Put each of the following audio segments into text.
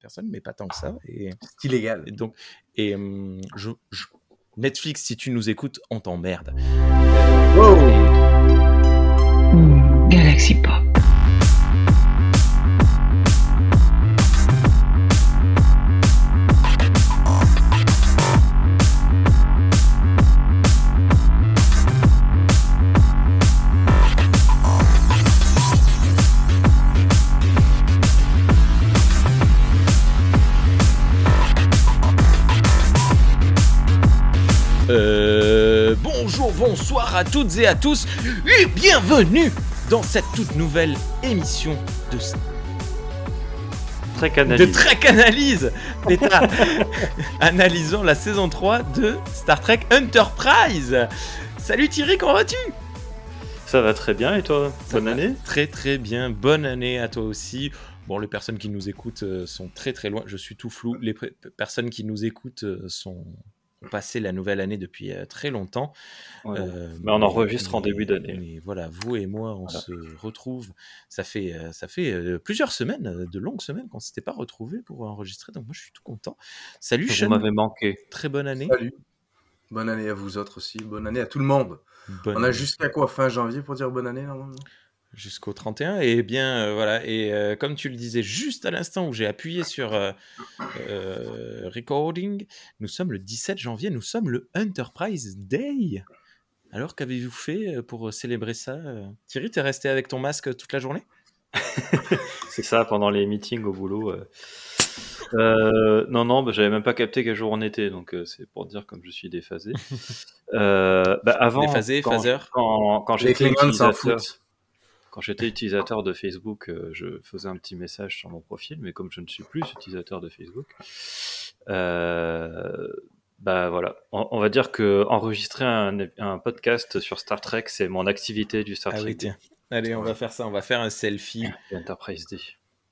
personnes, mais pas tant que ça. Et, C'est illégal. et donc, et hum, je, je- Netflix, si tu nous écoutes, on t'emmerde. Wow. Galaxy Pop. À toutes et à tous, et bienvenue dans cette toute nouvelle émission de, Très de canalisé. Trek Analyse, Bêta, analysant la saison 3 de Star Trek Enterprise. Salut Thierry, comment vas-tu? Ça va très bien et toi? Ça Bonne année? Très très bien, bonne année à toi aussi. Bon, les personnes qui nous écoutent euh, sont très très loin, je suis tout flou. Les personnes qui nous écoutent euh, sont ont passé la nouvelle année depuis euh, très longtemps. Ouais. Euh, Mais on enregistre en début d'année. mais voilà, vous et moi, on Voilà. se retrouve. Ça fait, euh, ça fait euh, plusieurs semaines, de longues semaines qu'on ne s'était pas retrouvés pour enregistrer. Donc moi, je suis tout content. Salut Vous m'avez manqué. très bonne année. Salut. Bonne année à vous autres aussi. Bonne année à tout le monde. Bonne On a jusqu'à quoi fin janvier pour dire bonne année normalement? Jusqu'au 31 et bien euh, voilà et euh, comme tu le disais juste à l'instant où j'ai appuyé sur euh, euh, recording nous sommes le 17 janvier nous sommes le Enterprise Day alors qu'avez-vous fait pour célébrer ça Thierry t'es resté avec ton masque toute la journée? C'est ça, pendant les meetings au boulot. euh. Euh, non, non, bah, j'avais même pas capté quel jour on était, donc euh, c'est pour dire comme je suis déphasé. Euh, bah, avant, Déphasé, quand, phaser quand, quand Les j'étais utilisateur. Quand j'étais utilisateur de Facebook, euh, je faisais un petit message sur mon profil, mais comme je ne suis plus utilisateur de Facebook, euh, bah voilà, on, on va dire que enregistrer un, un podcast sur Star Trek, c'est mon activité du Star ah Trek oui tiens allez on va faire ça on va faire un selfie Enterprise D.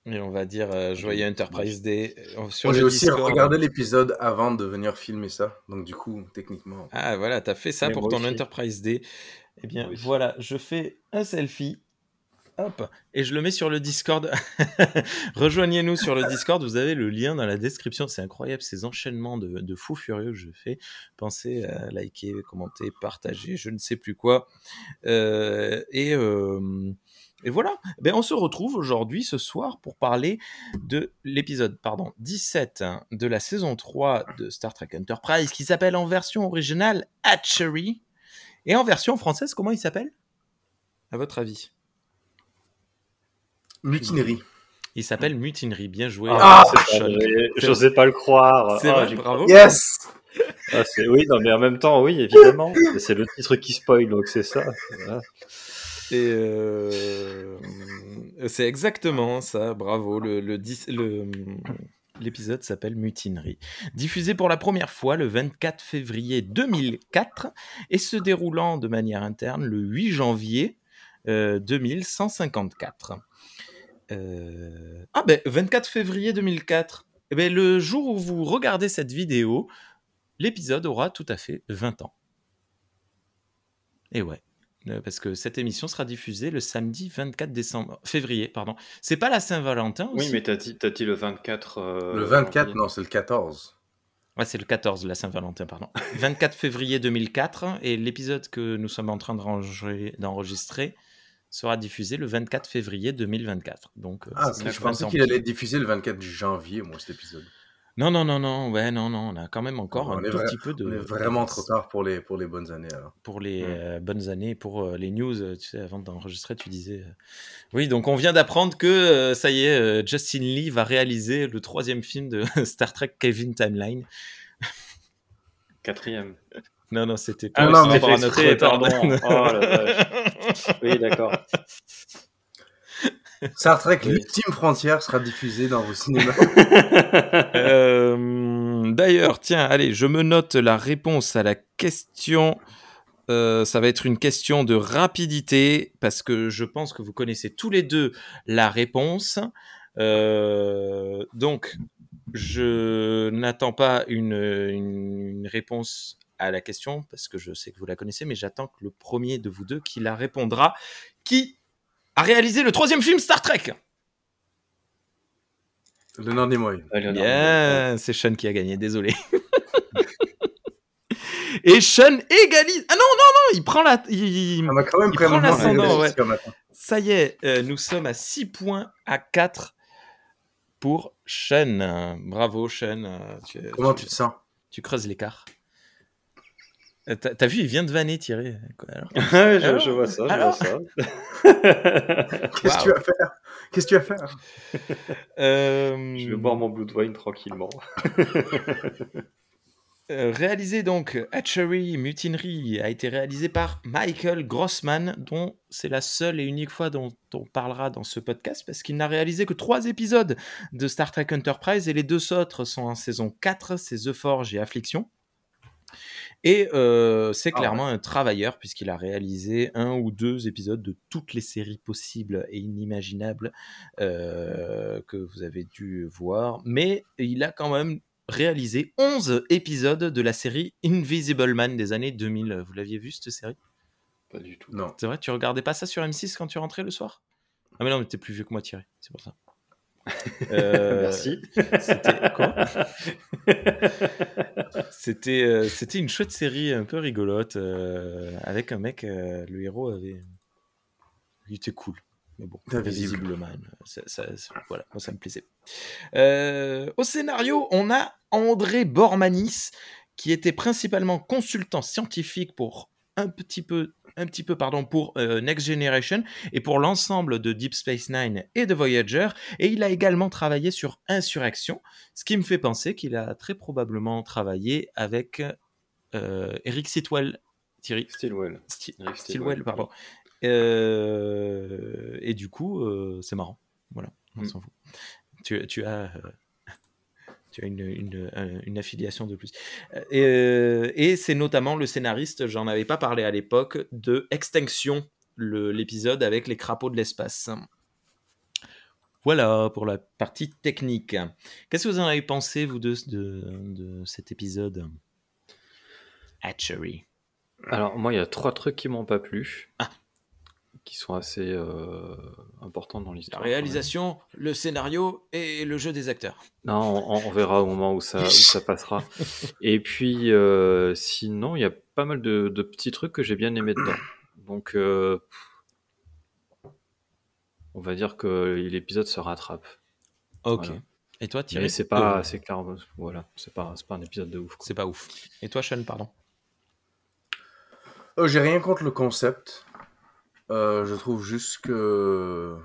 et on va dire euh, joyeux Enterprise Day sur Moi j'ai aussi Discord. regardé l'épisode avant de venir filmer ça. Donc du coup, techniquement. Ah voilà, t'as fait ça Mais pour ton aussi. Enterprise Day. Eh bien voilà, je fais un selfie. Hop, et je le mets sur le Discord. Rejoignez-nous sur le Discord, vous avez le lien dans la description. C'est incroyable ces enchaînements de, de fous furieux que je fais. Pensez à liker, commenter, partager, je ne sais plus quoi. Euh, et, euh, et voilà, ben, on se retrouve aujourd'hui, ce soir, pour parler de l'épisode pardon, 17 hein, de la saison 3 de Star Trek Enterprise, qui s'appelle en version originale Hatchery. Et en version française, comment il s'appelle? À votre avis? Mutinerie. Il s'appelle Mutinerie. Bien joué. Ah, euh, J'osais pas le croire. C'est Ah, vrai, bravo. Yes Ah, oui, non, mais en même temps, oui, évidemment. c'est le titre qui spoil, donc c'est ça. Et euh, c'est exactement ça, bravo. Le, le, dix- le- l'épisode s'appelle Mutinerie. Diffusé pour la première fois le 24 février 2004 et se déroulant de manière interne le 8 janvier euh, 2154. Euh, Ah ben 24 février 2004. Eh ben, le jour où vous regardez cette vidéo, l'épisode aura tout à fait 20 ans. Et ouais. Euh, Parce que cette émission sera diffusée le samedi 24 décembre, février, pardon. C'est pas la Saint-Valentin Oui, mais t'as dit, t'as dit le 24. euh, Le 24, janvier. non, c'est le 14. Ouais, c'est le 14, la Saint-Valentin, pardon. 24 février 2004, et l'épisode que nous sommes en train d'enregistrer- d'enregistrer sera diffusé le 24 février 2024. Donc, euh, Ah, je 20 pensais qu'il allait être diffusé le 24 janvier, moi, cet épisode. Non, non, non, non, ouais, non, non, on a quand même encore On un tout petit peu de. On est vraiment trop tard pour les, pour les bonnes années, alors. Pour les euh, bonnes années, pour euh, les news, tu sais, avant d'enregistrer, tu disais. euh, Oui, donc on vient d'apprendre que euh, ça y est, euh, Justin Lee va réaliser le troisième film de Star Trek Kevin Timeline. Quatrième. Non, non, c'était Ah pas non, par mais fait notre exprès, pardon. Oh la vache. Oui, d'accord. Star Trek, Oui. l'ultime frontière sera diffusé dans vos cinémas. Euh, D'ailleurs, tiens, allez, je me note la réponse à la question. Euh, ça va être une question de rapidité parce que je pense que vous connaissez tous les deux la réponse. Euh, donc, je n'attends pas une, une- une réponse à la question parce que je sais que vous la connaissez, mais j'attends que le premier de vous deux qui la répondra, qui a réalisé le troisième film Star Trek Le nom des moyens. Bien, c'est Sean qui a gagné, désolé. Et Sean égalise. Ah non, non, non, il prend la. Il, On a quand même il prend l'ascendant, attend. Ça y est, euh, nous sommes à 6 points à 4 pour Sean. Bravo, Sean. euh, tu, Comment tu- tu te sens? tu creuses l'écart. Euh, T'as vu, il vient de vanner Thierry. Quoi, alors Ouais, je, Alors je vois ça, je Alors vois ça. Qu'est-ce que tu vas faire? Qu'est-ce que tu vas faire? Euh, je vais boire mon Blood Wine tranquillement. Euh, réalisé donc, Hatchery Mutinerie a été réalisé par Michael Grossman, dont c'est la seule et unique fois dont on parlera dans ce podcast, parce qu'il n'a réalisé que trois épisodes de Star Trek Enterprise, et les deux autres sont en saison 4, c'est The Forge et Affliction. Et euh, c'est Ah clairement un travailleur, puisqu'il a réalisé un ou deux épisodes de toutes les séries possibles et inimaginables euh, que vous avez dû voir. Mais il a quand même réalisé 11 épisodes de la série Invisible Man des années 2000. Vous l'aviez vu cette série? Pas du tout. Non. C'est vrai, tu regardais pas ça sur M6 quand tu rentrais le soir? Ah mais non, mais t'es plus vieux que moi Thierry, c'est pour ça. Euh, Merci. C'était quoi? C'était euh, c'était une chouette série un peu rigolote euh, avec un mec, le héros avait, il était cool. Mais bon, ça, ça- ça- voilà, moi ça me plaisait. Au scénario, on a André Bormanis qui était principalement consultant scientifique pour un petit peu, un petit peu pardon, pour euh, Next Generation et pour l'ensemble de Deep Space Nine et de Voyager. Et il a également travaillé sur Insurrection, ce qui me fait penser qu'il a très probablement travaillé avec euh, Eric Sitwell, Thierry Stillwell. Sti- Eric Stilwell, Stilwell, pardon. Euh, et du coup, c'est marrant. Voilà, on Mm. s'en fout. Tu, tu as, tu as une, une- un- une affiliation de plus. Euh, Et, euh, et c'est notamment le scénariste, j'en avais pas parlé à l'époque, de Extinction, le- l'épisode avec les crapauds de l'espace. Voilà pour la partie technique. Qu'est-ce que vous en avez pensé, vous deux, de, de cet épisode? Hatchery. Alors, moi, il y a trois trucs qui m'ont pas plu. Ah. Qui sont assez euh, importants dans La l'histoire. réalisation, le scénario et le jeu des acteurs. Non, on, on verra au moment où ça, où ça passera. Et puis, euh, sinon, il y a pas mal de, de petits trucs que j'ai bien aimé dedans. Donc, euh, on va dire que l'épisode se rattrape. Ok. Voilà. Et toi, Thierry Mais c'est pas, Euh, c'est clair, voilà, c'est pas, c'est pas un épisode de ouf. quoi. c'est pas ouf. Et toi, Sean, pardon? Euh, J'ai rien contre le concept. Euh, je trouve juste que.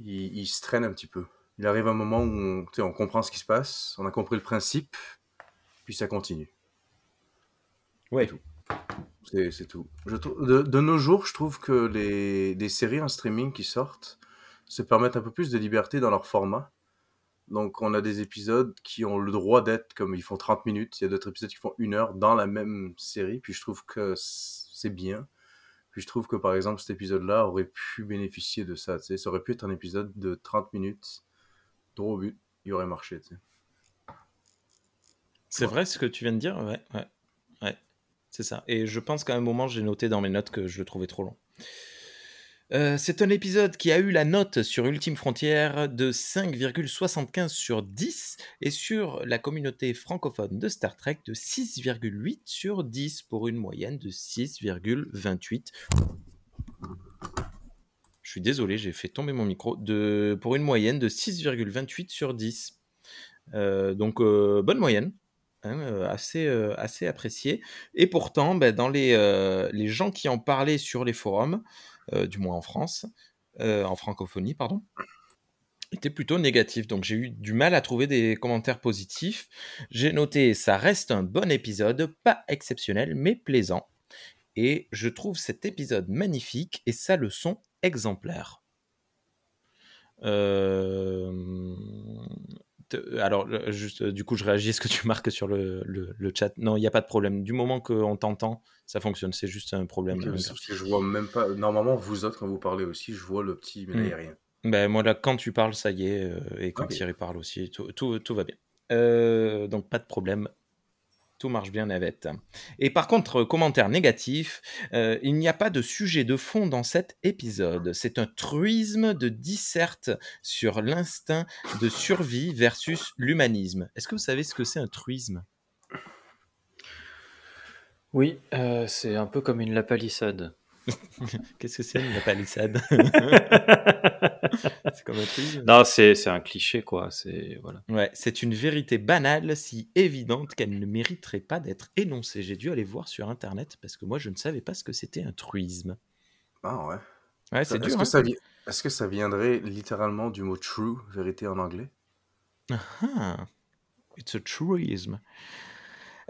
Il, il se traîne un petit peu. Il arrive un moment où on, comprend ce qui se passe, on a compris le principe, puis ça continue. Ouais. C'est c'est tout. Je de, de nos jours, je trouve que les, les séries en streaming qui sortent se permettent un peu plus de liberté dans leur format. Donc, on a des épisodes qui ont le droit d'être comme ils font 30 minutes. Il y a d'autres épisodes qui font une heure dans la même série. Puis je trouve que c'est bien. Puis je trouve que par exemple, cet épisode-là aurait pu bénéficier de ça. Ça aurait pu être un épisode de 30 minutes, droit au but. Il aurait marché. C'est vrai ce que tu viens de dire? Ouais, ouais. C'est ça. Et je pense qu'à un moment, j'ai noté dans mes notes que je le trouvais trop long. Euh, c'est un épisode qui a eu la note sur Ultime Frontière de 5,75 sur 10 et sur la communauté francophone de Star Trek de 6,8 sur 10 pour une moyenne de 6,28. Je suis désolé, j'ai fait tomber mon micro. Pour une moyenne de 6,28 sur 10. Euh, donc, euh, bonne moyenne. hein, assez, euh, assez appréciée. Et pourtant, ben, dans les, gens qui en parlaient sur les forums, du moins en France, euh, en francophonie, pardon, étaient plutôt négatifs. Donc j'ai eu du mal à trouver des commentaires positifs. J'ai noté ça reste un bon épisode, pas exceptionnel, mais plaisant. Et je trouve cet épisode magnifique et sa leçon exemplaire. Euh, Alors, le- juste, euh, du coup, je réagis à ce que tu marques sur le, le- le chat. Non, il n'y a pas de problème. Du moment qu'on t'entend, ça fonctionne. C'est juste un problème. Ok, euh, parce que je vois même pas. Normalement, vous autres, quand vous parlez aussi, je vois le petit, mais là, il n'y a rien. Ben, moi, là, quand tu parles, ça y est. euh, et quand. Thierry parle aussi, tout, tout, tout va bien. Euh, donc, pas de problème Tout marche bien, Navette. Et par contre, commentaire négatif, euh, il n'y a pas de sujet de fond dans cet épisode. C'est un truisme de disserte sur l'instinct de survie versus l'humanisme. Est-ce que vous savez ce que c'est un truisme? Oui, euh, c'est un peu comme une lapalissade. Qu'est-ce que c'est une palissade C'est comme un truc. Non, c'est un cliché, quoi. C'est voilà. Ouais, c'est une vérité banale, si évidente qu'elle ne mériterait pas d'être énoncée. J'ai dû aller voir sur Internet parce que moi, je ne savais pas ce que c'était un truisme. Ah ouais. Ouais, c'est. Est-ce hein. vi- est-ce que ça viendrait littéralement du mot true, vérité en anglais? Ah, it's a truism.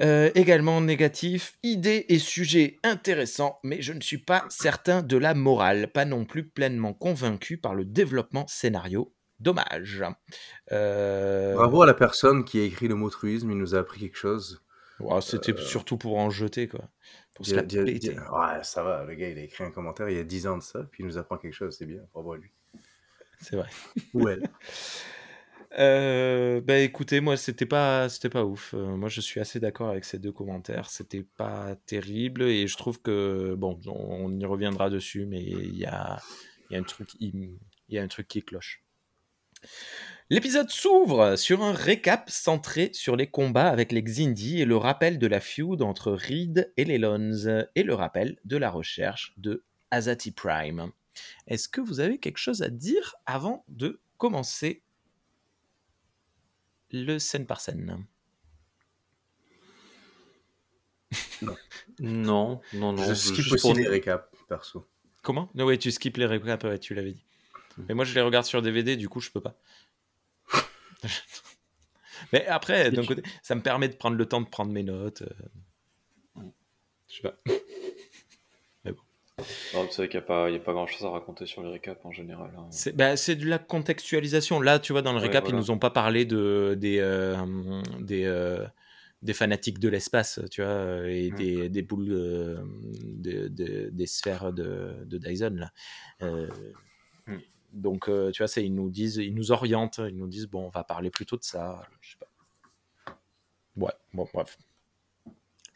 Euh, également négatif, idée et sujet intéressants, mais je ne suis pas certain de la morale, pas non plus pleinement convaincu par le développement scénario. Dommage. Euh, Bravo à la personne qui a écrit le mot truisme, il nous a appris quelque chose. C'était surtout pour en jeter, quoi. Pour se la di- Ouais, ça va, le gars il a écrit un commentaire il y a 10 ans de ça, puis il nous apprend quelque chose, c'est bien, bravo à lui. C'est vrai. Ou elle. Euh, bah écoutez, moi c'était pas c'était pas ouf. Euh, moi je suis assez d'accord avec ces deux commentaires. C'était pas terrible et je trouve que bon, on, y reviendra dessus, mais il y a il y a un truc il y a un truc qui cloche. L'épisode s'ouvre sur un récap centré sur les combats avec les Xindi et le rappel de la feud entre Reed et les Lons et le rappel de la recherche de Azati Prime. Est-ce que vous avez quelque chose à dire avant de commencer le scène par scène Non, non, non. je skip aussi pour- les récaps, perso. Comment? Non, ouais, tu skips les récaps, ouais, tu l'avais dit. Mais moi, je les regarde sur DVD, du coup, je peux pas. Mais après, d'un côté, ça me permet de prendre le temps de prendre mes notes. euh. Je sais pas. Non, c'est vrai qu'il n'y a pas, il y a pas grand chose à raconter sur les récaps en général. hein. C'est bah, c'est de la contextualisation. Là, tu vois, dans le Ouais, récap, voilà. ils nous ont pas parlé de, des, euh, des, euh, des fanatiques de l'espace, tu vois, et Mm. des, des boules, euh, de- de- des sphères de, de Dyson, là. Euh, Mm. Donc, euh, tu vois, c'est- ils nous disent, ils nous orientent, ils nous disent, bon, on va parler plutôt de ça. Je sais pas. Ouais, bon, bref.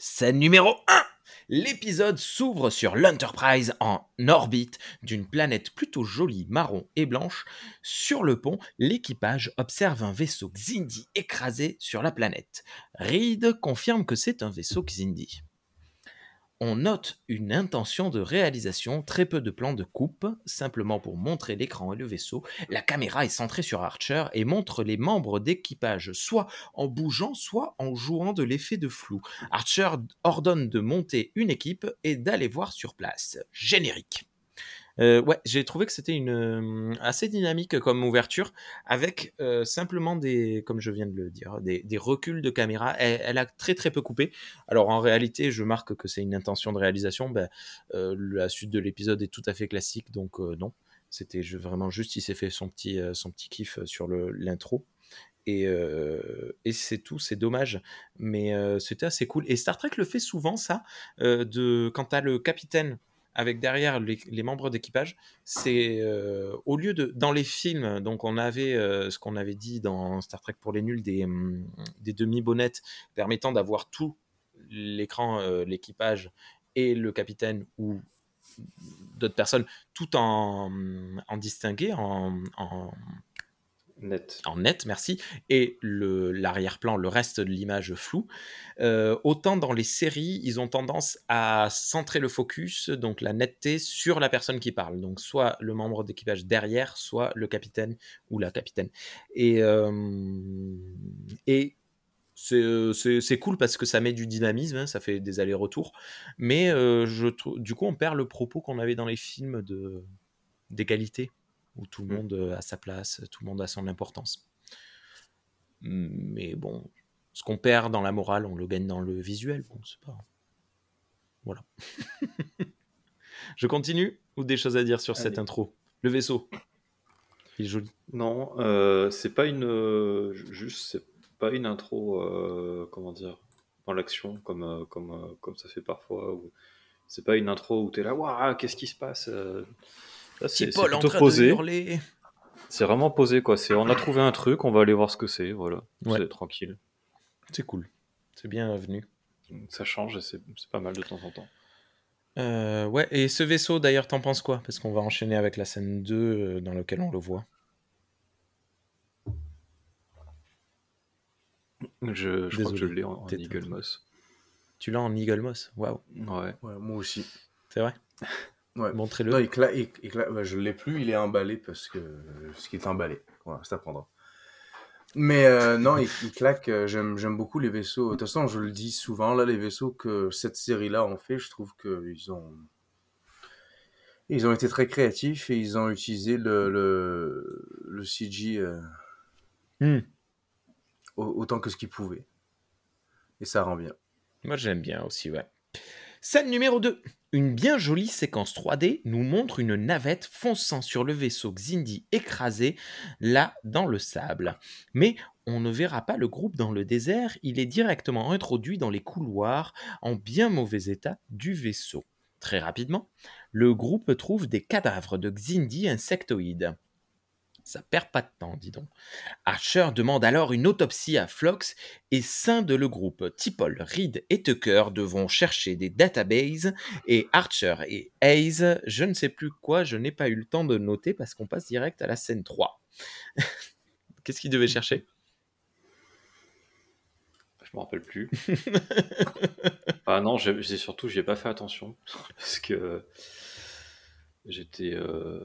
Scène numéro 1 L'épisode s'ouvre sur l'Enterprise en orbite d'une planète plutôt jolie, marron et blanche. Sur le pont, l'équipage observe un vaisseau Xindi écrasé sur la planète. Reed confirme que c'est un vaisseau Xindi. On note une intention de réalisation, très peu de plans de coupe, simplement pour montrer l'écran et le vaisseau. La caméra est centrée sur Archer et montre les membres d'équipage soit en bougeant, soit en jouant de l'effet de flou. Archer ordonne de monter une équipe et d'aller voir sur place. Générique. Euh, ouais, j'ai trouvé que c'était une euh, assez dynamique comme ouverture, avec euh, simplement des, comme je viens de le dire, des, reculs de caméra. Elle, a très très peu coupé. Alors en réalité, je marque que c'est une intention de réalisation. Ben, la suite de l'épisode est tout à fait classique, donc non. C'était vraiment juste, il s'est fait son petit, son petit kiff sur l'intro. Et, c'est tout, c'est dommage. Mais c'était assez cool. Et Star Trek le fait souvent, ça, euh, de, quand tu as le capitaine avec derrière les, membres d'équipage, c'est euh, au lieu de dans les films, donc on avait euh, ce qu'on avait dit dans Star Trek pour les nuls des, hum, des demi-bonnettes permettant d'avoir tout l'écran, euh, l'équipage et le capitaine ou d'autres personnes tout en, en distingué, en, Net. en net, merci, et l'arrière-plan, le reste de l'image floue. Euh, autant dans les séries, ils ont tendance à centrer le focus, donc la netteté, sur la personne qui parle. Donc soit le membre d'équipage derrière, soit le capitaine ou la capitaine. Et, euh, c'est cool parce que ça met du dynamisme, hein, ça fait des allers-retours. Mais euh, du coup, on perd le propos qu'on avait dans les films d'égalité où tout le Mm. monde euh, a sa place, tout le monde a son importance. Mais bon, ce qu'on perd dans la morale, on le gagne dans le visuel. Bon, c'est pas. Voilà. Je continue ou des choses à dire sur cette intro? Le vaisseau. Il est joli. Non, euh, c'est pas une, euh, ju- juste, c'est pas une intro, euh, comment dire, dans l'action comme, comme, comme ça fait parfois. Ou... C'est pas une intro où t'es là, waouh, qu'est-ce qui se passe C'est Paul en de hurler. C'est vraiment posé, quoi. C'est, on a trouvé un truc, on va aller voir ce que c'est, voilà. Ouais. C'est tranquille. C'est cool. C'est bienvenu. Ça change et c'est pas mal de temps en temps. Euh, ouais, et ce vaisseau, d'ailleurs, t'en penses quoi? Parce qu'on va enchaîner avec la scène 2 euh, dans laquelle on le voit. Je, je crois que je Désolé, l'ai en, en Eagle Moss. Tu l'as en Eagle Moss? Waouh, Ouais. Ouais, moi aussi. c'est vrai? Ouais. Montrez-le. Non, il cla- il- il cla- je l'ai plus, il est emballé parce que ce qui est emballé. Voilà, ça prendra. Mais euh, non, il, il claque. euh, J'aime, j'aime beaucoup les vaisseaux. De toute façon, je le dis souvent, là, les vaisseaux que cette série-là ont fait, je trouve qu'ils ont. Ils ont été très créatifs et ils ont utilisé le, le, le CG euh, Hmm. au- autant que ce qu'ils pouvaient. Et ça rend bien. Moi, j'aime bien aussi, ouais. Scène numéro 2. Une bien jolie séquence 3D nous montre une navette fonçant sur le vaisseau Xindi écrasé, là, dans le sable. Mais on ne verra pas le groupe dans le désert, il est directement introduit dans les couloirs en bien mauvais état du vaisseau. Très rapidement, le groupe trouve des cadavres de Xindi insectoïdes. Ça perd pas de temps, dis donc. Archer demande alors une autopsie à Flox et scinde le groupe. Tipol, Reed et Tucker devront chercher des databases et Archer et Hayes, je ne sais plus quoi, je n'ai pas eu le temps de noter parce qu'on passe direct à la scène 3. Qu'est-ce qu'ils devaient chercher? Je me rappelle plus. ah non, j'ai j'ai surtout, j'y ai pas fait attention. Parce que j'étais. euh,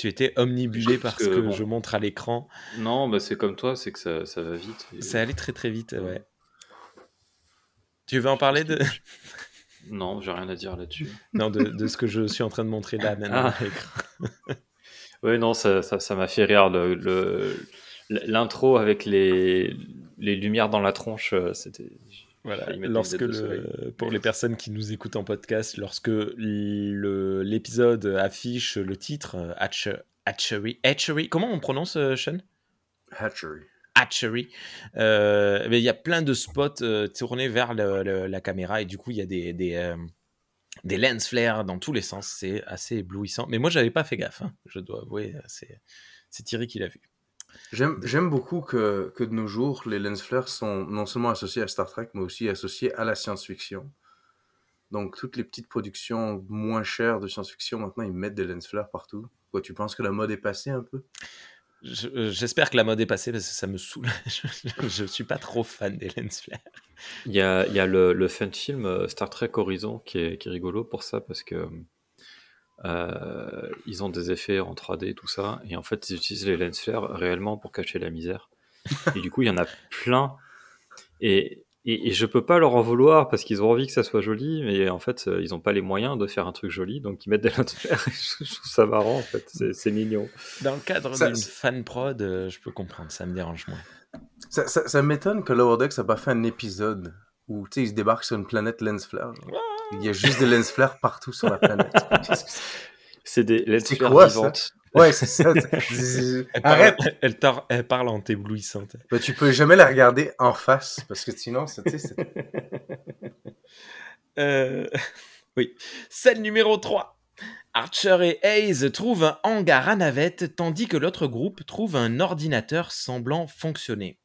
Tu étais omnibulé Parce par ce que, que bon. je montre à l'écran. Non, bah c'est comme toi, c'est que ça, ça va vite. et- Ça allait très très vite, ouais. Tu veux en parler de... Non, j'ai rien à dire là-dessus. non, de, de ce que je suis en train de montrer là maintenant Ah. à l'écran Ouais, non, ça ça ça m'a fait rire. le- le- L'intro avec les, les lumières dans la tronche, euh, c'était. Voilà, lorsque le, pour les personnes qui nous écoutent en podcast, lorsque l'épisode affiche le titre euh, Hatch- Hatchery, Hatchery, comment on prononce euh, Sean? Hatchery. Hatchery, euh, mais il y a plein de spots euh, tournés vers le- le- la caméra et du coup il y a des, des, euh, des lens flares dans tous les sens, c'est assez éblouissant. Mais moi j'avais pas fait gaffe, hein, je dois avouer, c'est c'est Thierry qui l'a vu. J'aime, j'aime beaucoup que, que de nos jours, les lens flares sont non seulement associés à Star Trek, mais aussi associés à la science-fiction. Donc, toutes les petites productions moins chères de science-fiction, maintenant, ils mettent des lens flares partout. Quoi, tu penses que la mode est passée un peu? Je- euh, J'espère que la mode est passée parce que ça me saoule. je, je suis pas trop fan des lens flares. Il y a, il y a le, le fan film euh, Star Trek Horizon qui est, qui est rigolo pour ça parce que euh, ils ont des effets en 3D et tout ça et en fait ils utilisent les lens flares réellement pour cacher la misère. Et du coup il y en a plein. Et, et, et je peux pas leur en vouloir parce qu'ils ont envie que ça soit joli mais en fait euh, ils ont pas les moyens de faire un truc joli donc ils mettent des lens flares et je trouve ça marrant en fait. C'est c'est mignon. Dans le cadre Ça- d'une fan prod, euh, je peux comprendre, ça me dérange moins. Ça, ça, ça m'étonne que Lower Decks n'a pas fait un épisode où, tu sais, ils se débarquent sur une planète lens flare. Il y a juste des lens flares partout sur la planète. C'est des lens flares vivantes Ouais, c'est ça. Elle parle, Arrête elle, elle parle en éblouissante. Bah, Tu peux jamais la regarder en face, parce que sinon, tu sais, Euh, Oui. Scène numéro 3. Archer et Hayes trouvent un hangar à navette tandis que l'autre groupe trouve un ordinateur semblant fonctionner.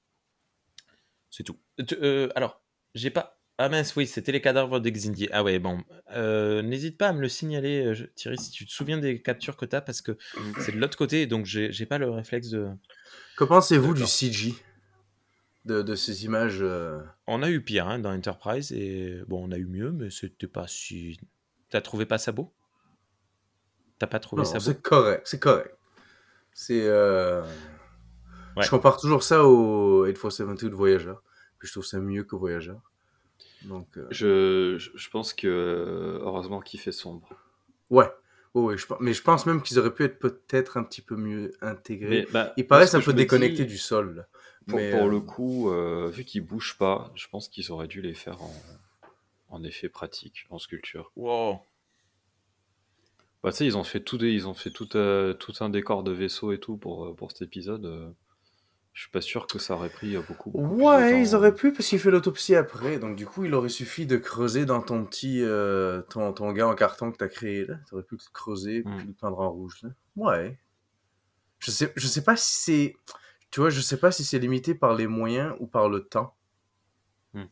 C'est tout. Euh, euh, alors, j'ai pas. Ah mince, oui, c'était les cadavres de Xindi. Ah ouais, bon. Euh, N'hésite pas à me le signaler, euh, Thierry, si tu te souviens des captures que tu as, parce que c'est de l'autre côté, donc j'ai pas le réflexe de. Que pensez-vous du. CG de, de ces images euh, On a eu pire hein, dans Enterprise, et bon, on a eu mieux, mais c'était pas si. T'as trouvé pas ça beau? T'as pas trouvé Non, ça beau? c'est correct, c'est correct. C'est. euh, Ouais. Je compare toujours ça au 8472 de Voyager. Puis je trouve ça mieux que Voyager. Donc, euh, je, pense que euh, heureusement qu'il fait sombre ouais. Je, mais je pense même qu'ils auraient pu être peut-être un petit peu mieux intégrés. Mais, bah, Ils paraissent un peu déconnectés dis, du sol. là. Pour, Mais, pour euh, le coup, euh, vu qu'ils bougent pas, je pense qu'ils auraient dû les faire en, en effet pratique, en sculpture. Wow. Bah, tu sais, ils ont fait tout, des, ils ont fait tout, euh, tout un décor de vaisseau et tout pour, pour cet épisode. Je suis pas sûr que ça aurait pris euh, beaucoup. plus de Ouais, temps. ils auraient pu parce qu'il fait l'autopsie après. Donc du coup, il aurait suffi de creuser dans ton petit euh, ton, ton gars en carton que t'as créé là. T'aurais pu le creuser Hmm. puis le peindre en rouge là. Ouais. Je sais je sais pas si c'est tu vois, je sais pas si c'est limité par les moyens ou par le temps. Hmm.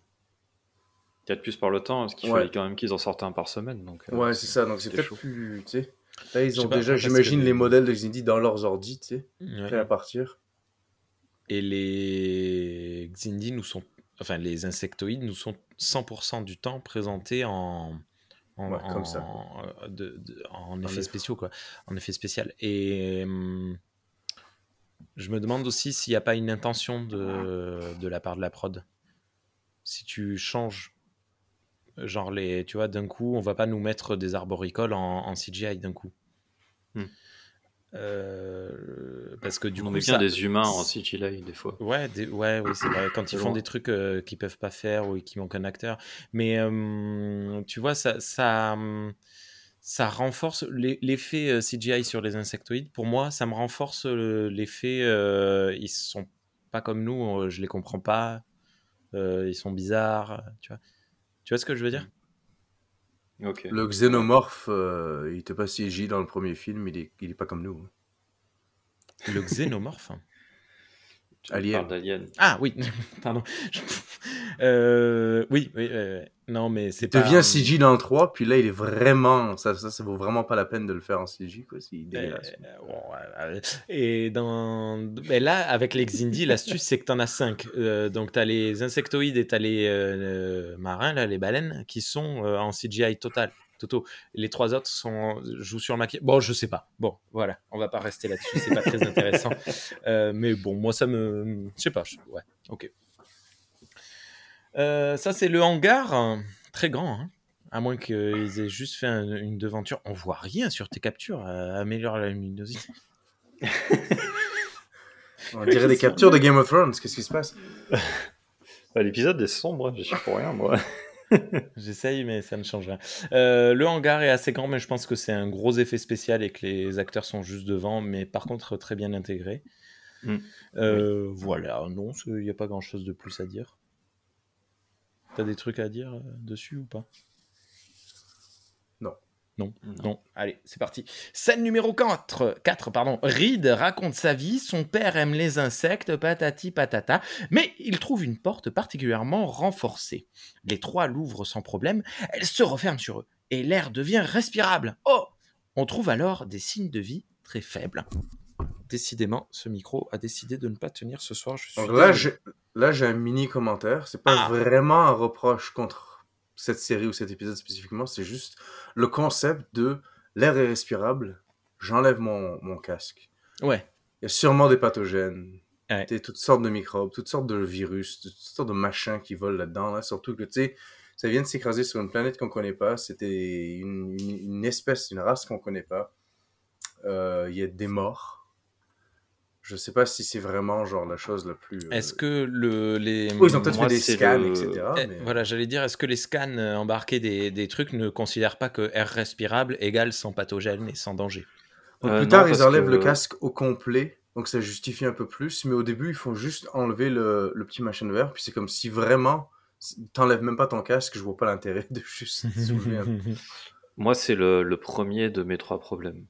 4 puces par le temps, parce qu'il Ouais. fallait quand même qu'ils en sortent un par semaine. Donc, euh, Ouais, c'est ça. Donc c'est peut-être plus. Tu sais. Là, ils ont déjà, j'imagine, que- les modèles de Xindi dans leurs ordi, tu sais, Ouais. prêts à partir. Et les Xindi nous sont, enfin les insectoïdes nous sont 100% du temps présentés en, en, Ouais, comme ça. en- de- de- en effets effet. spéciaux quoi, en effet spécial. Et hum, je me demande aussi s'il n'y a pas une intention de, de la part de la prod. Si tu changes, genre les, tu vois, d'un coup, on va pas nous mettre des arboricoles en, en CGI d'un coup. Hmm. Euh, parce que du on coup, met bien ça- des humains en CGI des fois. Ouais, des- ouais, oui, c'est vrai. Quand ils font des trucs euh, qu'ils peuvent pas faire ou qui manquent un acteur. Mais euh, tu vois, ça, ça, ça renforce l'e- l'effet euh, CGI sur les insectoïdes. Pour moi, ça me renforce l'effet. ils sont pas comme nous, je les comprends pas. ils sont bizarres. Tu vois, tu vois ce que je veux dire? Ok. Le xénomorphe, euh, il était pas CJ dans le premier film, il est, il est pas comme nous. hein. Le xénomorphe? Alien. d'Alien. Ah oui, pardon. Euh, oui, oui, non, mais c'est pas. devient CJ dans le 3, puis là, il est vraiment. Ça, ça, ça vaut vraiment pas la peine de le faire en CJ, quoi. C'est dégueulasse. Euh, bon, voilà. Et dans... ben là, avec les Xindi, l'astuce, c'est que tu en as 5. donc, tu as les insectoïdes et tu as les euh, marins, là, les baleines, qui sont euh, en CGI total. Toto. Les trois autres sont, jouent sur le maquillage. Bon, je sais pas. Bon, voilà. On va pas rester là-dessus. C'est pas très intéressant. Euh, mais bon, moi, ça me. Je sais pas. je- Ouais, ok. Euh, ça, c'est le hangar. Très grand, hein. À moins qu'ils aient juste fait un- une devanture. On voit rien sur tes captures. euh, améliore la luminosité. On dirait des captures de Game of Thrones. Qu'est-ce qui se passe? Bah, L'épisode est sombre, j'y suis pour rien, moi. J'essaye, mais ça ne change rien. Euh, le hangar est assez grand, mais je pense que c'est un gros effet spécial et que les acteurs sont juste devant, mais par contre très bien intégrés. Mm. Euh, Voilà, non, il n'y a pas grand-chose de plus à dire. T'as des trucs à dire euh, dessus ou pas? Non. Non. Allez, c'est parti. Scène numéro 4. 4 pardon. Reed raconte sa vie. Son père aime les insectes, patati patata. Mais il trouve une porte particulièrement renforcée. Les trois l'ouvrent sans problème. Elle se referme sur eux. Et l'air devient respirable. Oh On trouve alors des signes de vie très faibles. Décidément, ce micro a décidé de ne pas tenir ce soir. Je suis là, j'ai un mini commentaire. C'est pas Ah. vraiment un reproche contre cette série ou cet épisode spécifiquement. C'est juste le concept de l'air est respirable. J'enlève mon, mon casque. Ouais. Il y a sûrement des pathogènes. Ouais. Toutes sortes de microbes, toutes sortes de virus, toutes sortes de machins qui volent là-dedans. Là. Surtout que, tu sais, ça vient de s'écraser sur une planète qu'on connaît pas. C'était une, une- une espèce, une race qu'on connaît pas. Euh, Il y a des morts. Je sais pas si c'est vraiment genre la chose la plus. euh, Est-ce que le, les. Oui, ils ont peut-être fait des scans, le- etc. Eh, mais- Voilà, j'allais dire, est-ce que les scans euh, embarqués des, des trucs ne considèrent pas que air respirable égale sans pathogène et sans danger? Donc, Euh, plus non, tard, ils enlèvent que- le casque au complet, donc ça justifie un peu plus. Mais au début, ils font juste enlever le, le petit machin vert. Puis c'est comme si vraiment, t'enlèves même pas ton casque, je vois pas l'intérêt de juste soulever un... Moi, c'est le, le premier de mes trois problèmes.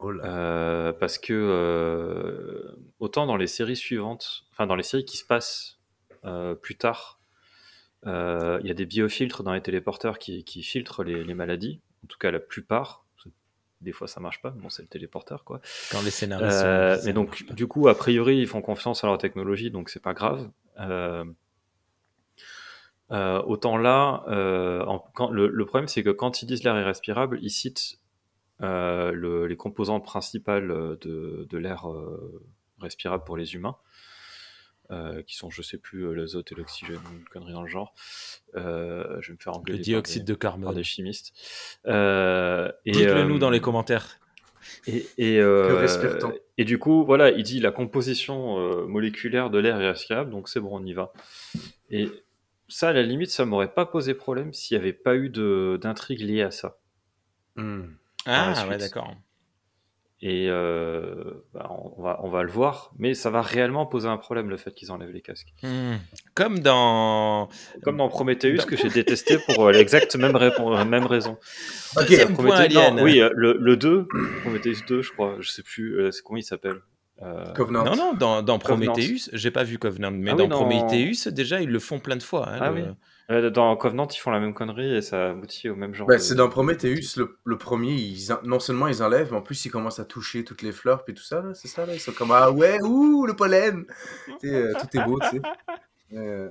Oh là. Euh, parce que euh, autant dans les séries suivantes, enfin dans les séries qui se passent euh, plus tard, euh, il y a des biofiltres dans les téléporteurs qui, qui filtrent les, les maladies, en tout cas la plupart. Des fois ça marche pas, bon c'est le téléporteur quoi. Quand les scénaristes. Euh, sont- mais donc du coup a priori ils font confiance à leur technologie donc c'est pas grave. Euh, euh, autant là, euh, en- quand, le, le problème c'est que quand ils disent l'air irrespirable, ils citent euh, le- les composantes principales de, de l'air euh, respirable pour les humains, euh, qui sont, je sais plus, euh, l'azote et l'oxygène, une connerie dans le genre. Euh, je vais me faire le engueuler par dioxyde des, de par carbone. des chimistes. Euh, Dites-le nous euh, dans les commentaires. et, et, euh, du coup, voilà, il dit la composition euh, moléculaire de l'air est respirable, donc c'est bon, on y va. Et ça, à la limite, ça m'aurait pas posé problème s'il n'y avait pas eu de- d'intrigue liée à ça. Hmm. Ah, ouais, d'accord. Et euh, bah, on, va, on va le voir, mais ça va réellement poser un problème le fait qu'ils enlèvent les casques. Hmm. Comme dans. Comme dans Prometheus, que j'ai détesté pour euh, l'exacte même, répon- euh, même raison. Ok. Deuxième point Prometheus- non, oui, le, le 2, Prometheus 2, je crois, je sais plus, euh, c'est comment il s'appelle Euh, Covenant. Non, non, dans, dans. Prometheus, j'ai pas vu Covenant, mais Ah dans oui, dans- Prometheus, déjà, ils le font plein de fois. hein, Ah le- oui. Dans Covenant, ils font la même connerie et ça aboutit au même genre. Bah, de- c'est dans Prometheus, le, le premier, ils, en- non seulement ils enlèvent, mais en plus ils commencent à toucher toutes les fleurs, puis tout ça, là, c'est ça, là, ils sont comme, ah ouais, ouh, le pollen Tu sais, euh, Tout est beau, tu sais. Euh,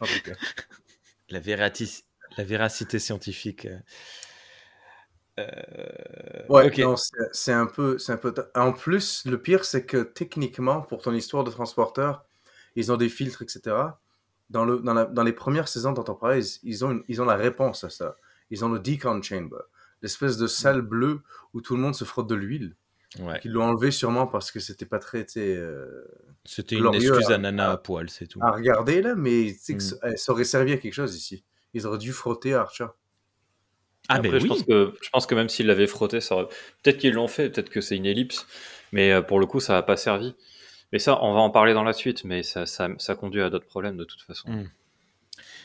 en tout cas. la, vérati- la véracité scientifique. euh. Euh, Ouais, ok. non, c'est c'est un peu, c'est un peu. En plus, le pire, c'est que techniquement, pour ton histoire de transporteur, ils ont des filtres, etc. Dans, le, dans, la- dans les premières saisons d'Enterprise, ils ont, une- ils ont la réponse à ça. Ils ont le decon chamber, l'espèce de salle bleue où tout le monde se frotte de l'huile. Ouais. Qu'ils l'ont enlevé sûrement parce que c'était pas très, euh, C'était une excuse à- à nana à- poil, c'est tout. à regarder là, mais Mm. ça, eh, ça aurait servi à quelque chose ici. Ils auraient dû frotter Archer. ah, Après, ben je, oui. pense que, je pense que même s'ils l'avaient frotté, ça aurait- peut-être qu'ils l'ont fait, peut-être que c'est une ellipse, mais euh, pour le coup, ça n'a pas servi. Mais ça, on va en parler dans la suite, mais ça, ça, conduit à d'autres problèmes de toute façon. Mm.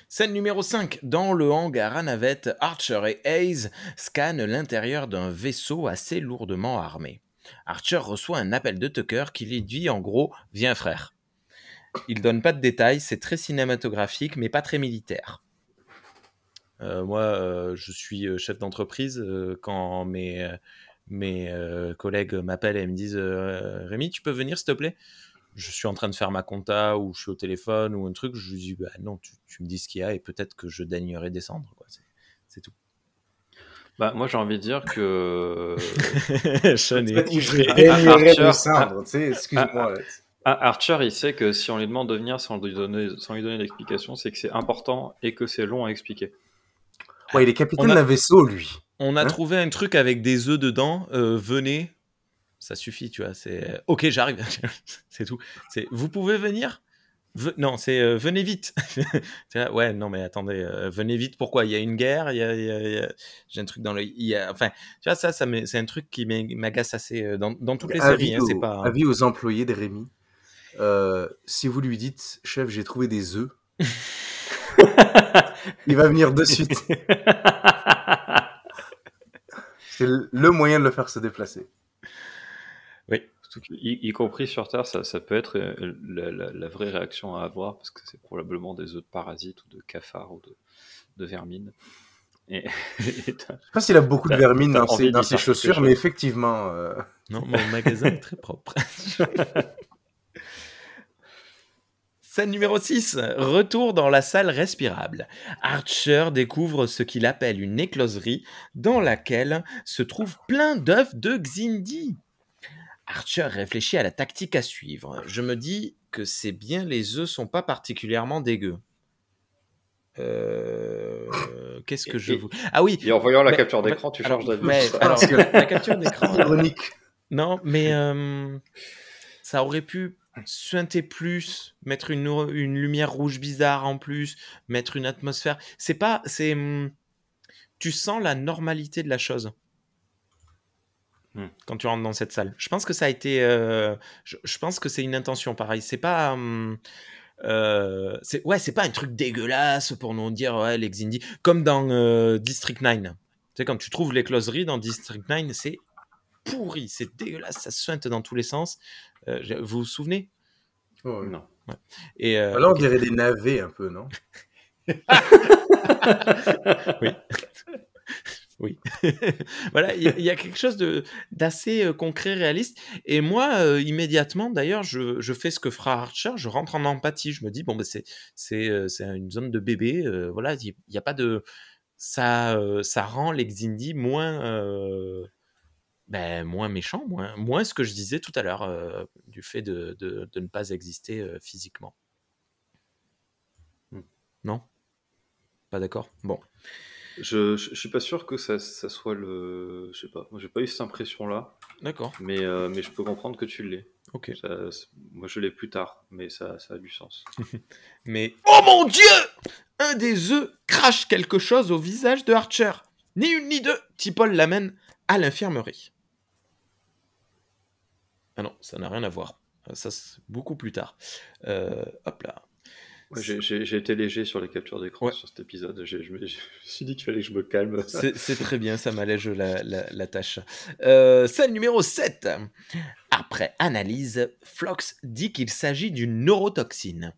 Scène numéro 5. Dans le hangar à navette, Archer et Hayes scannent l'intérieur d'un vaisseau assez lourdement armé. Archer reçoit un appel de Tucker qui lui dit en gros Viens frère. Il donne pas de détails, c'est très cinématographique mais pas très militaire. Euh, moi, euh, je suis euh, chef d'entreprise. quand mes, mes euh, collègues m'appellent et me disent euh, Rémi, tu peux venir s'il te plaît? Je suis en train de faire ma compta ou je suis au téléphone ou un truc, je lui dis bah non, tu, tu me dis ce qu'il y a et peut-être que je daignerai descendre. quoi. C'est- C'est tout. Bah, moi, j'ai envie de dire que Sean est excuse-moi. là. Ah, Archer, il sait que si on lui demande de venir sans lui donner, sans lui donner d'explication, c'est que c'est important et que c'est long à expliquer. Ouais, il est capitaine a- d'un vaisseau, lui. On a Hein trouvé un truc avec des œufs dedans. euh, venez, ça suffit, tu vois. C'est ok, j'arrive. c'est tout. C'est vous pouvez venir? Ve- Non, c'est euh, venez vite. Là, ouais, non, mais attendez, euh, venez vite. Pourquoi? Il y a une guerre. Il y a, y j'ai un truc dans le. il y a- Enfin, tu vois ça, ça c'est un truc qui m'agace assez euh, dans, dans toutes les Avis séries. hein, c'est pas. avis aux employés de Rémi. Euh, si vous lui dites, chef, j'ai trouvé des œufs, il va venir de suite. C'est le- moyen de le faire se déplacer. Que, y, y compris sur Terre, ça, ça peut être euh, la, la- la vraie réaction à avoir parce que c'est probablement des œufs de parasites ou de cafards ou de, de vermines. Et, et Je sais pas s'il a beaucoup de vermine dans ses, dans chaussures, mais effectivement, euh, Non, mon magasin est très propre. Scène numéro 6. Retour dans la salle respirable. Archer découvre ce qu'il appelle une écloserie dans laquelle se trouvent plein d'œufs de Xindi. Archer réfléchit à la tactique à suivre. Je me dis que c'est bien les œufs sont pas particulièrement dégueux. Euh, Qu'est-ce que je vous... Ah oui, Et en voyant la Mais- capture d'écran, tu changes d'avis. la capture d'écran. ironique. Non, mais euh, ça aurait pu suinter plus, mettre une, une lumière rouge bizarre en plus, mettre une atmosphère. C'est pas, c'est, hum, tu sens la normalité de la chose Hmm. quand tu rentres dans cette salle. Je pense que ça a été, euh, je, je pense que c'est une intention pareil. C'est pas, hum, euh, c'est ouais, c'est pas un truc dégueulasse pour nous dire ouais les Xindi, comme dans euh, District 9. Tu sais quand tu trouves les closeries dans District 9, c'est pourri, c'est dégueulasse, ça suinte dans tous les sens. Euh, vous vous souvenez? Ouais. Non. Et euh, Alors, on dirait des navets un peu, non? Oui. voilà, il y, a- il y a quelque chose de d'assez euh, concret, réaliste. Et moi, euh, immédiatement, d'ailleurs, je, je fais ce que fera Archer, je rentre en empathie. Je me dis, bon, ben, c'est c'est c'est une zone de bébé. euh, voilà, il n'y a pas de. Ça, ça rend les Xindi moins. Ben, moins méchants, moins, moins ce que je disais tout à l'heure, euh, du fait de, de, de ne pas exister euh, physiquement. Hmm. Non? Pas d'accord? Bon. Je, je suis pas sûr que ça, ça soit le. Je sais pas. J'ai pas eu cette impression-là, D'accord. mais, euh, mais je peux comprendre que tu l'aies. Ok. Ça- moi, je l'ai plus tard, mais ça, ça a du sens. Mais oh mon dieu Un des œufs crache quelque chose au visage de Archer. Ni une ni deux, Tipol l'amène à l'infirmerie. Ah non, ça n'a rien à voir. Euh, Ça, c'est beaucoup plus tard. Euh, hop là. Ouais, j'ai- été léger sur les captures d'écran Ouais. sur cet épisode. J'ai- Je, me je me suis dit qu'il fallait que je me calme. C'est très bien, ça m'allège la, la- la tâche. Euh, scène numéro 7. Après analyse, Flox dit qu'il s'agit d'une neurotoxine.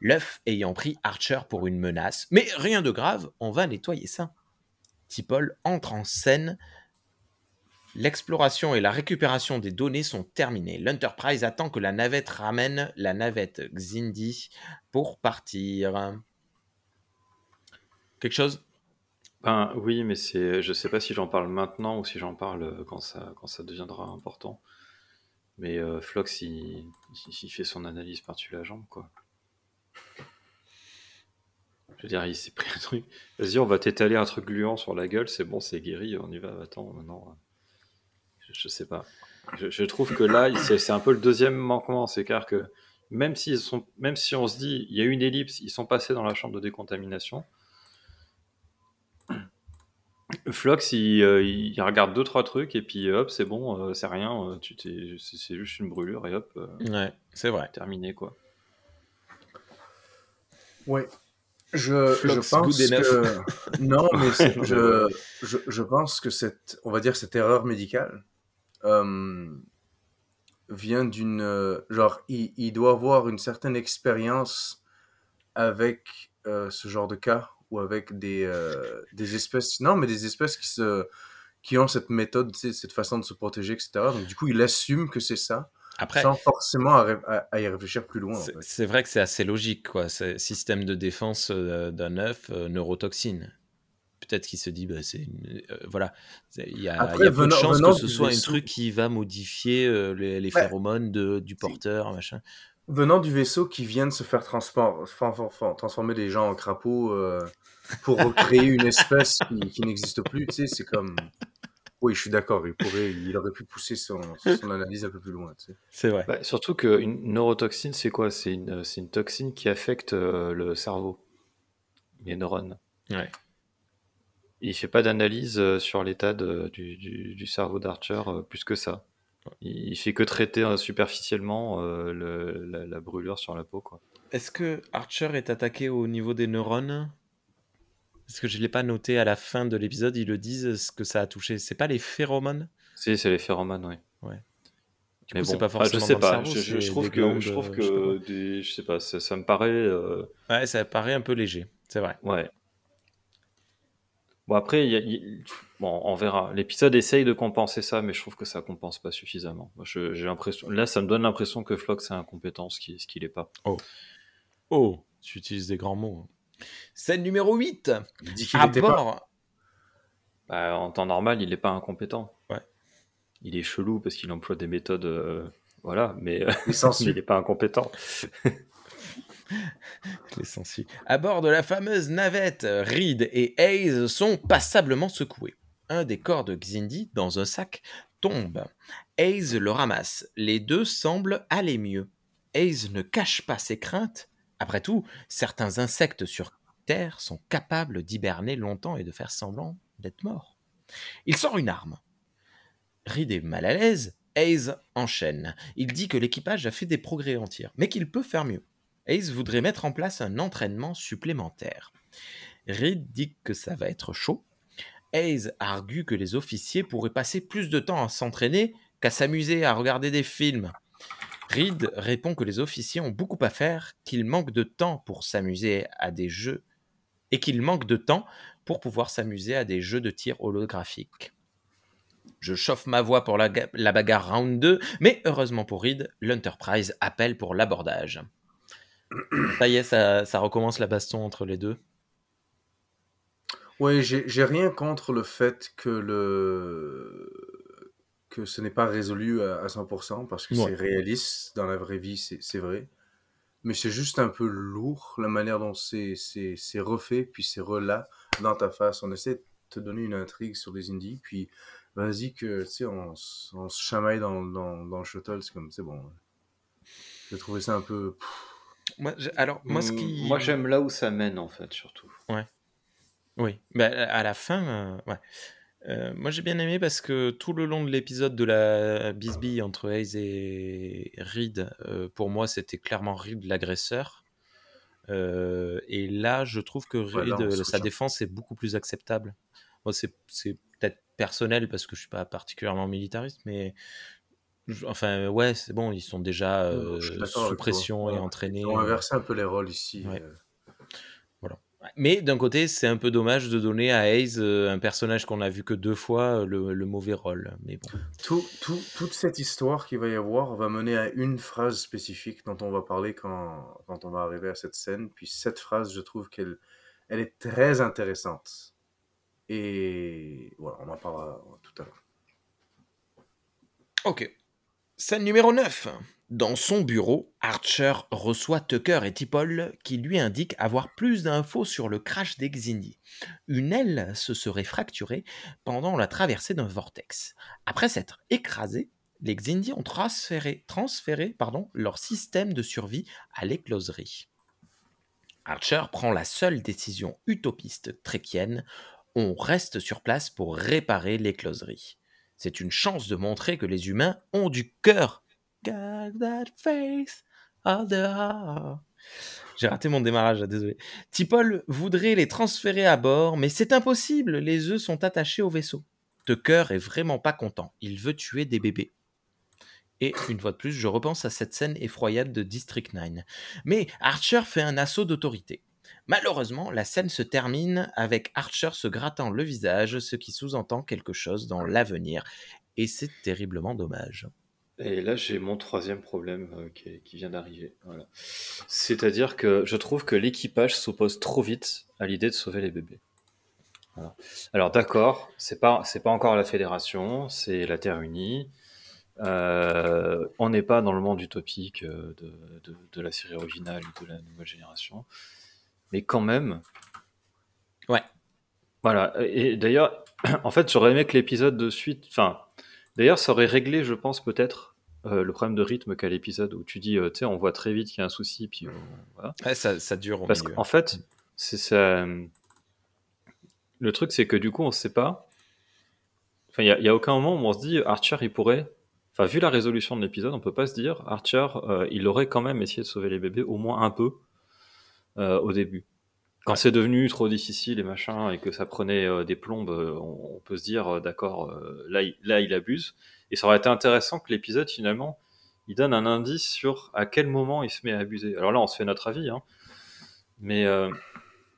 L'œuf ayant pris Archer pour une menace. Mais rien de grave, on va nettoyer ça. T'Pol entre en scène. L'exploration et la récupération des données sont terminées. L'Enterprise attend que la navette ramène la navette Xindi pour partir. Quelque chose? Ben, oui, mais je sais pas si j'en parle maintenant ou si j'en parle quand ça, deviendra important. Mais euh, Flox, il fait son analyse par-dessus la jambe, quoi. Je veux dire, il s'est pris un truc. Vas-y, on va t'étaler un truc gluant sur la gueule, c'est bon, c'est guéri, on y va. Attends, maintenant. Je, sais pas. Je, je trouve que là, c'est un peu le deuxième manquement, c'est clair que même, sont, même si on se dit, il y a eu une ellipse, ils sont passés dans la chambre de décontamination. Flox, il, euh, il regarde deux trois trucs et puis hop, c'est bon, euh, c'est rien, euh, tu t'es, c'est juste une brûlure et hop, Ouais, c'est vrai. terminé quoi. Ouais. Je, pense que non, mais c'est- je, je, je pense que cette, on va dire cette erreur médicale euh, vient d'une euh, genre il, il doit avoir une certaine expérience avec euh, ce genre de cas ou avec des des espèces non mais des espèces qui se qui ont cette méthode, cette façon de se protéger, etc. Donc du coup, il assume que c'est ça, Après, sans forcément à, ré- à- à y réfléchir plus loin. en c'est fait. vrai que c'est assez logique, quoi. C'est système de défense d'un œuf, neurotoxine. Peut-être qu'il se dit, bah, c'est euh, voilà, il y a, Après, il y a peu de chances que ce soit un truc qui va modifier euh, les, les Ouais. phéromones de, du porteur, machin. Venant du vaisseau qui vient de se faire transformer les gens en crapauds euh, pour recréer une espèce qui, qui n'existe plus, tu sais, c'est comme... Oui, je suis d'accord, il, pourrait, il aurait pu pousser son, son analyse un peu plus loin, tu sais. C'est vrai. Bah, surtout qu'une neurotoxine, c'est quoi? C'est une, une toxine qui affecte euh, le cerveau, les neurones. Ouais. Il fait pas d'analyse euh, sur l'état du, du- du cerveau d'Archer euh, plus que ça. Il fait que traiter euh, superficiellement euh, le- la, la brûlure sur la peau. Est-ce que Archer est attaqué au niveau des neurones? Parce que je ne l'ai pas noté à la fin de l'épisode, ils le disent ce que ça a touché. C'est pas les phéromones? Si, c'est les phéromones, oui. Du Mais coup, bon, pas forcément je sais pas. cerveau, je, je- je c'est trouve que, glandes, je trouve je sais pas quoi. que des- je sais pas, ça, ça me paraît. euh, Ouais, ça paraît un peu léger, c'est vrai. Ouais. Bon, après, il y a- il- bon, on verra. L'épisode essaye de compenser ça, mais je trouve que ça compense pas suffisamment. Moi, je- j'ai l'impression, là, ça me donne l'impression que Flox est incompétent, ce qui, ce qu'il est pas. Oh, tu utilises des grands mots. Scène numéro 8. Il dit qu'il À était pas... bord. Bah, en temps normal, il est pas incompétent. Ouais. Il est chelou parce qu'il emploie des méthodes, euh, voilà, mais, sensus. il est pas incompétent. Les. À bord de la fameuse navette, Reed et Hayes sont passablement secoués. Un des corps de Xindi, dans un sac, tombe. Hayes le ramasse. Les deux semblent aller mieux. Hayes ne cache pas ses craintes. Après tout, certains insectes sur Terre sont capables d'hiberner longtemps et de faire semblant d'être morts. Il sort une arme. Reed est mal à l'aise. Hayes enchaîne. Il dit que l'équipage a fait des progrès en tir, mais qu'il peut faire mieux. Hayes voudrait mettre en place un entraînement supplémentaire. Reed dit que ça va être chaud. Hayes argue que les officiers pourraient passer plus de temps à s'entraîner qu'à s'amuser à regarder des films. Reed répond que les officiers ont beaucoup à faire, qu'ils manquent de temps pour s'amuser à des jeux et qu'ils manquent de temps pour pouvoir s'amuser à des jeux de tir holographique. Je chauffe ma voix pour la, la bagarre round 2, mais heureusement pour Reed, l'Enterprise appelle pour l'abordage. Ça y est, ça, ça recommence la baston entre les deux. Oui, j'ai rien contre le fait que le que ce n'est pas résolu à, à 100% parce que Ouais. c'est réaliste dans la vraie vie, c'est vrai. Mais c'est juste un peu lourd la manière dont c'est refait puis c'est relat dans ta face. On essaie de te donner une intrigue sur des indies puis vas-y que tu sais on, se chamaille dans, dans, dans le shuttle, c'est comme c'est bon. J'ai trouvé ça un peu Moi, alors, moi, ce Mm, qui. Moi, j'aime là où ça mène, en fait, surtout. Oui, bah, à la fin, euh, ouais. Euh, moi j'ai bien aimé parce que tout le long de l'épisode de la bisbille entre Hayes et Reed, euh, pour moi c'était clairement Reed l'agresseur. Euh, et là, je trouve que Ouais, Reed, euh, sa défense est beaucoup plus acceptable. Moi, c'est c'est peut-être personnel parce que je suis pas particulièrement militariste, mais enfin, ouais, c'est bon, ils sont déjà euh, sous toi. pression et entraînés. Ils ont euh, inversé un peu les rôles ici. Ouais. euh. Mais d'un côté, c'est un peu dommage de donner à Hayes, un personnage qu'on a vu que deux fois, le, le mauvais rôle. Mais bon. Tout, tout- toute cette histoire qu'il va y avoir va mener à une phrase spécifique dont on va parler quand, quand on va arriver à cette scène. Puis cette phrase, je trouve qu'elle elle est très intéressante. Et voilà, on en parlera tout à l'heure. Ok. Scène numéro 9. Dans son bureau, Archer reçoit Tucker et Tipol qui lui indiquent avoir plus d'infos sur le crash des. Une aile se serait fracturée pendant la traversée d'un vortex. Après s'être écrasés, les Xindi ont transféré, leur système de survie à l'écloserie. Archer prend la seule décision utopiste tréquienne on reste sur place pour réparer l'écloserie. C'est une chance de montrer que les humains ont du cœur. Got that face of the. J'ai raté mon démarrage, désolé. Tipol voudrait les transférer à bord, mais c'est impossible, les œufs sont attachés au vaisseau. Tucker est vraiment pas content, il veut tuer des bébés. Et une fois de plus, je repense à cette scène effroyable de District 9. Mais Archer fait un assaut d'autorité. Malheureusement, la scène se termine avec Archer se grattant le visage, ce qui sous-entend quelque chose dans l'avenir. Et c'est terriblement dommage. Et là, j'ai mon troisième problème euh, qui, vient d'arriver. Voilà. C'est-à-dire que je trouve que l'équipage s'oppose trop vite à l'idée de sauver les bébés. Alors d'accord, c'est pas pas encore la fédération, c'est la Terre unie. Euh, on n'est pas dans le monde utopique euh, de, de la série originale ou de la nouvelle génération, mais quand même. Ouais. Voilà. Et d'ailleurs, en fait, j'aurais aimé que l'épisode de suite, enfin, d'ailleurs, ça aurait réglé, je pense, peut-être euh, le problème de rythme qu'a l'épisode où tu dis, euh, tu sais, on voit très vite qu'il y a un souci, puis on- voilà. Ouais, ça, ça dure au Parce qu'en fait, c'est ça. Le truc, c'est que du coup, on sait pas. Enfin, il y a, aucun moment où on se dit Archer, il pourrait. Enfin, vu la résolution de l'épisode, on peut pas se dire Archer, euh, il aurait quand même essayé de sauver les bébés, au moins un peu, au début. Quand c'est devenu trop difficile et machin, et que ça prenait euh, des plombes, euh, on, on peut se dire, euh, d'accord, euh, là, il- là, il abuse. Et ça aurait été intéressant que l'épisode, finalement, il donne un indice sur à quel moment il se met à abuser. Alors là, on se fait notre avis, hein. Mais euh,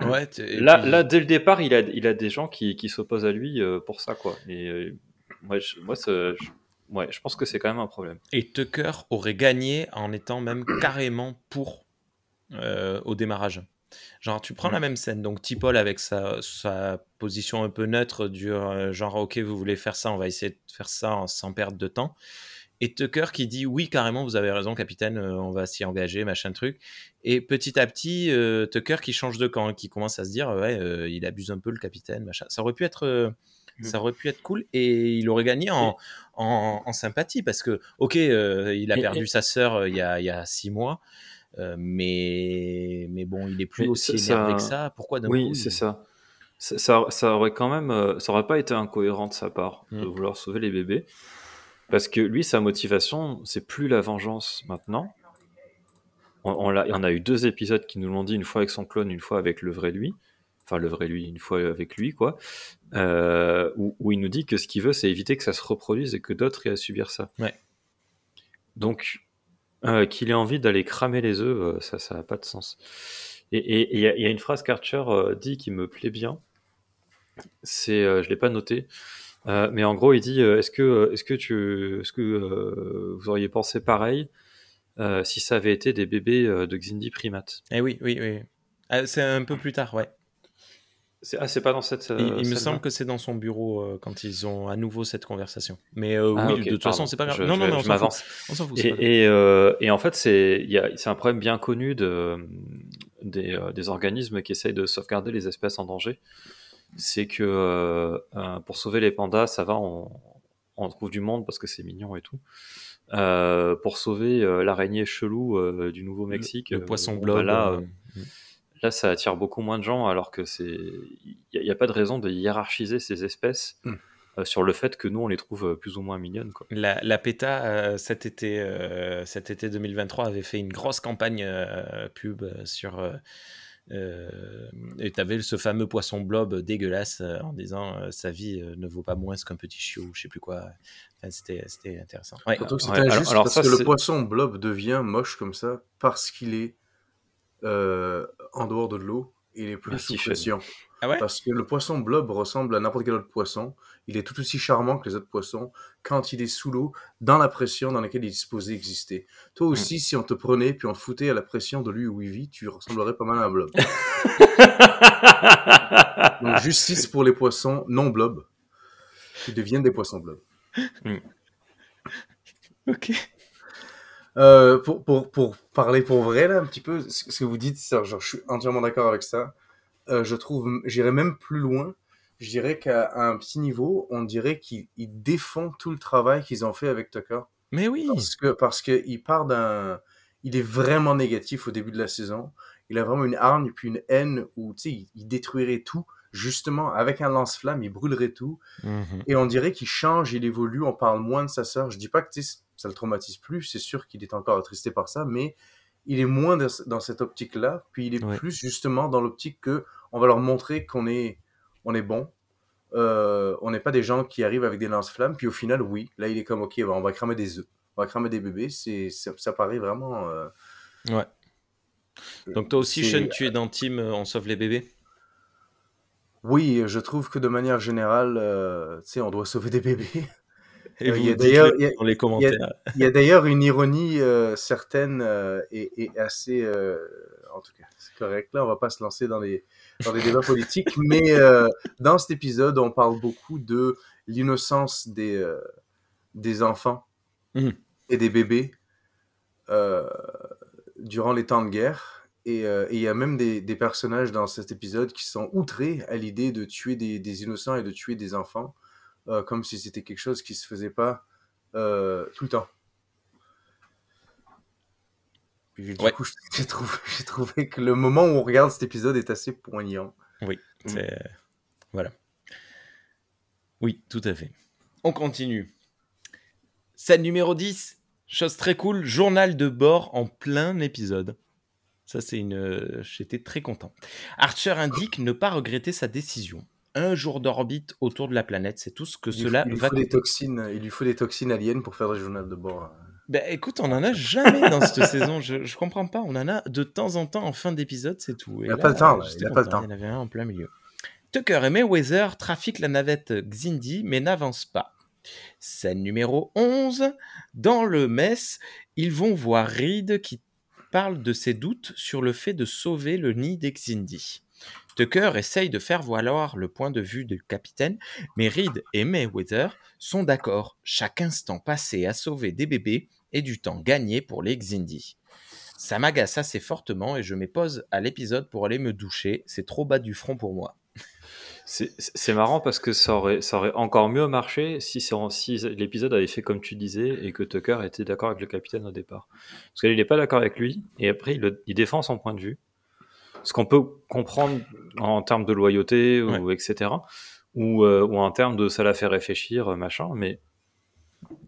Ouais, là, puis- là, dès le départ, il a, il a des gens qui, qui s'opposent à lui euh, pour ça, quoi. Et euh, moi, je, moi je, ouais, je pense que c'est quand même un problème. Et Tucker aurait gagné en étant même carrément pour euh, au démarrage. Genre, tu prends la même scène, donc Tipol avec sa, sa position un peu neutre, du euh, genre, ok, vous voulez faire ça, on va essayer de faire ça sans perdre de temps. Et Tucker qui dit, oui, carrément, vous avez raison, capitaine, euh, on va s'y engager, machin truc. Et petit à petit, Tucker qui change de camp, qui commence à se dire, ouais, il abuse un peu le capitaine, machin. Ça aurait pu être. Mm. ça aurait pu être cool et il aurait gagné en, en, en sympathie parce que, ok, euh, il a perdu sa sœur il y, a, il y a six mois, euh, mais, mais bon, il est plus Mais aussi ça- énervé ça- que ça. Pourquoi d'un Oui, c'est il- ça. ça. ça. aurait quand même, euh, ça aurait pas été incohérent de sa part de Mm. vouloir sauver les bébés, parce que lui, sa motivation, c'est plus la vengeance maintenant. On, on y en a eu deux épisodes qui nous l'ont dit, une fois avec son clone, une fois avec le vrai lui. Enfin, le vrai lui, une fois avec lui, quoi. Euh, où, où il nous dit que ce qu'il veut, c'est éviter que ça se reproduise et que d'autres aient à subir ça. Ouais. Donc, euh, qu'il ait envie d'aller cramer les œufs, euh, ça, ça n'a pas de sens. Et il y, a- une phrase qu'Archer euh, dit qui me plaît bien. C'est, je l'ai pas noté, mais en gros, il dit Est-ce que, est-ce que tu, est-ce que vous auriez pensé pareil si ça avait été des bébés de Xindi primates Eh oui, oui, oui. C'est un peu plus tard, ouais. Ah, c'est pas dans cette. euh, il, il me semble que c'est dans son bureau euh, quand ils ont à nouveau cette conversation. Mais euh, Ah, oui, de toute pardon. façon, c'est pas grave. Je- non, non, je- mais on je m'avance. On s'en fout. Et, et, euh, et en fait, c'est un problème bien connu de, des, euh, des organismes qui essayent de sauvegarder les espèces en danger. C'est que euh, euh, pour sauver les pandas, ça va, on, on trouve du monde parce que c'est mignon et tout. Euh, pour sauver euh, l'araignée chelou euh, du Nouveau-Mexique, le euh, poisson blob. là, euh, euh, là, ça attire beaucoup moins de gens alors que c'est il n'y a, il y a pas de raison de hiérarchiser ces espèces Hmm. euh, sur le fait que nous, on les trouve euh, plus ou moins mignonnes. Quoi. La, la PETA, euh, cet, été, euh, cet été 2023, avait fait une grosse campagne euh, pub sur. euh, euh, et tu avais ce fameux poisson blob dégueulasse euh, en disant euh, sa vie euh, ne vaut pas moins qu'un petit chiot, ou je sais plus quoi. Enfin, c'était, c'était intéressant. Ouais. Surtout que c'est Ouais, alors- injuste alors parce ça, que le poisson blob devient moche comme ça parce qu'il est euh, en dehors de l'eau. Il est plus Bah, sous pression. Ah ouais? Parce que le poisson blob ressemble à n'importe quel autre poisson. Il est tout aussi charmant que les autres poissons quand il est sous l'eau, dans la pression dans laquelle il est supposé exister. Toi aussi, si on te prenait puis on te foutait à la pression de lui où il vit, tu ressemblerais pas mal à un blob. Donc, justice pour les poissons non blob qui deviennent des poissons blob. Ok. Euh, pour, pour, pour parler pour vrai, là, un petit peu, ce ce que vous dites, ça, genre, je suis entièrement d'accord avec ça. Euh, je trouve, j'irais même plus loin. Je dirais qu'à un petit niveau, on dirait qu'ils ils défont tout le travail qu'ils ont fait avec Tucker. Mais oui. Parce que, parce que il part d'un, il est vraiment négatif au début de la saison. Il a vraiment une hargne puis une haine où, tu sais, il, il détruirait tout. Justement, avec un lance-flamme, il brûlerait tout. Mhm. Et on dirait qu'il change, il évolue, on parle moins de sa sœur. Je dis pas que tu sais, ça le traumatise plus, c'est sûr qu'il est encore attristé par ça, mais il est moins dans, dans cette optique-là, puis il est Ouais. plus justement dans l'optique que on va leur montrer qu'on est, on est bon. Euh, on n'est pas des gens qui arrivent avec des lance-flammes, puis au final, oui, là il est comme ok, ben, on va cramer des œufs, on va cramer des bébés, c'est, ça, ça paraît vraiment. euh, Ouais. Donc toi aussi, Sean, tu es dans Team euh, On sauve les bébés? Oui, je trouve que de manière générale, euh, tu sais, on doit sauver des bébés. Et vous il y a d'ailleurs- il y a- dans les commentaires. Il y a d'ailleurs une ironie euh, certaine euh, et, et assez, euh, en tout cas, c'est correct. Là, on va pas se lancer dans les dans les débats politiques, mais dans cet épisode, on parle beaucoup de l'innocence des des enfants Mhm. et des bébés durant les temps de guerre. Et euh, il y a même des, des personnages dans cet épisode qui sont outrés à l'idée de tuer des, des innocents et de tuer des enfants, euh, comme si c'était quelque chose qui se faisait pas euh, tout le temps. Puis, du Ouais. coup, j'ai trouvé, que le moment où on regarde cet épisode est assez poignant. C'est- euh, Voilà. Oui, tout à fait. On continue. Scène numéro 10. Chose très cool. Journal de bord en plein épisode. Ça, c'est une. euh, J'étais très content. Archer indique ne pas regretter sa décision. Un jour d'orbite autour de la planète, c'est tout ce que Il cela il va faut des toxines, il lui faut des toxines aliens pour faire des journaux de bord. Ben écoute, on en a jamais dans cette saison. Je, je comprends pas. On en a de temps en temps en fin d'épisode, c'est tout. Et Il a pas le temps, là. j'étais Il a pas le temps. Il y en avait un en plein milieu. Tucker et Mayweather trafiquent la navette Xindi, mais n'avancent pas. Scène numéro 11. Dans le mess, ils vont voir Reed qui parle de ses doutes sur le fait de sauver le nid des Xindi. Tucker essaye de faire valoir le point de vue du capitaine, mais Reed et Mayweather sont d'accord. Chaque instant passé à sauver des bébés est du temps gagné pour les Xindi. Ça m'agace assez fortement et je m'épose à l'épisode pour aller me doucher. C'est trop bas du front pour moi. C'est marrant parce que ça aurait, encore mieux marché si, l'épisode avait fait comme tu disais et que Tucker était d'accord avec le capitaine au départ. Parce qu'il n'est pas d'accord avec lui et après il défend son point de vue. Ce qu'on peut comprendre en termes de loyauté ou etc. Ou, euh, ou en termes de ça la fait réfléchir, euh, machin. Mais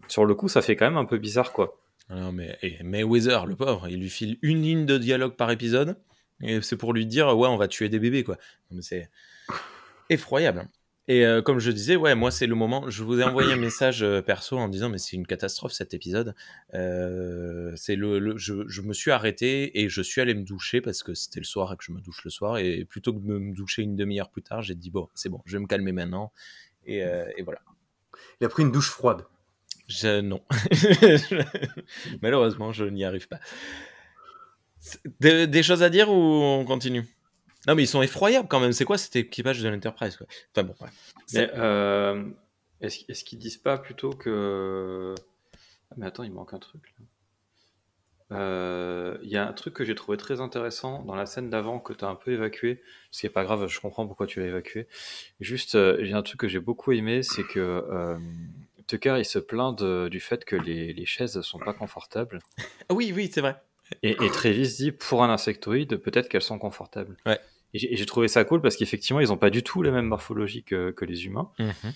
sur le coup, ça fait quand même un peu bizarre quoi. Non, mais et Mayweather, le pauvre, il lui file une ligne de dialogue par épisode et c'est pour lui dire ouais, on va tuer des bébés quoi. C'est effroyable. Et euh, comme je disais, ouais, moi c'est le moment. Je vous ai envoyé un message euh, perso en disant mais c'est une catastrophe cet épisode. Euh, c'est le, le- je, je me suis arrêté et je suis allé me doucher parce que c'était le soir et que je me douche le soir et plutôt que de me doucher une demi-heure plus tard, j'ai dit bon c'est bon, je vais me calmer maintenant et, et voilà. Il a pris une douche froide. Je, non. Malheureusement, je n'y arrive pas. Des choses à dire ou on continue? Non, mais ils sont effroyables quand même. C'est quoi cet équipage de l'Enterprise Enfin bon. Mais euh, est-ce est-ce qu'ils disent pas plutôt que. Ah, mais attends, il manque un truc là. Euh, Il y a un truc que j'ai trouvé très intéressant dans la scène d'avant que tu as un peu évacué, ce qui est pas grave, je comprends pourquoi tu l'as évacué. Juste, euh, il y a un truc que j'ai beaucoup aimé, c'est que euh, Tucker il se plaint de- du fait que les, les chaises sont pas confortables. Ah oui, oui, c'est vrai. Et, et Travis dit pour un insectoïde, peut-être qu'elles sont confortables. Ouais. Et j'ai trouvé ça cool parce qu'effectivement, ils ont pas du tout la même morphologie que, que les humains. Mhm.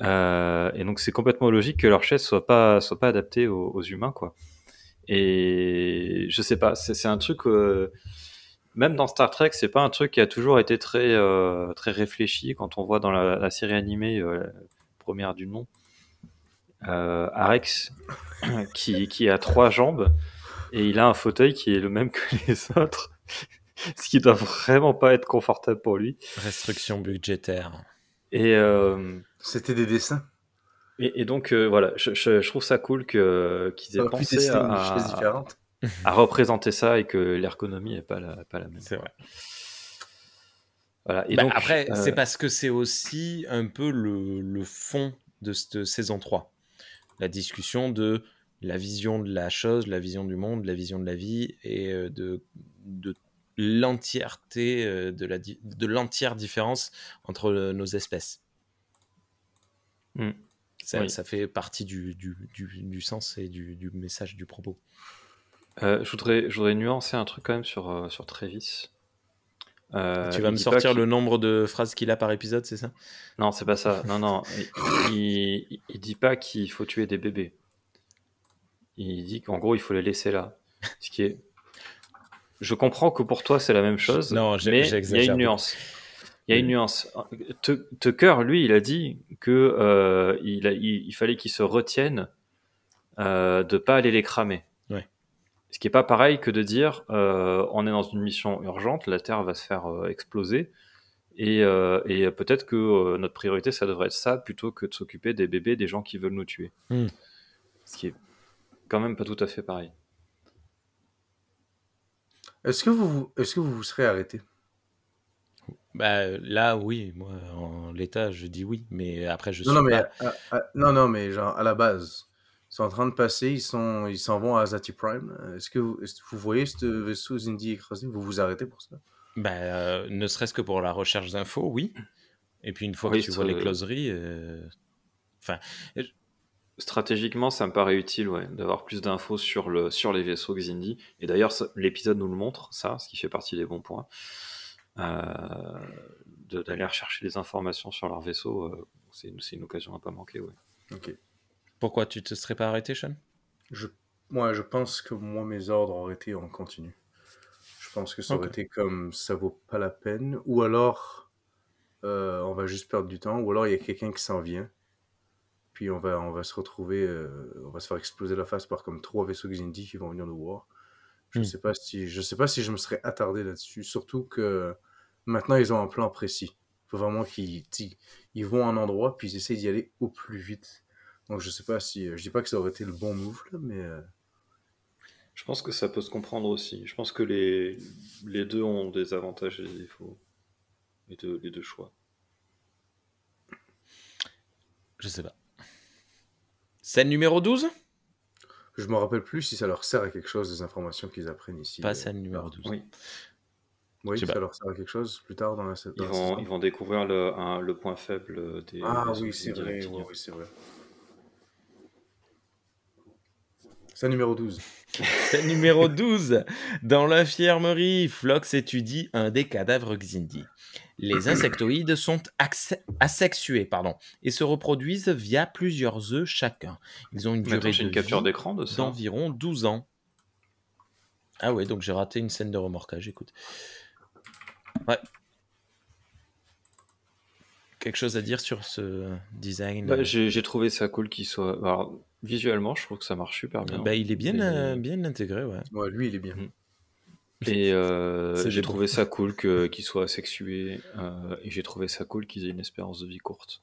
Euh, et donc c'est complètement logique que leur chaise soit pas soit pas adaptée aux, aux humains quoi. Et je sais pas, c'est un truc euh, même dans Star Trek, c'est pas un truc qui a toujours été très euh, très réfléchi quand on voit dans la, la série animée première du nom Arex qui qui a trois jambes et il a un fauteuil qui est le même que les autres. Ce qui doit vraiment pas être confortable pour lui. Restriction budgétaire. Et, euh, C'était des dessins. et, et donc, euh, voilà, je, je- je trouve ça cool que- qu'ils aient pensé à, représenter ça et que l'ergonomie n'est pas la, pas la même. C'est vrai. Voilà. Et Bah, donc, après, euh, c'est parce que c'est aussi un peu le, le fond de cette saison 3. La discussion de la vision de la chose, la vision du monde, la vision de la vie et de, de l'entièreté, euh, de la di- de l'entière différence entre euh, nos espèces. Hmm. Ça, Oui. ça fait partie du, du, du- du sens et du, du message du propos. euh, je, voudrais, je voudrais nuancer un truc quand même sur, euh, sur Travis. Euh, tu vas me sortir le nombre de phrases qu'il a par épisode, c'est ça? Non, c'est pas ça. Non, non. Il, il, il dit pas qu'il faut tuer des bébés. Il dit qu'en gros, il faut les laisser là. Ce qui est. Je comprends que pour toi, c'est la même chose. Non, mais il y a une nuance. Il y a une nuance. Tu- Tucker, lui, il a dit que euh, il, a- il, il fallait qu'il se retienne euh, de pas aller les cramer. Ouais. Ce qui est pas pareil que de dire euh, on est dans une mission urgente, la Terre va se faire euh, exploser. Et, euh, et peut-être que euh, notre priorité, ça devrait être ça plutôt que de s'occuper des bébés, des gens qui veulent nous tuer. Hmm. Ce qui est quand même pas tout à fait pareil. Est-ce que vous, est-ce que vous vous serez arrêté? Bah, là, oui, moi, en l'état, je dis oui, mais après, je Non, suis non, mais, pas... à- à- non, non, mais genre à la base, ils sont en train de passer, ils sont, ils s'en vont à Zati Prime. Est-ce que vous, est-ce que vous voyez ce vaisseau Zindi écrasé? Vous vous arrêtez pour ça? Bah, euh, ne serait-ce que pour la recherche d'infos, oui. Et puis, une fois Oui, que tu vois les closeries... euh, Enfin, Stratégiquement, ça me paraît utile ouais, d'avoir plus d'infos sur, le, sur les vaisseaux Xindi. Et d'ailleurs, l'épisode nous le montre, ça, ce qui fait partie des bons points. Euh, D'aller rechercher des informations sur leur vaisseau, euh, c'est une, occasion à pas manquer. Ouais. Ok. pourquoi tu te serais pas arrêté, Sean? Je, moi, je pense que moi, mes ordres auraient été en continu. Je pense que ça aurait été comme ça vaut pas la peine, ou alors euh, on va juste perdre du temps, ou alors il y a quelqu'un qui s'en vient, puis on va, on va se retrouver, euh, on va se faire exploser la face par comme trois vaisseaux Xindi qui vont venir nous voir. Je Hmm. sais pas si, je sais pas si je me serais attardé là-dessus, surtout que maintenant ils ont un plan précis. Faut vraiment qu'ils, ils vont à un endroit puis ils essaient d'y aller au plus vite. Donc je sais pas si, je dis pas que ça aurait été le bon move là, mais euh, Je pense que ça peut se comprendre aussi. Je pense que les, les deux ont des avantages et des défauts. Les deux, les deux choix. Je sais pas. Scène numéro 12 Je me rappelle plus si ça leur sert à quelque chose des informations qu'ils apprennent ici. Pas scène numéro tard. 12. Oui. Oui, ça pas. leur sert à quelque chose plus tard dans la, dans Ils vont, ils vont découvrir le, un- le point faible des. Ah des oui, c'est vrai, oui, c'est vrai. C'est numéro 12. Scène numéro 12 Dans l'infirmerie, Flox étudie un des cadavres Xindi. Les insectoïdes sont asexués pardon, et se reproduisent via plusieurs œufs chacun. Ils ont une durée attends, j'ai de une capture vie d'écran de ça. d'environ 12 ans. Ah ouais, donc j'ai raté une scène de remorquage, écoute. Ouais. Quelque chose à dire sur ce design? Bah, euh, j'ai trouvé ça cool qu'il soit. Alors, visuellement, je trouve que ça marche super bien. bah, Il est bien, euh, bien intégré, ouais. Ouais, lui, il est bien. Mhm. Et euh, C'est j'ai trouvé ça cool que- qu'il soit asexué. euh, et j'ai trouvé ça cool qu'ils aient une espérance de vie courte.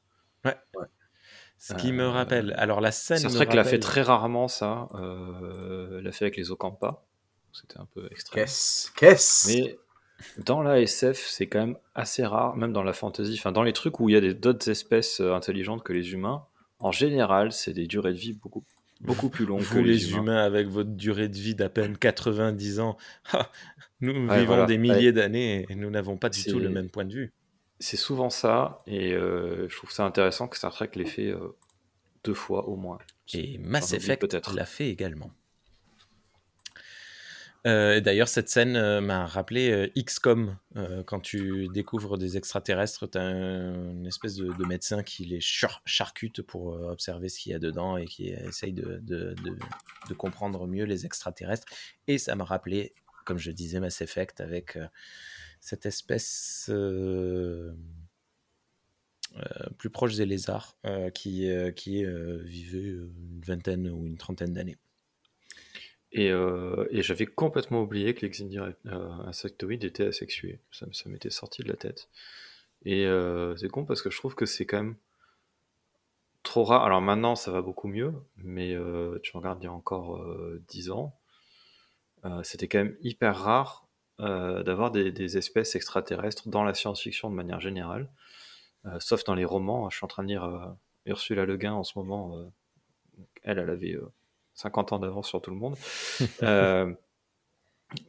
Ce qui me Euh, rappelle, alors la scène. Star me Trek l'a fait très rarement, ça. Euh, l'a fait avec les Okampa. C'était un peu extrême. Qu'est-ce? Qu'est-ce? Mais dans la SF, c'est quand même assez rare, même dans la fantasy, enfin dans les trucs où il y a d'autres espèces intelligentes que les humains, en général, c'est des durées de vie beaucoup, beaucoup plus longues que les, les humains. humains, avec votre durée de vie d'à peine 90 ans, ah, nous Ouais, vivons voilà. des milliers d'années et nous n'avons pas du tout le même point de vue. C'est souvent ça, et euh, je trouve ça intéressant que Star Trek l'ait fait euh, deux fois au moins. Et Mass Effect l'a fait également. Euh, D'ailleurs, cette scène euh, m'a rappelé euh, XCOM. euh, quand tu découvres des extraterrestres, tu as une espèce de, de médecin qui les char- charcute pour observer ce qu'il y a dedans et qui essaye de, comprendre mieux les extraterrestres. Et ça m'a rappelé, comme je disais, Mass Effect avec cette espèce plus proche des lézards qui, vivait une vingtaine ou une trentaine d'années. Et, euh, et j'avais complètement oublié que les Xindi euh, insectoïdes étaient asexués. Ça, ça m'était sorti de la tête. Et euh, c'est con parce que je trouve que c'est quand même trop rare. Alors maintenant, ça va beaucoup mieux, mais euh, tu regardes il y a encore euh, 10 ans, euh, c'était quand même hyper rare euh, d'avoir des, des espèces extraterrestres dans la science-fiction de manière générale, Euh, sauf dans les romans. Je suis en train de lire euh, Ursula Le Guin en ce moment. euh, elle, elle avait euh, 50 ans d'avance sur tout le monde. Euh,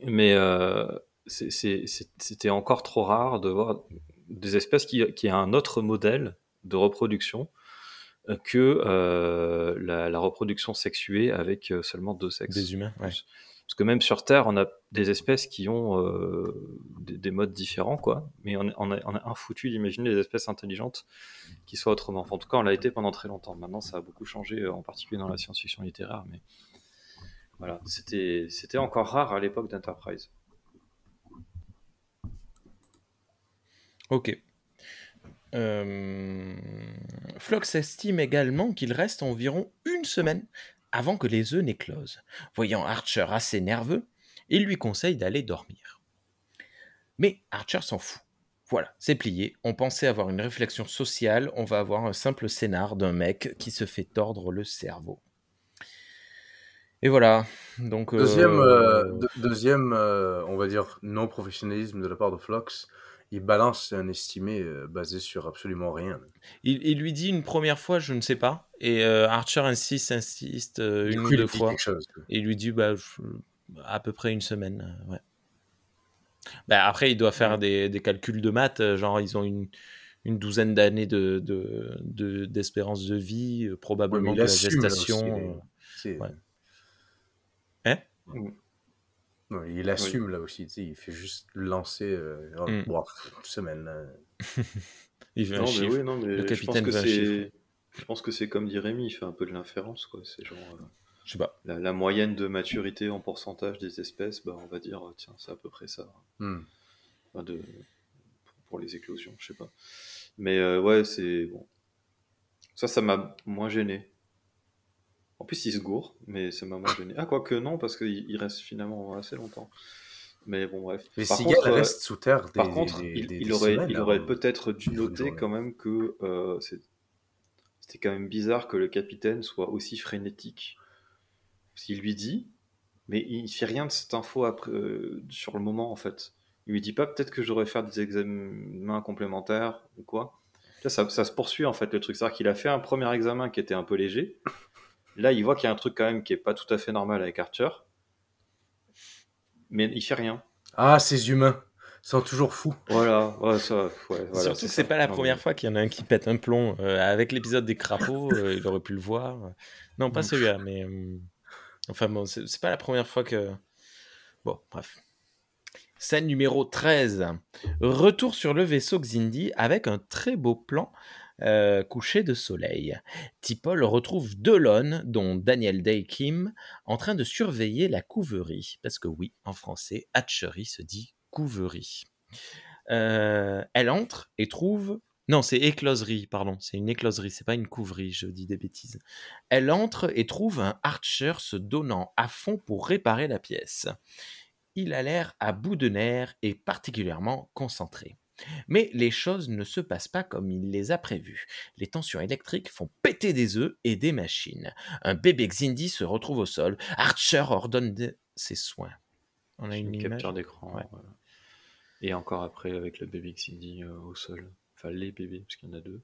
mais euh, c'était encore trop rare de voir des espèces qui, qui a un autre modèle de reproduction euh, que euh, la, la reproduction sexuée avec seulement deux sexes. Des humains, ouais. Parce que même sur Terre, on a des espèces qui ont euh, des, des modes différents, quoi. Mais on, on, a, un foutu d'imaginer des espèces intelligentes qui soient autrement. Enfin, en tout cas, on l'a été pendant très longtemps. Maintenant, ça a beaucoup changé, euh, en particulier dans la science-fiction littéraire. Mais voilà, c'était c'était encore rare à l'époque d'Enterprise. Ok. Euh, Flox estime également qu'il reste environ une semaine avant que les œufs n'éclosent. Voyant Archer assez nerveux, il lui conseille d'aller dormir. Mais Archer s'en fout. Voilà, c'est plié. On pensait avoir une réflexion sociale, on va avoir un simple scénar d'un mec qui se fait tordre le cerveau. Et voilà. Donc, Deuxième, euh, euh, deux- deuxième euh, on va dire, non-professionnalisme de la part de Flox. Il balance un estimé euh, basé sur absolument rien. il, il lui dit une première fois, je ne sais pas, et euh, Archer insiste, insiste euh, une coup, ou deux fois. chose. Et il lui dit bah, je- à peu près une semaine. ouais. Bah, après, il doit faire des, des calculs de maths, genre ils ont une, une douzaine d'années de, de- de- d'espérance de, vie, euh, Ouais, probablement la là aussi. gestation. les- euh, c'est- ouais. Hein? Il assume là aussi. tu sais, Il fait juste lancer. Euh, oh, Mm. une semaine. là. il veut un Non, mais chiffre. oui, non, mais Le je pense capitaine que un. Je pense que c'est comme dit Rémi, il fait un peu de l'inférence, quoi. C'est genre euh, Je sais pas. la, la moyenne de maturité en pourcentage des espèces, bah, on va dire, euh, tiens, c'est à peu près ça. Enfin, de, pour les éclosions, je sais pas. Mais euh, ouais, c'est bon. Ça, ça m'a moins gêné. En plus, il se gourre, mais ça m'a moins gêné. Ah, quoique non, parce qu'il il reste finalement assez longtemps. Mais bon, bref. Les Par contre, euh, restent sous terre des, Par contre, des- il, des- il des aurait, semaines, il hein. aurait peut-être dû noter quand même que euh, c'est- c'était quand même bizarre que le capitaine soit aussi frénétique. Parce qu'il lui dit, mais il fait rien de cette info après, euh, sur le moment en fait. Il lui dit pas peut-être que j'aurais faire des examens complémentaires ou quoi. Là, ça, ça se poursuit en fait le truc. C'est-à-dire qu'il a fait un premier examen qui était un peu léger. Là, il voit qu'il y a un truc quand même qui est pas tout à fait normal avec Archer. Mais il fait rien. Ah, ces humains sont toujours fous. Voilà, ouais, ça, ouais, voilà, Surtout que c'est pas la première fois qu'il y en a un qui pète un plomb. Euh, avec l'épisode des crapauds, euh, il aurait pu le voir. Non, pas Mm. celui-là, mais. euh, Enfin bon, c'est c'est pas la première fois que. Bon, bref. Scène numéro 13. Retour sur le vaisseau Xindi avec un très beau plan euh, coucher de soleil. T'Pol retrouve Delon, dont Daniel Day Kim, en train de surveiller la couverie. Parce que oui, en français, hatcherie se dit couverie. Euh, elle entre et trouve. Non, c'est écloserie, pardon. C'est une écloserie, c'est pas une couverie, je dis des bêtises. Elle entre et trouve un Archer se donnant à fond pour réparer la pièce. Il a l'air à bout de nerfs et particulièrement concentré. Mais les choses ne se passent pas comme il les a prévues. Les tensions électriques font péter des œufs et des machines. Un bébé Xindi se retrouve au sol. Archer ordonne de- ses soins. On a une, capture d'écran. Ouais. voilà. Et encore après avec le bébé Xindi euh, au sol. Enfin, les bébés, parce qu'il y en a deux.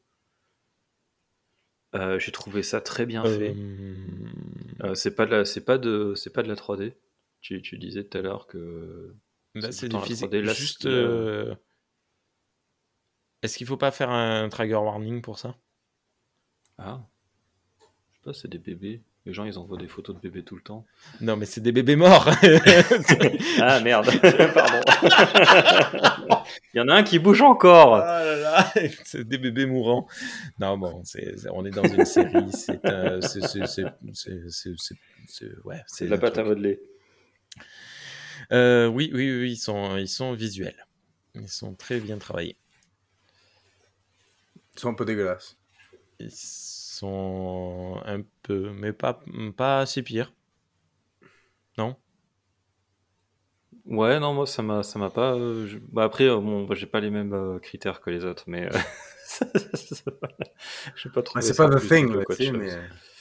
Euh, J'ai trouvé ça très bien fait. Euh, Euh, c'est pas de la, c'est pas de, c'est pas de la 3D. Tu, tu disais tout à l'heure que Là, C'est du physique. 3D, là, Juste. Est-ce qu'il faut pas faire un trigger warning pour ça? Ah, je sais pas, c'est des bébés. Les gens, ils envoient des photos de bébés tout le temps. Non, mais c'est des bébés morts. ah merde, pardon. Il y en a un qui bouge encore. Ah là là, c'est des bébés mourants. Non, bon, c'est, on est dans une série. C'est, euh, c'est, c'est, c'est, c'est, c'est, ouais, c'est la pâte à modeler. Euh, oui, oui, oui, ils sont, ils sont visuels. Ils sont très bien travaillés. Ils sont un peu dégueulasses. Ils sont un peu, mais pas, pas assez pire. Non? Ouais, non, moi ça m'a, ça m'a pas. Euh, bah, après, euh, bon, bah, j'ai pas les mêmes euh, critères que les autres, mais je pas trop. c'est pas The Thing, mais.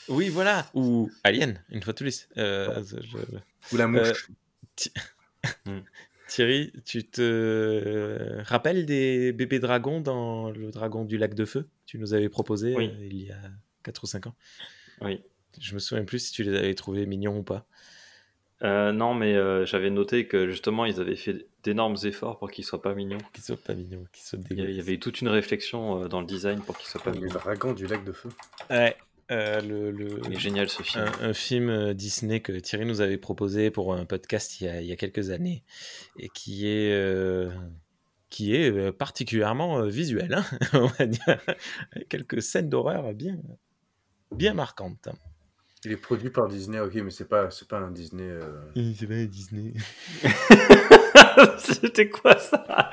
Oui, voilà. Ou Alien, une fois tous les. Ou la mouche. Hmm. Thierry, tu te rappelles des bébés dragons dans le dragon du lac de feu? Tu nous avais proposé il y a 4 ou 5 ans. Oui. Je me souviens plus si tu les avais trouvés mignons ou pas. Euh, non, mais euh, j'avais noté que justement, ils avaient fait d'énormes efforts pour qu'ils soient pas mignons. Qu'ils soient pas mignons, qu'ils soient Il y avait toute une réflexion euh, dans le design pour qu'ils soient pas mignons. Le dragon du lac de feu. Ouais. Le, Il est génial ce film. Un, film Disney que Thierry nous avait proposé pour un podcast il y a, il y a quelques années et qui est qui est particulièrement visuel, hein, on va dire. quelques scènes d'horreur bien bien marquantes. Il est produit par Disney, ok, mais c'est pas, c'est pas un Disney. Euh... C'est pas un Disney. C'était quoi ça?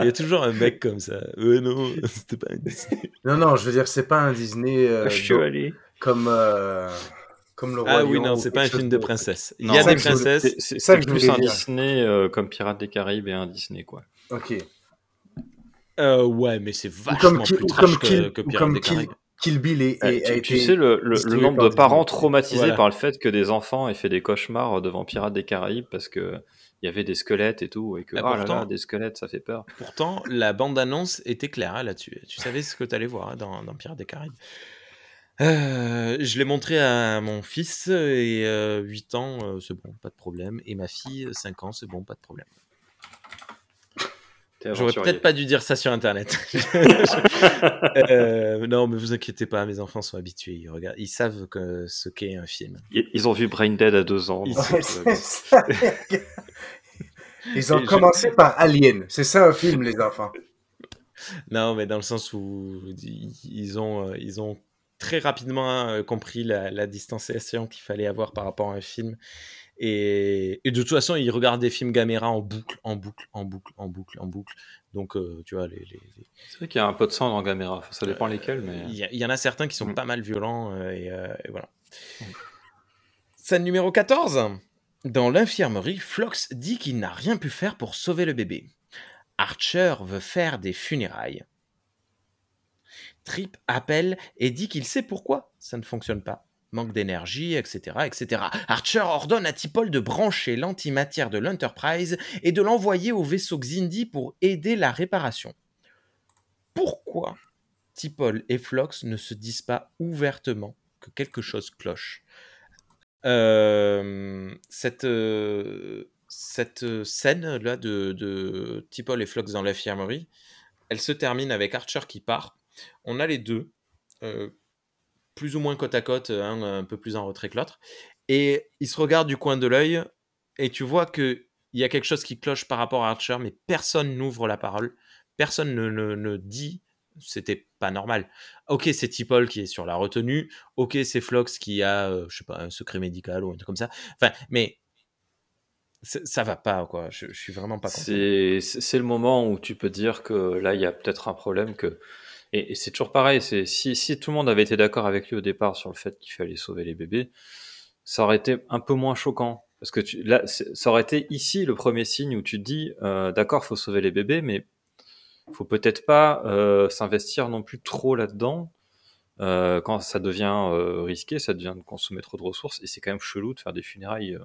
Il y a toujours un mec comme ça. Euh, non, c'était pas un Disney. Non, non, je veux dire, c'est pas un Disney. Euh, je suis allé. Comme. Euh, comme le Roi ah oui, non, c'est pas un film de princesse. Il y a des princesses. C'est ça que plus un Disney euh, comme Pirates des Caraïbes et un Disney, quoi. Ok. Euh, ouais, mais c'est vachement plus trash que, que Pirates des Caraïbes. Kill Bill et, euh, tu, sais le, le, nombre de parents traumatisés par le fait que des enfants aient fait des cauchemars devant Pirates des Caraïbes parce que il y avait des squelettes et tout et que ah, pourtant, des squelettes ça fait peur. Pourtant la bande annonce était claire hein, là-dessus. Tu savais ce que tu allais voir hein, dans, dans, Pirates des Caraïbes. Euh, je l'ai montré à mon fils et 8 euh, ans, c'est bon, pas de problème. Et ma fille, 5 ans, c'est bon, pas de problème. J'aurais peut-être pas dû dire ça sur Internet. Euh, non, mais vous inquiétez pas, mes enfants sont habitués. Ils, regardent, ils savent que, ce qu'est un film. Ils ont vu Brain Dead à deux ans. Ils, ont commencé par Alien. C'est ça un film, les enfants. Non, mais dans le sens où ils ont, euh, ils ont très rapidement euh, compris la, la distanciation qu'il fallait avoir par rapport à un film et, de toute façon, ils regardent des films Gamera en boucle, en boucle, en boucle, en boucle, en boucle. Donc, euh, tu vois, les. C'est vrai qu'il y a un peu de sang dans Gamera. ça dépend lesquels, mais. Il y, en a certains qui sont mm. pas mal violents, euh, euh, et, voilà. Mm. Scène numéro 14. Dans l'infirmerie, Flox dit qu'il n'a rien pu faire pour sauver le bébé. Archer veut faire des funérailles. Trip appelle et dit qu'il sait pourquoi ça ne fonctionne pas manque d'énergie, etc., etc. Archer ordonne à Tipol de brancher l'antimatière de l'Enterprise et de l'envoyer au vaisseau Xindi pour aider la réparation. Pourquoi Tipol et Flox ne se disent pas ouvertement que quelque chose cloche? Euh, cette, euh, cette scène-là de, de Tipol et Flox dans l'infirmerie, elle se termine avec Archer qui part. On a les deux. Euh, plus ou moins côte à côte, un un peu plus en retrait que l'autre. Et ils se regardent du coin de l'œil, et tu vois qu'il y a quelque chose qui cloche par rapport à Archer, mais personne n'ouvre la parole, personne ne, ne, dit c'était pas normal. Ok, c'est Tipol qui est sur la retenue, ok, c'est Flox qui a, euh, je sais pas, un secret médical ou un truc comme ça. Enfin, mais ça va pas, quoi. Je, suis vraiment pas content. C'est le moment où tu peux dire que là, il y a peut-être un problème que et, c'est toujours pareil, si, si tout le monde avait été d'accord avec lui au départ sur le fait qu'il fallait sauver les bébés, ça aurait été un peu moins choquant. Parce que là, ça aurait été ici le premier signe où tu te dis, euh, d'accord, faut sauver les bébés, mais faut peut-être pas euh, s'investir non plus trop là-dedans. Euh, quand ça devient euh, risqué, ça devient de consommer trop de ressources, et c'est quand même chelou de faire des funérailles. Euh.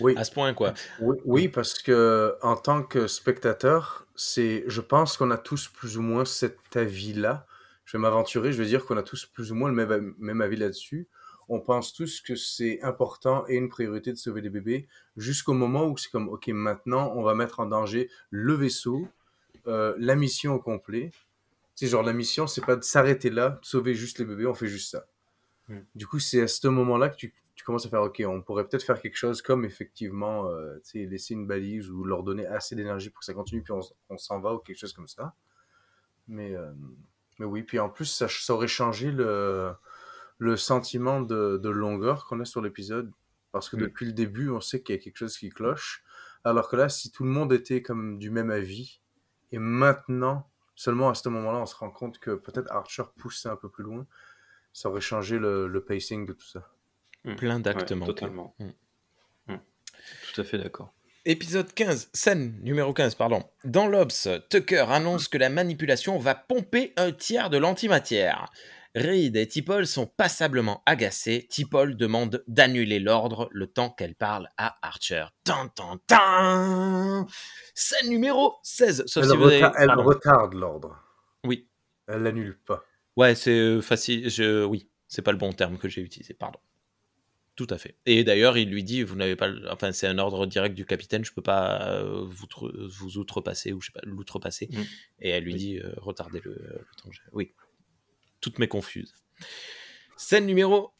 Oui. À ce point, quoi. Oui, oui, parce que en tant que spectateur, c'est, je pense qu'on a tous plus ou moins cet avis-là. Je vais m'aventurer, je vais dire qu'on a tous plus ou moins le même, même avis là-dessus. On pense tous que c'est important et une priorité de sauver les bébés jusqu'au moment où c'est comme, OK, maintenant, on va mettre en danger le vaisseau, euh, la mission au complet. C'est genre, la mission, c'est pas de s'arrêter là, de sauver juste les bébés, on fait juste ça. Mm. Du coup, c'est à ce moment-là que tu, tu commences à faire, ok, on pourrait peut-être faire quelque chose comme effectivement, euh, tu sais, laisser une balise ou leur donner assez d'énergie pour que ça continue, puis on, on s'en va ou quelque chose comme ça. Mais, euh, mais oui, puis en plus, ça, ça aurait changé le, le sentiment de, de longueur qu'on a sur l'épisode. Parce que Mm. depuis le début, on sait qu'il y a quelque chose qui cloche. Alors que là, si tout le monde était comme du même avis, et maintenant, seulement à ce moment-là, on se rend compte que peut-être Archer poussait un peu plus loin, ça aurait changé le, le pacing de tout ça. Plein d'actes Ouais, totalement. Mm. Tout à fait d'accord. Épisode 15, scène numéro 15, pardon. Dans l'Obs, Tucker annonce que la manipulation va pomper un tiers de l'antimatière. Reed et Tipol sont passablement agacés. Tipol demande d'annuler l'ordre le temps qu'elle parle à Archer. Tan, Scène numéro 16. Sauf Elle, si vous avez- reta- elle retarde l'ordre. Oui. Elle l'annule pas. Ouais, c'est euh, facile. Je... Oui, c'est pas le bon terme que j'ai utilisé, pardon. Tout à fait. Et d'ailleurs, il lui dit, vous n'avez pas, enfin, c'est un ordre direct du capitaine, je peux pas euh, vous, vous outrepasser ou je sais pas, l'outrepasser. Mm. Et elle lui Oui. dit, euh, retardez le, le temps. Oui. Toutes mes confuses. Scène numéro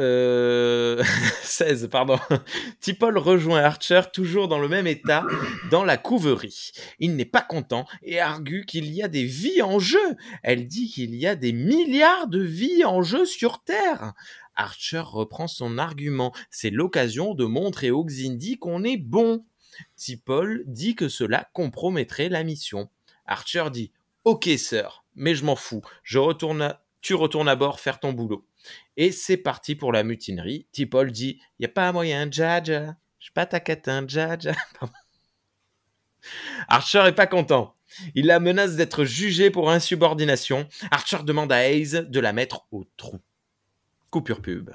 euh, 16, pardon. Tipol rejoint Archer toujours dans le même état dans la couverie. Il n'est pas content et argue qu'il y a des vies en jeu. Elle dit qu'il y a des milliards de vies en jeu sur Terre. Archer reprend son argument. C'est l'occasion de montrer aux Xindi qu'on est bon. Tipol dit que cela compromettrait la mission. Archer dit Ok, sœur, mais je m'en fous. Je retourne à- Tu retournes à bord faire ton boulot. Et c'est parti pour la mutinerie. Tipol dit Y a pas moyen, Jaja. Je suis pas ta catin, Jaja. Archer est pas content. Il la menace d'être jugé pour insubordination. Archer demande à Hayes de la mettre au trou. Coupure pub.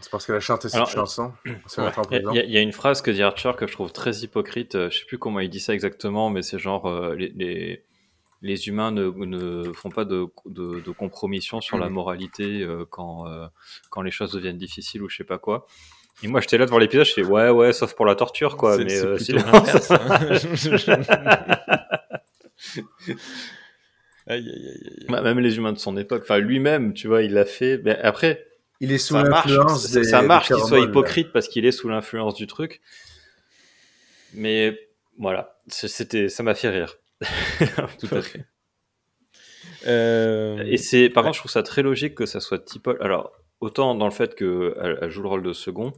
C'est parce qu'elle a chanté cette Alors, chanson. Ouais. en Il y, a- il y a une phrase que dit Archer que je trouve très hypocrite. euh, Je sais plus comment il dit ça exactement, mais c'est genre euh, les, les, les humains ne, ne font pas de, de, de compromission sur la moralité euh, quand, euh, quand les choses deviennent difficiles ou je sais pas quoi. Et moi, j'étais là devant l'épisode, je fais ouais, ouais, sauf pour la torture, quoi. C'est- mais c'est euh, plutôt sinon, l'inverse. Aïe, aïe, aïe, aïe. Bah, même les humains de son époque, enfin lui-même, tu vois, il l'a fait. Mais après, Il est sous l'influence ça, des ça marche qu'il soit là. hypocrite parce qu'il est sous l'influence du truc. Mais voilà, c'était, ça m'a fait rire. Tout à fait. Euh, Et c'est, par contre, je trouve ça très logique que ça soit Tipol. Alors, autant dans le fait qu'elle elle joue le rôle de second,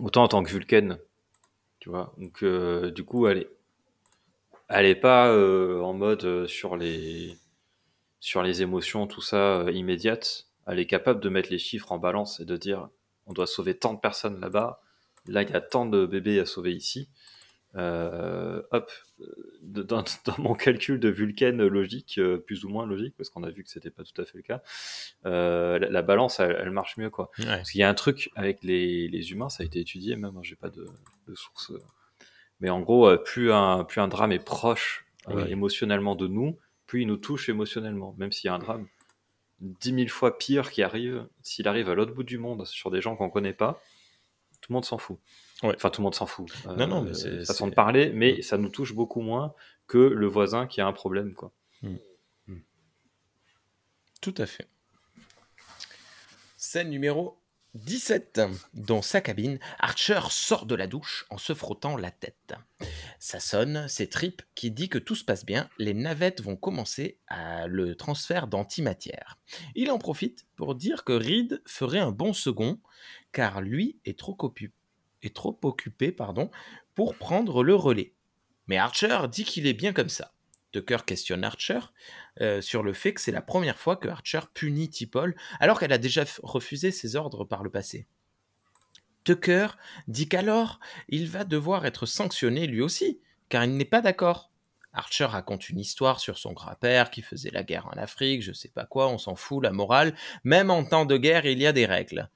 autant en tant que Vulcaine, tu vois. Donc, euh, du coup, elle est, elle est pas euh, en mode sur les, sur les émotions, tout ça immédiate. Elle est capable de mettre les chiffres en balance et de dire, on doit sauver tant de personnes là-bas. Là, il y a tant de bébés à sauver ici. Hop, dans, dans mon calcul de Vulcaine logique, euh, plus ou moins logique, parce qu'on a vu que c'était pas tout à fait le cas, euh, la, la balance, elle, elle marche mieux, quoi. ouais. Parce qu'il y a un truc avec les, les humains, ça a été étudié, même, hein, j'ai pas de, de source. euh. Mais en gros, plus un, plus un drame est proche euh, émotionnellement de nous, plus il nous touche émotionnellement. Même s'il y a un drame dix mille fois pire qui arrive, s'il arrive à l'autre bout du monde sur des gens qu'on connaît pas, tout le monde s'en fout. Ouais. Enfin, tout le monde s'en fout. Euh, Non, non, mais c'est- façon de parler, mais ça nous touche beaucoup moins que le voisin qui a un problème, quoi. Tout à fait. Scène numéro 17. Dans sa cabine, Archer sort de la douche en se frottant la tête. Ça sonne, c'est Trip qui dit que tout se passe bien, les navettes vont commencer à le transfert d'antimatière. Il en profite pour dire que Reed ferait un bon second, car lui est trop, ocu- trop occupé pardon, pour prendre le relais. Mais Archer dit qu'il est bien comme ça. Tucker questionne Archer euh, sur le fait que c'est la première fois que Archer punit Tipol alors qu'elle a déjà refusé ses ordres par le passé. Tucker dit qu'alors il va devoir être sanctionné lui aussi, car il n'est pas d'accord. Archer raconte une histoire sur son grand-père qui faisait la guerre en Afrique, je sais pas quoi, on s'en fout, la morale. Même en temps de guerre, il y a des règles.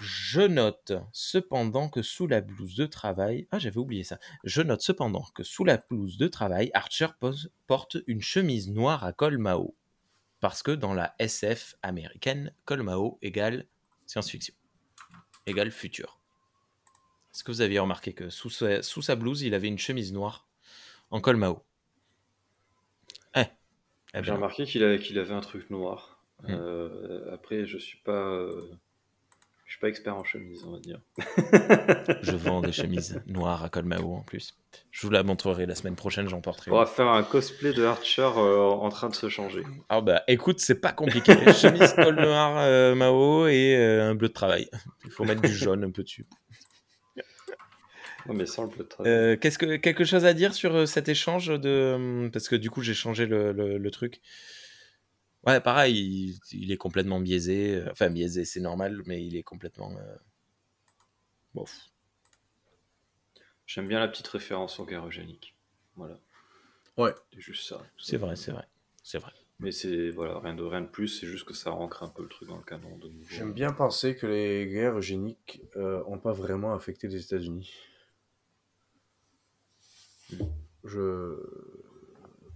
Je note cependant que sous la blouse de travail, ah j'avais oublié ça. Je note cependant que sous la blouse de travail, Archer pose- porte une chemise noire à col Mao. Parce que dans la SF américaine, col Mao égale science-fiction, égale futur. Est-ce que vous aviez remarqué que sous sa, sous sa blouse, il avait une chemise noire en col Mao? Eh, Eh J'ai ben, remarqué qu'il avait, qu'il avait un truc noir. Hmm. Euh, après, je suis pas, euh, je suis pas expert en chemise, on va dire. je vends des chemises noires à col Mao en plus. Je vous la montrerai la semaine prochaine, j'en porterai. On va faire un cosplay de Archer euh, en train de se changer. Ah bah écoute, c'est pas compliqué. Chemise col noir euh, Mao et euh, un bleu de travail. Il faut mettre du jaune un peu dessus. Non, mais sans le bleu de travail. Qu'est-ce que quelque chose à dire sur cet échange de parce que du coup j'ai changé le, le- le truc. Ouais, pareil, il, il est complètement biaisé. euh, Enfin biaisé, c'est normal, mais il est complètement. euh, bof. J'aime bien la petite référence aux guerres eugéniques. Voilà. Ouais. C'est juste ça. C'est vrai, c'est vrai, c'est vrai. Mais c'est voilà, rien de rien de plus, c'est juste que ça ancre un peu le truc dans le canon de nouveau. J'aime bien penser que les guerres eugéniques n'ont pas vraiment affecté les États-Unis. Je...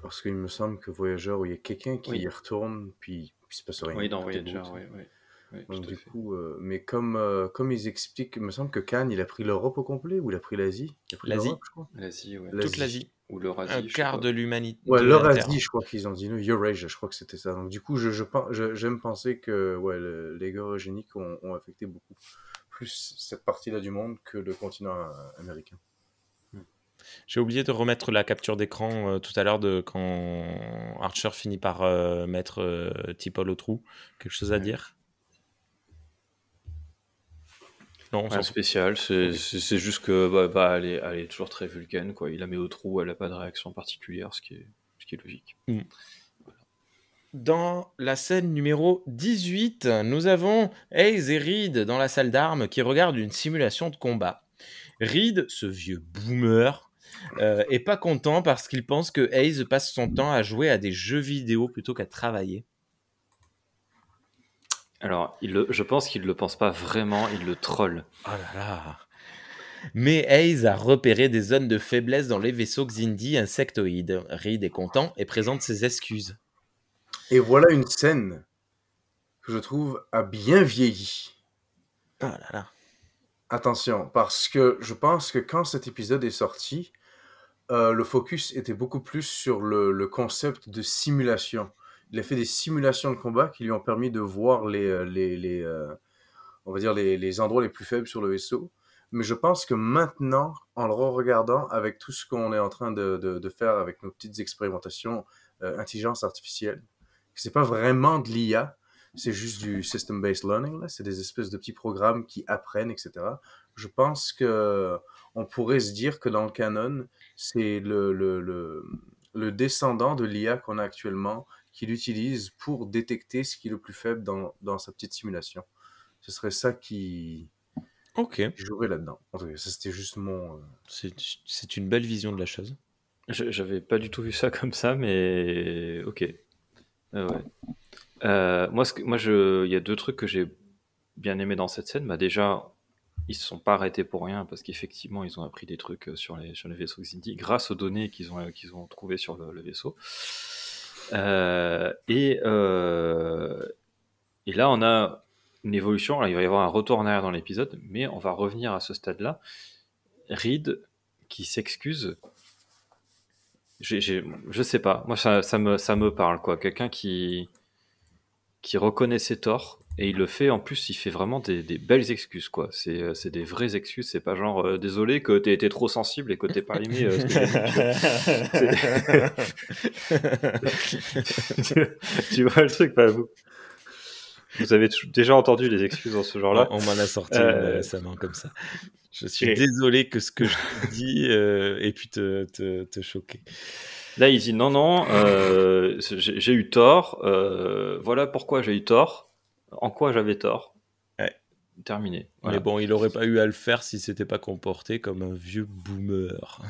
Parce qu'il me semble que Voyageur, où il y a quelqu'un qui Oui. y retourne, puis il se passe rien. Oui, dans beau, oui, oui. Oui, Donc, du fait. coup, euh, mais comme, euh, comme ils expliquent, il me semble que Khan, il a pris l'Europe au complet, ou il a pris l'Asie? L'Asie. l'Eurasie, je crois. L'Asie, ouais. Toute l'Asie, Ou l'Eurasie. un quart de l'humanité. Ouais, l'Eurasie, je crois qu'ils ont dit, Eurasia, je crois que c'était ça. Donc, du coup, je, je, j'aime penser que ouais, le- les guerres eugéniques ont, ont affecté beaucoup plus cette partie-là du monde que le continent euh, américain. J'ai oublié de remettre la capture d'écran euh, tout à l'heure de quand Archer finit par euh, mettre euh, T'Pol au trou. Quelque chose à Ouais. dire? Non, fout. spécial, c'est c'est- c'est juste que bah, bah, elle, est, elle est toujours très vulgaine, quoi. Il la met au trou, elle n'a pas de réaction particulière, ce qui est, ce qui est logique. Dans la scène numéro 18, nous avons Hayes et Reed dans la salle d'armes qui regardent une simulation de combat. Reed, ce vieux boomer, euh, est pas content parce qu'il pense que Hayes passe son temps à jouer à des jeux vidéo plutôt qu'à travailler. Alors, il le- je pense qu'il ne le pense pas vraiment, il le troll. Oh là là Mais Hayes a repéré des zones de faiblesse dans les vaisseaux Xindi insectoïdes. Reed est content et présente ses excuses. Et voilà une scène que je trouve a bien vieilli. Oh là là. Attention, parce que je pense que quand cet épisode est sorti, euh, le focus était beaucoup plus sur le, concept de simulation. Il a fait des simulations de combat qui lui ont permis de voir les, euh, euh, on va dire les, endroits les plus faibles sur le vaisseau. Mais je pense que maintenant, en le regardant avec tout ce qu'on est en train de, faire avec nos petites expérimentations euh, intelligence artificielle, c'est pas vraiment de l'IA, c'est juste du system-based learning. C'est des espèces de petits programmes qui apprennent, etc. Je pense que on pourrait se dire que dans le canon, c'est le, le, le, le descendant de l'IA qu'on a actuellement qu'il utilise pour détecter ce qui est le plus faible dans, dans sa petite simulation. Ce serait ça qui, Ok, qui jouerait là-dedans. En tout cas, ça c'était juste mon... euh, c'est c'est une belle vision de la chose. Je- J'avais pas du tout vu ça comme ça, mais ok. Euh, ouais. Euh, moi, ce que- moi, je, il y a deux trucs que j'ai bien aimé dans cette scène. Bah, déjà, ils se sont pas arrêtés pour rien parce qu'effectivement, ils ont appris des trucs euh, sur les sur les vaisseaux Xindi grâce aux données qu'ils ont qu'ils ont trouvées sur le, vaisseau. Euh, et euh, et là, on a une évolution. Alors, il va y avoir un retour en arrière dans l'épisode, mais on va revenir à ce stade-là. Reed qui s'excuse j'ai, j'ai- je sais pas. Moi, ça, ça me, ça me parle, quoi. Quelqu'un qui, qui reconnaît ses torts et il le fait. En plus, il fait vraiment des, des belles excuses, quoi. C'est, euh, c'est des vraies excuses. C'est pas genre euh, désolé que t'es été trop sensible et que t'es pas aimé. euh, tu, tu vois le truc, pas vous? Vous avez déjà entendu des excuses dans ce genre-là? On m'en a sorti Euh, récemment comme ça. Je suis et- désolé que ce que je te dis ait pu te, te, te choquer. Là, il dit non, non, j'ai eu tort. voilà pourquoi j'ai eu tort. En quoi j'avais tort. Ouais. Terminé. Voilà. Mais bon, il aurait pas eu à le faire s'il s'était pas comporté comme un vieux boomer.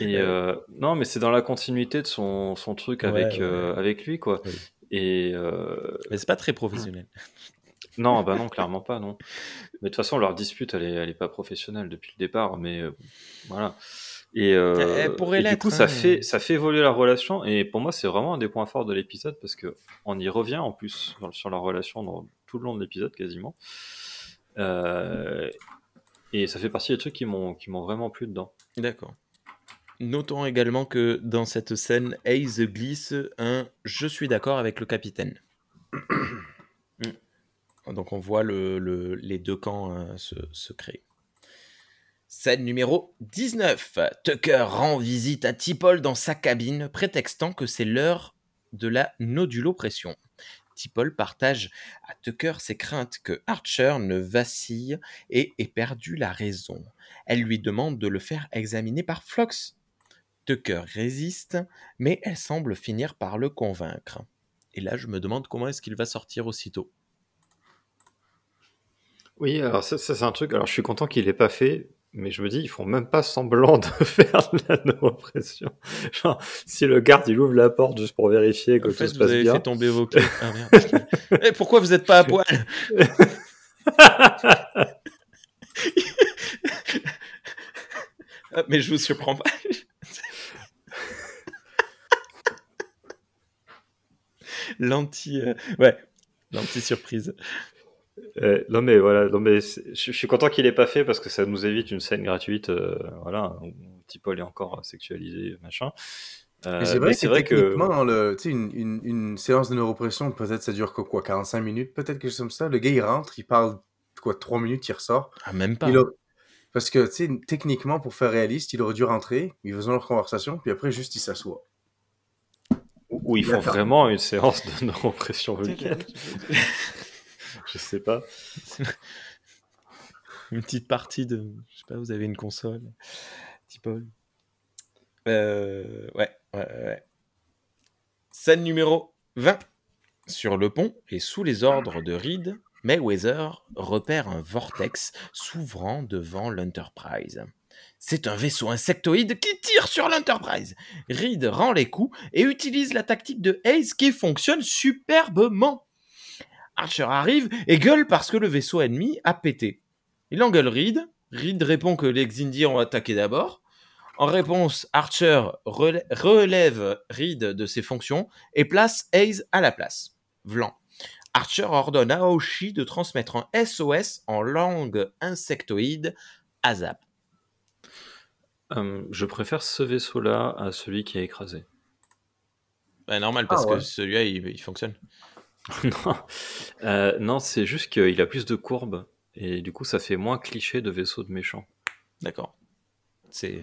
Et euh, non, mais c'est dans la continuité de son, son truc Ouais, avec, ouais. euh, avec lui, quoi. Et euh, Mais c'est pas très professionnel. non, bah non, clairement pas, non. Mais de toute façon, leur dispute, elle est, elle est pas professionnelle depuis le départ, mais voilà. Et, euh, Elle pourrait et du coup, hein. ça fait, ça fait évoluer la relation. Et pour moi, c'est vraiment un des points forts de l'épisode parce que on y revient en plus sur, leur relation dans tout le long de l'épisode quasiment. Euh, et ça fait partie des trucs qui m'ont, qui m'ont vraiment plu dedans. D'accord. Notons également que dans cette scène, Hayes glisse un Je suis d'accord avec le capitaine. Donc on voit le, le- les deux camps euh, se, se créer. Scène numéro 19. Tucker rend visite à Tipol dans sa cabine, prétextant que c'est l'heure de la nodulopression. Tipol partage à Tucker ses craintes que Archer ne vacille et ait perdu la raison. Elle lui demande de le faire examiner par Flox. Tucker résiste, mais elle semble finir par le convaincre. Et là, je me demande comment est-ce qu'il va sortir aussitôt. Oui, alors ça, c'est un truc. Alors je suis content qu'il l'ait pas fait, mais je me dis, ils font même pas semblant de faire de la no-pression. Genre, si le garde il ouvre la porte juste pour vérifier que En tout fait, se vous passe avez bien. fait tomber vos clés. Ah, merde. Eh, pourquoi vous n'êtes pas à poil? Ah, Mais je vous surprends pas. L'anti... euh, Ouais, l'anti-surprise. Euh, non mais voilà, non mais je suis content qu'il ait pas fait parce que ça nous évite une scène gratuite, euh, voilà, où petit Paul est encore sexualisé, machin. Euh, Mais c'est vrai, que vrai que techniquement, le, sais, une, une, une séance de neuropression, peut-être ça dure quoi, quoi 45 minutes, peut-être quelque chose comme ça. Le gars, il rentre, il parle quoi 3 minutes, il ressort. Ah, même pas. Il a- Parce que, tu sais, techniquement, pour faire réaliste, il aurait dû rentrer, ils faisaient leur conversation, puis après, juste, il s'assoit. où ils font vraiment une séance de non-pression vulgaire. Je sais pas. Une petite partie de... Je sais pas, vous avez une console. Petit Paul. Euh, ouais, ouais, ouais. Scène numéro 20. Sur le pont et sous les ordres de Reed, Mayweather repère un vortex s'ouvrant devant l'Enterprise. C'est un vaisseau insectoïde qui tire sur l'Enterprise. Reed rend les coups et utilise la tactique de Hayes qui fonctionne superbement. Archer arrive et gueule parce que le vaisseau ennemi a pété. Il engueule Reed. Reed répond que les Xindi ont attaqué d'abord. En réponse, Archer relève Reed de ses fonctions et place Hayes à la place. Vlan. Archer ordonne à Aoshi de transmettre un SOS en langue insectoïde à Zap. Euh, je préfère ce vaisseau-là à celui qui a écrasé. Ouais, normal, parce Ah ouais. que celui-là, il, il fonctionne. non, Euh, non c'est juste qu'il a plus de courbes et du coup ça fait moins cliché de vaisseau de méchant. D'accord. C'est...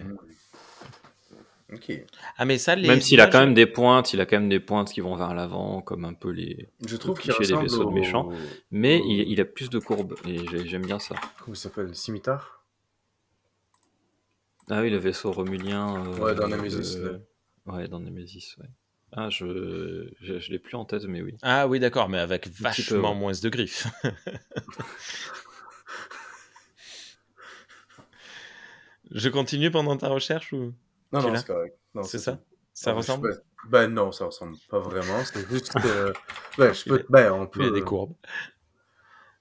Ok. Ah, mais ça, les Même s'il a images- quand même des pointes, il a quand même des pointes qui vont vers l'avant, comme un peu les. Je trouve qu'il cliché des ressemble vaisseaux de au... méchants. Mais il, il a plus de courbes et j'ai- j'aime bien ça. Comment il s'appelle? Scimitar? Ah oui, le vaisseau romulien. euh, Ouais, dans Nemesis, là. Ouais, dans Nemesis, ouais. Ah, je, je, je l'ai plus en tête, mais oui. Ah oui, d'accord, mais avec peu, vachement ouais. moins de griffes. Je continue pendant ta recherche ou Non, Tu non, c'est correct. Non, c'est ça. Ça Ah, ressemble peux- Ben non, ça ressemble pas vraiment. C'est juste que. Ben, je peux... ben, on peut. Il y a des courbes.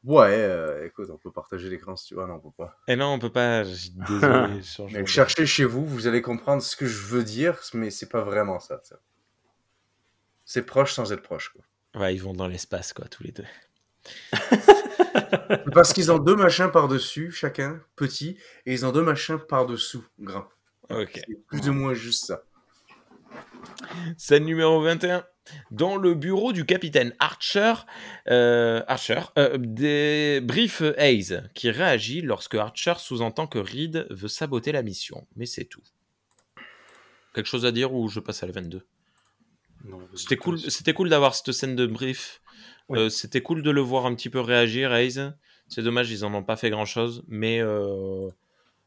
Ouais, euh, écoute, on peut partager l'écran si tu veux. Ah non, on peut pas. Et non, on peut pas. Désolé. je change Mais cherchez chez vous, vous allez comprendre ce que je veux dire, mais c'est pas vraiment ça. ça. C'est proche sans être proche. Quoi. Ouais, ils vont dans l'espace, quoi, tous les deux. Parce qu'ils ont deux machins par-dessus, chacun, petit, et ils ont deux machins par-dessous, grand. Ok. C'est plus ou moins juste ça. Scène numéro 21. Dans le bureau du capitaine Archer, euh, Archer euh, des... brief Hayes, qui réagit lorsque Archer sous-entend que Reed veut saboter la mission. Mais c'est tout. Quelque chose à dire ou je passe à la 22 Non, C'était cool, c'était cool d'avoir cette scène de brief. Oui. Euh, c'était cool de le voir un petit peu réagir, Hayes. C'est dommage, ils en ont pas fait grand chose, mais euh,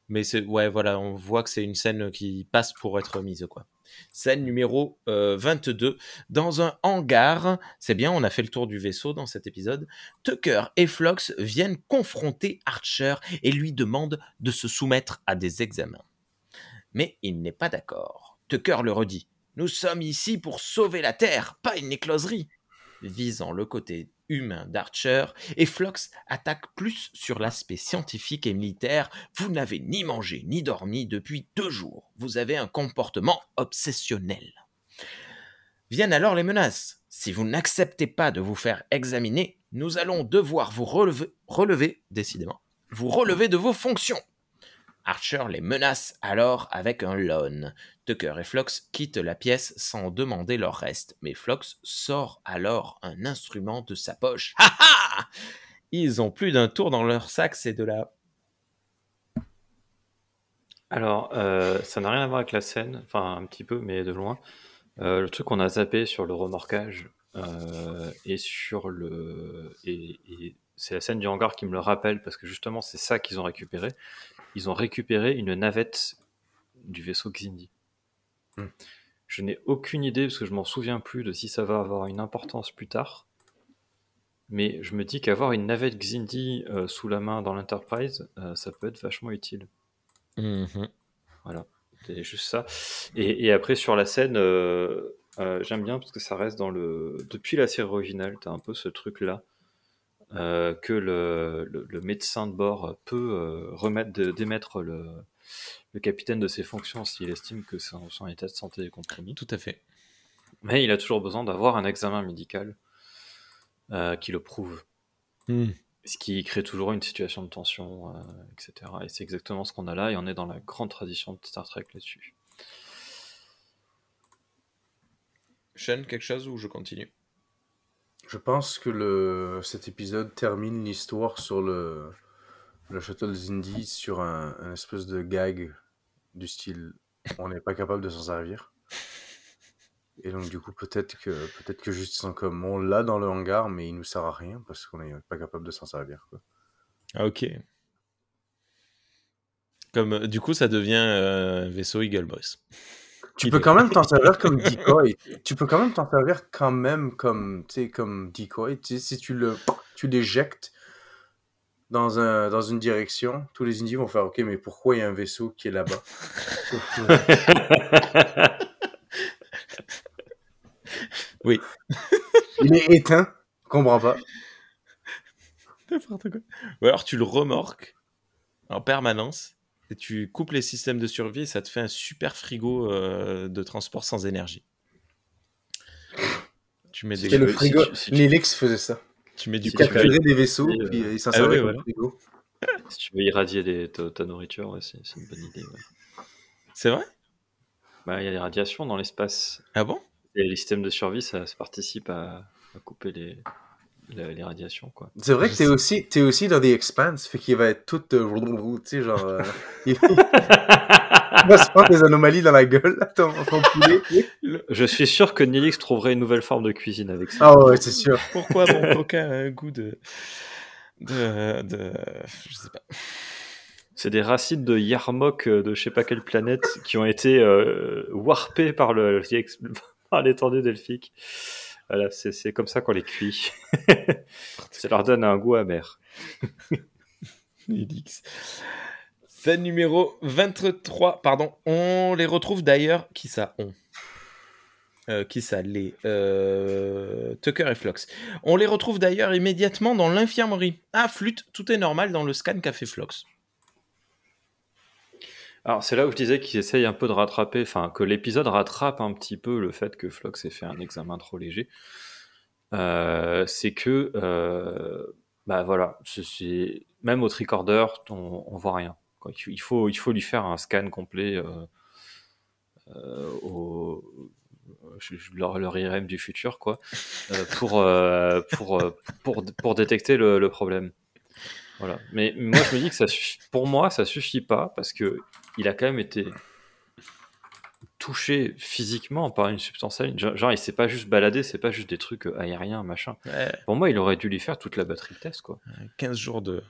mais c'est ouais, voilà, on voit que c'est une scène qui passe pour être mise quoi. Scène numéro euh, 22 dans un hangar. C'est bien, on a fait le tour du vaisseau dans cet épisode. Tucker et Flox viennent confronter Archer et lui demandent de se soumettre à des examens. Mais il n'est pas d'accord. Tucker le redit. Nous sommes ici pour sauver la Terre, pas une écloserie. Visant le côté humain d'Archer, et Flox attaque plus sur l'aspect scientifique et militaire. Vous n'avez ni mangé ni dormi depuis deux jours. Vous avez un comportement obsessionnel. Viennent alors les menaces. Si vous n'acceptez pas de vous faire examiner, nous allons devoir vous relever, relever décidément, vous relever de vos fonctions. Archer les menace alors avec un lone. Tucker et Flox quittent la pièce sans demander leur reste, mais Flox sort alors un instrument de sa poche. Ha ha Ils ont plus d'un tour dans leur sac, c'est de la Alors, euh, ça n'a rien à voir avec la scène, enfin un petit peu, mais de loin. Euh, le truc qu'on a zappé sur le remorquage euh, et sur le. C'est la scène du hangar qui me le rappelle parce que justement, c'est ça qu'ils ont récupéré. Ils ont récupéré une navette du vaisseau Xindi. Hmm. Je n'ai aucune idée parce que je m'en souviens plus de si ça va avoir une importance plus tard. Mais je me dis qu'avoir une navette Xindi euh, sous la main dans l'Enterprise, euh, ça peut être vachement utile. Mhm. Voilà, c'est juste ça. Et, et après sur la scène, euh, euh, j'aime bien parce que ça reste dans le. Depuis la série originale, t'as un peu ce truc-là euh, que le, le- le médecin de bord peut euh, remettre, de- démettre le, le capitaine de ses fonctions s'il estime que son, son état de santé est compromis. Tout à fait. Mais il a toujours besoin d'avoir un examen médical euh, qui le prouve. Hmm. Ce qui crée toujours une situation de tension, etc. Et c'est exactement ce qu'on a là, et on est dans la grande tradition de Star Trek là-dessus. Sean, quelque chose ou je continue? Je pense que le, cet épisode termine l'histoire sur le, le Shuttle Zindi sur un, un espèce de gag du style on n'est pas capable de s'en servir. Et donc du coup peut-être que peut-être que comme on l'a dans le hangar mais il nous sert à rien parce qu'on n'est pas capable de s'en servir. Quoi. Ah, ok. Comme, euh, du coup, ça devient euh, vaisseau Eagle Boss. Tu peux quand même t'en servir comme decoy. Tu peux quand même t'en servir quand même comme, comme decoy. Tu sais, si tu le, tu l'éjectes dans, un, dans une direction, tous les Indiens vont faire OK, mais pourquoi il y a un vaisseau qui est là-bas? Oui. Il est éteint. Comprends pas. N'importe quoi. Ou alors tu le remorques en permanence et tu coupes les systèmes de survie et ça te fait un super frigo euh, de transport sans énergie. Tu mets des, C'est le frigo. si tu- si tu- Nélix faisait ça. tu mets du si des vaisseaux, Et, euh, puis euh, il s'en ah ouais, comme voilà. frigo. si tu veux irradier des- ta, ta nourriture, ouais, c'est une bonne idée. ouais. C'est vrai? Bah, Il y a des radiations dans l'espace. Ah bon? Et les systèmes de survie, ça, ça participe à, à couper les, les, les radiations. Quoi. C'est vrai Je que t'es aussi, t'es aussi dans The Expanse, fait qu'il va être tout, euh, tu sais, genre, euh, il il va se prendre des anomalies dans la gueule, là, ton, ton poulet. Je suis sûr que Nilix trouverait une nouvelle forme de cuisine avec ça. Ah ouais, c'est sûr. Pourquoi mon coca a un goût de. de. de. Je sais pas. C'est des racines de Yarmok euh, de je sais pas quelle planète qui ont été euh, warpées par le par l'étendue delphique. Voilà, c'est comme ça qu'on les cuit. ça leur donne un goût amer. Elix. Scène numéro 23, pardon. On les retrouve d'ailleurs. Qui ça On? Euh, qui ça Les. euh, Tucker et Flox. On les retrouve d'ailleurs immédiatement dans l'infirmerie. Ah, flûte, tout est normal dans le scan qu'a fait Flox. Alors c'est là où je disais qu'ils essayent un peu de rattraper, enfin que l'épisode rattrape un petit peu le fait que Flox ait fait un examen trop léger. Euh, c'est que, euh, bah voilà, c'est- même au tricorder, on, on voit rien. Il faut- Il faut, lui faire un scan complet euh, au leur, IRM du futur, quoi, pour, pour, pour, pour détecter le problème. Voilà. Mais moi, je me dis que ça suffit, pour moi, ça suffit pas parce que il a quand même été touché physiquement par une substance saline. Genre, genre, il s'est pas juste baladé, c'est pas juste des trucs euh, aériens, machin. Ouais, Pour moi, il aurait dû lui faire toute la batterie de test, quoi. 15 jours de,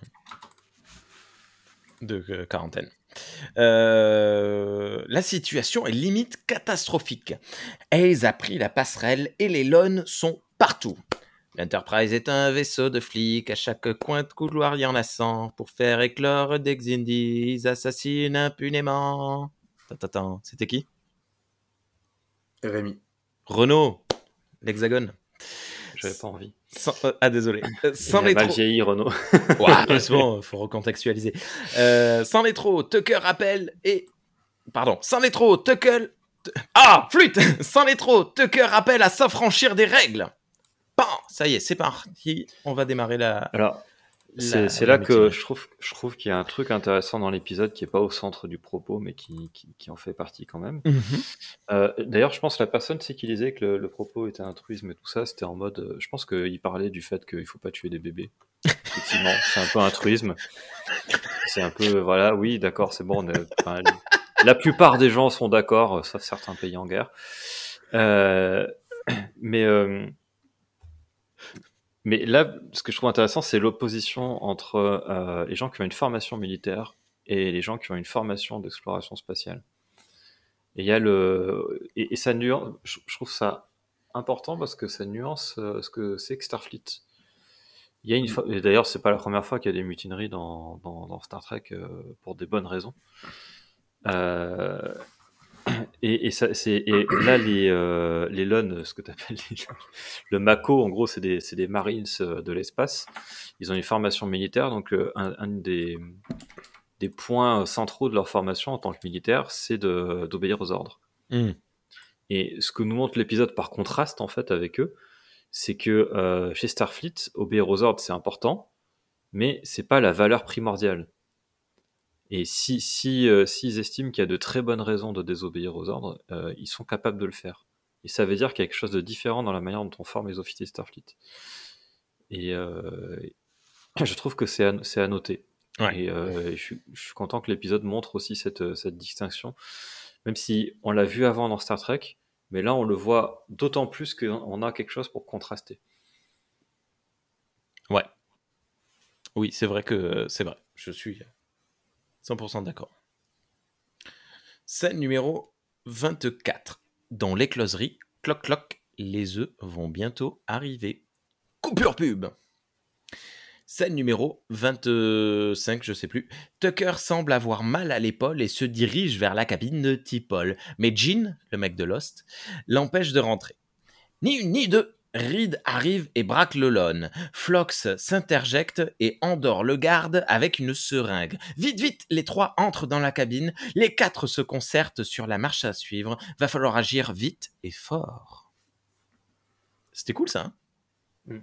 de euh, quarantaine. Euh, la situation est limite catastrophique. Hayes a pris la passerelle et les lones sont partout. L'Enterprise est un vaisseau de flics. À chaque coin de couloir, il y en a 100. Pour faire éclore des Xindis, ils assassinent impunément. Tatatin, c'était qui? Rémi. Renault, l'Hexagone. J'avais pas envie. Sans- euh, ah, désolé. Euh, Sans les mal trop- vieilli, Renault. Ouais, c'est bon, faut recontextualiser. Euh, sans les trop, Tucker rappelle et. Pardon, sans les trop, Tucker. Ah, flûte Sans les trop, Tucker rappelle à s'affranchir des règles. Ça y est, c'est parti. On va démarrer la. Alors, C'est la là que je trouve, je trouve qu'il y a un truc intéressant dans l'épisode qui est pas au centre du propos, mais qui, qui, qui en fait partie quand même. Mhm. Euh, D'ailleurs, je pense que la personne c'est qui disait que le, le propos était altruisme et tout ça, c'était en mode. euh, Je pense qu'il parlait du fait qu'il faut pas tuer des bébés. Effectivement, c'est un peu altruisme. C'est un peu, voilà, oui, d'accord, c'est bon. on est- enfin, la plupart des gens sont d'accord, sauf certains pays en guerre. Euh, mais, euh, mais là, ce que je trouve intéressant, c'est l'opposition entre euh, les gens qui ont une formation militaire et les gens qui ont une formation d'exploration spatiale. Et y a le et, et ça nuance. Je, trouve ça important parce que ça nuance euh, ce que c'est que Starfleet. Il y a une et d'ailleurs, c'est pas la première fois qu'il y a des mutineries dans, dans, dans Star Trek euh, pour des bonnes raisons. Et, et, ça, c'est, et là, les, euh, les LON, ce que tu appelles le MACO, en gros, c'est des, c'est des Marines euh, de l'espace. Ils ont une formation militaire, donc euh, un, un des, des points centraux de leur formation en tant que militaire, c'est d'obéir aux ordres. Mhm. Et ce que nous montre l'épisode par contraste, en fait, avec eux, c'est que euh, chez Starfleet, obéir aux ordres, c'est important, mais c'est pas la valeur primordiale. Et si, si, euh, s'ils estiment qu'il y a de très bonnes raisons de désobéir aux ordres, euh, ils sont capables de le faire. Et ça veut dire qu'il y a quelque chose de différent dans la manière dont on forme les officiers Starfleet. Et euh, je trouve que c'est à, à noter. Ouais. Et euh, je, suis, je suis content que l'épisode montre aussi cette, cette distinction, même si on l'a vu avant dans Star Trek, mais là on le voit d'autant plus qu'on a quelque chose pour contraster. Ouais. Oui, c'est vrai que c'est vrai. Je suis 100% d'accord. Scène numéro 24. Dans l'écloserie, cloc cloc, les œufs vont bientôt arriver. Coupure pub. Scène numéro 25, je sais plus. Tucker semble avoir mal à l'épaule et se dirige vers la cabine de T-Paul. Mais Jean, le mec de Lost, l'empêche de rentrer. Ni une ni deux, Reed arrive et braque le. Flox s'interjecte et endort le garde avec une seringue. Vite, vite, les trois entrent dans la cabine. Les quatre se concertent sur la marche à suivre. Va falloir agir vite et fort. C'était cool ça. Hein? Mm.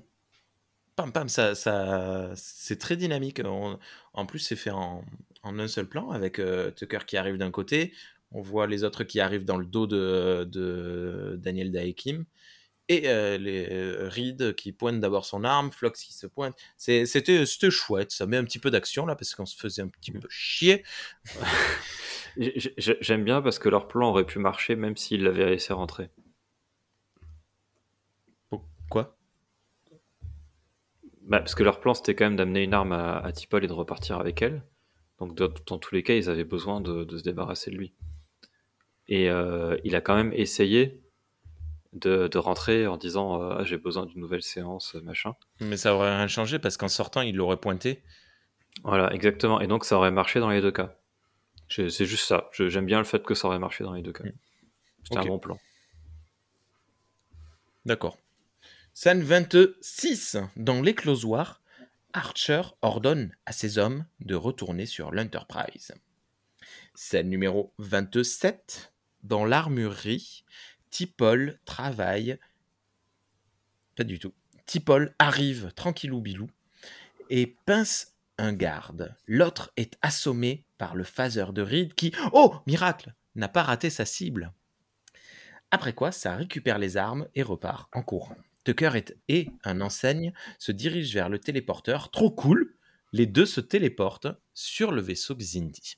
Pam pam, ça, ça, c'est très dynamique. On- en plus, c'est fait en, en un seul plan avec euh, Tucker qui arrive d'un côté. On voit les autres qui arrivent dans le dos de, de Daniel Daekim et euh, les euh, Reed qui pointe d'abord son arme, Flox qui se pointe. C'était chouette, ça met un petit peu d'action là parce qu'on se faisait un petit peu chier. J'ai- j'ai- J'aime bien parce que leur plan aurait pu marcher même s'ils l'avaient laissé rentrer. Quoi Bah, parce que leur plan c'était quand même d'amener une arme à, à T'Pol et de repartir avec elle. Donc dans, dans tous les cas, ils avaient besoin de, de se débarrasser de lui. Et euh, il a quand même essayé de, de rentrer en disant euh, ah, j'ai besoin d'une nouvelle séance, machin. Mais ça aurait rien changé parce qu'en sortant, il l'aurait pointé. Voilà, exactement. Et donc ça aurait marché dans les deux cas. C'est juste ça. J'aime bien le fait que ça aurait marché dans les deux cas. Mm. C'était un bon plan. D'accord. Scène 26. Dans l'éclosoir, Archer ordonne à ses hommes de retourner sur l'Enterprise. Scène numéro 27. Dans l'armurerie, T'Pol travaille. Pas du tout. T'Pol arrive tranquillou bilou et pince un garde. L'autre est assommé par le phaser de Reed qui, oh miracle, n'a pas raté sa cible. Après quoi, ça récupère les armes et repart en courant. Tucker et un enseigne se dirigent vers le téléporteur. Trop cool Les deux se téléportent sur le vaisseau Xindi.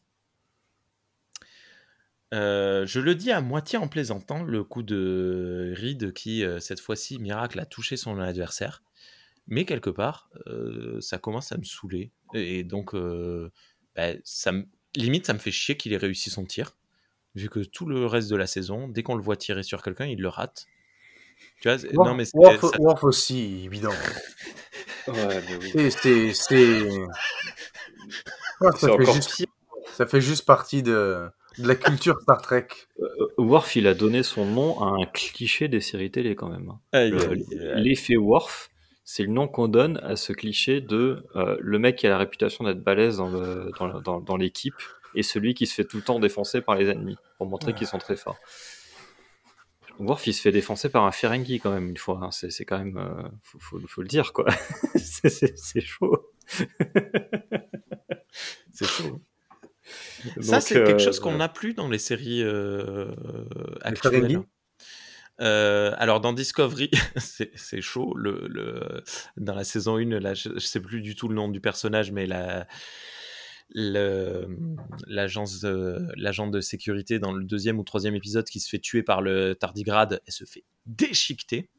Euh, je le dis à moitié en plaisantant, le coup de Reed qui, euh, cette fois-ci, miracle, a touché son adversaire. Mais quelque part, euh, ça commence à me saouler. Et donc, euh, bah, ça me- limite, ça me fait chier qu'il ait réussi son tir. Vu que tout le reste de la saison, dès qu'on le voit tirer sur quelqu'un, il le rate. Tu vois, non, mais c'est- Worf, ça- Worf aussi, évident. Ouais, mais oui. C'est. Ah, fait juste, ça fait juste partie de, de la culture Star Trek. Euh, Worf, il a donné son nom à un cliché des séries télé quand même. hein. L'effet Worf, c'est le nom qu'on donne à ce cliché de euh, le mec qui a la réputation d'être balèze dans le- dans, le- dans- dans l'équipe et celui qui se fait tout le temps défoncer par les ennemis pour montrer qu'ils sont très forts. Worf, il se fait défoncer par un Ferengi quand même une fois. hein. C'est, quand même, euh, faut, faut- faut le dire quoi. c'est chaud. c'est chaud. Ça, c'est quelque euh, chose qu'on n'a plus dans les séries euh, Les actuelles. Hein. Euh, alors dans Discovery, c'est chaud. Le, le- dans la saison 1, là, je, je sais plus du tout le nom du personnage, mais la l'agence l'agent de sécurité dans le deuxième ou troisième épisode qui se fait tuer par le tardigrade, elle se fait déchiqueter.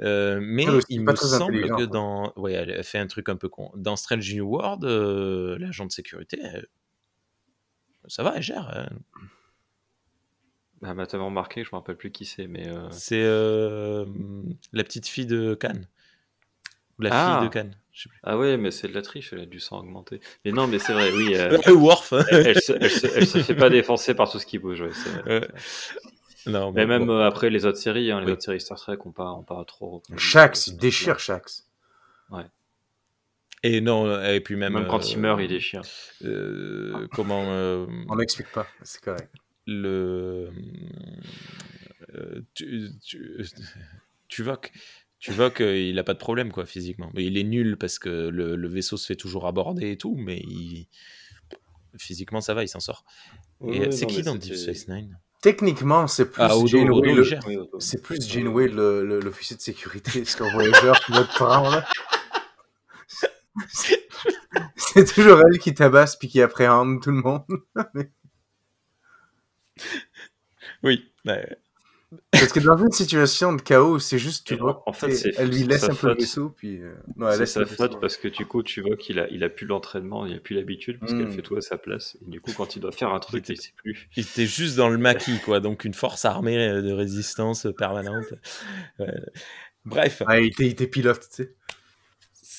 Euh, mais il me semble que dans ouais, elle fait un truc un peu con. Dans Strange New World, euh, l'agent de sécurité, elle- ça va, elle gère. elle- Ah, m'a tellement marqué, je me rappelle plus qui c'est, mais. euh, C'est euh, la petite fille de Cannes. Ou la Ah. fille de Cannes. Je sais plus. Ah ouais, mais c'est de la triche, elle a du sang augmenté. Mais non, mais c'est vrai, oui. euh, Worf. elle, elle se, elle, se, elle se fait pas défoncer par tout ce qui bouge, ouais, vrai. Ouais. non, Mais bon, même bon. euh, après les autres séries, hein, les Oui. autres séries Star Trek, on pas, on pas trop. Shax, euh, il déchire Shax. Et non, et puis même. Même, quand euh, il meurt, il déchire. euh, comment euh, On n'explique pas, c'est correct. le euh, tu, tu, tu vois que tu vois qu'il a pas de problème quoi physiquement mais il est nul parce que le, le vaisseau se fait toujours aborder et tout mais il physiquement ça va il s'en sort et c'est qui dans Deep Space Nine? Techniquement, c'est plus ah Odo, Janeway, Odo, le- c'est plus Janeway, le- le- l'officier de sécurité, Voyager qui va te prendre. là. C'est toujours elle qui tabasse puis qui appréhende tout le monde. oui ouais. Parce que dans une situation de chaos, c'est juste, tu Et vois, en- fait, elle lui laisse un peu le vaisseau, puis... euh, Non, elle laisse sa faute parce que du coup, tu vois qu'il a, il a plus l'entraînement, il a plus l'habitude parce qu'elle Mm. fait tout à sa place. Et du coup, quand il doit faire un truc, il sait plus. il était juste dans le maquis quoi donc une force armée euh, de résistance permanente Ouais. bref Ah, il était, il était pilote, tu sais.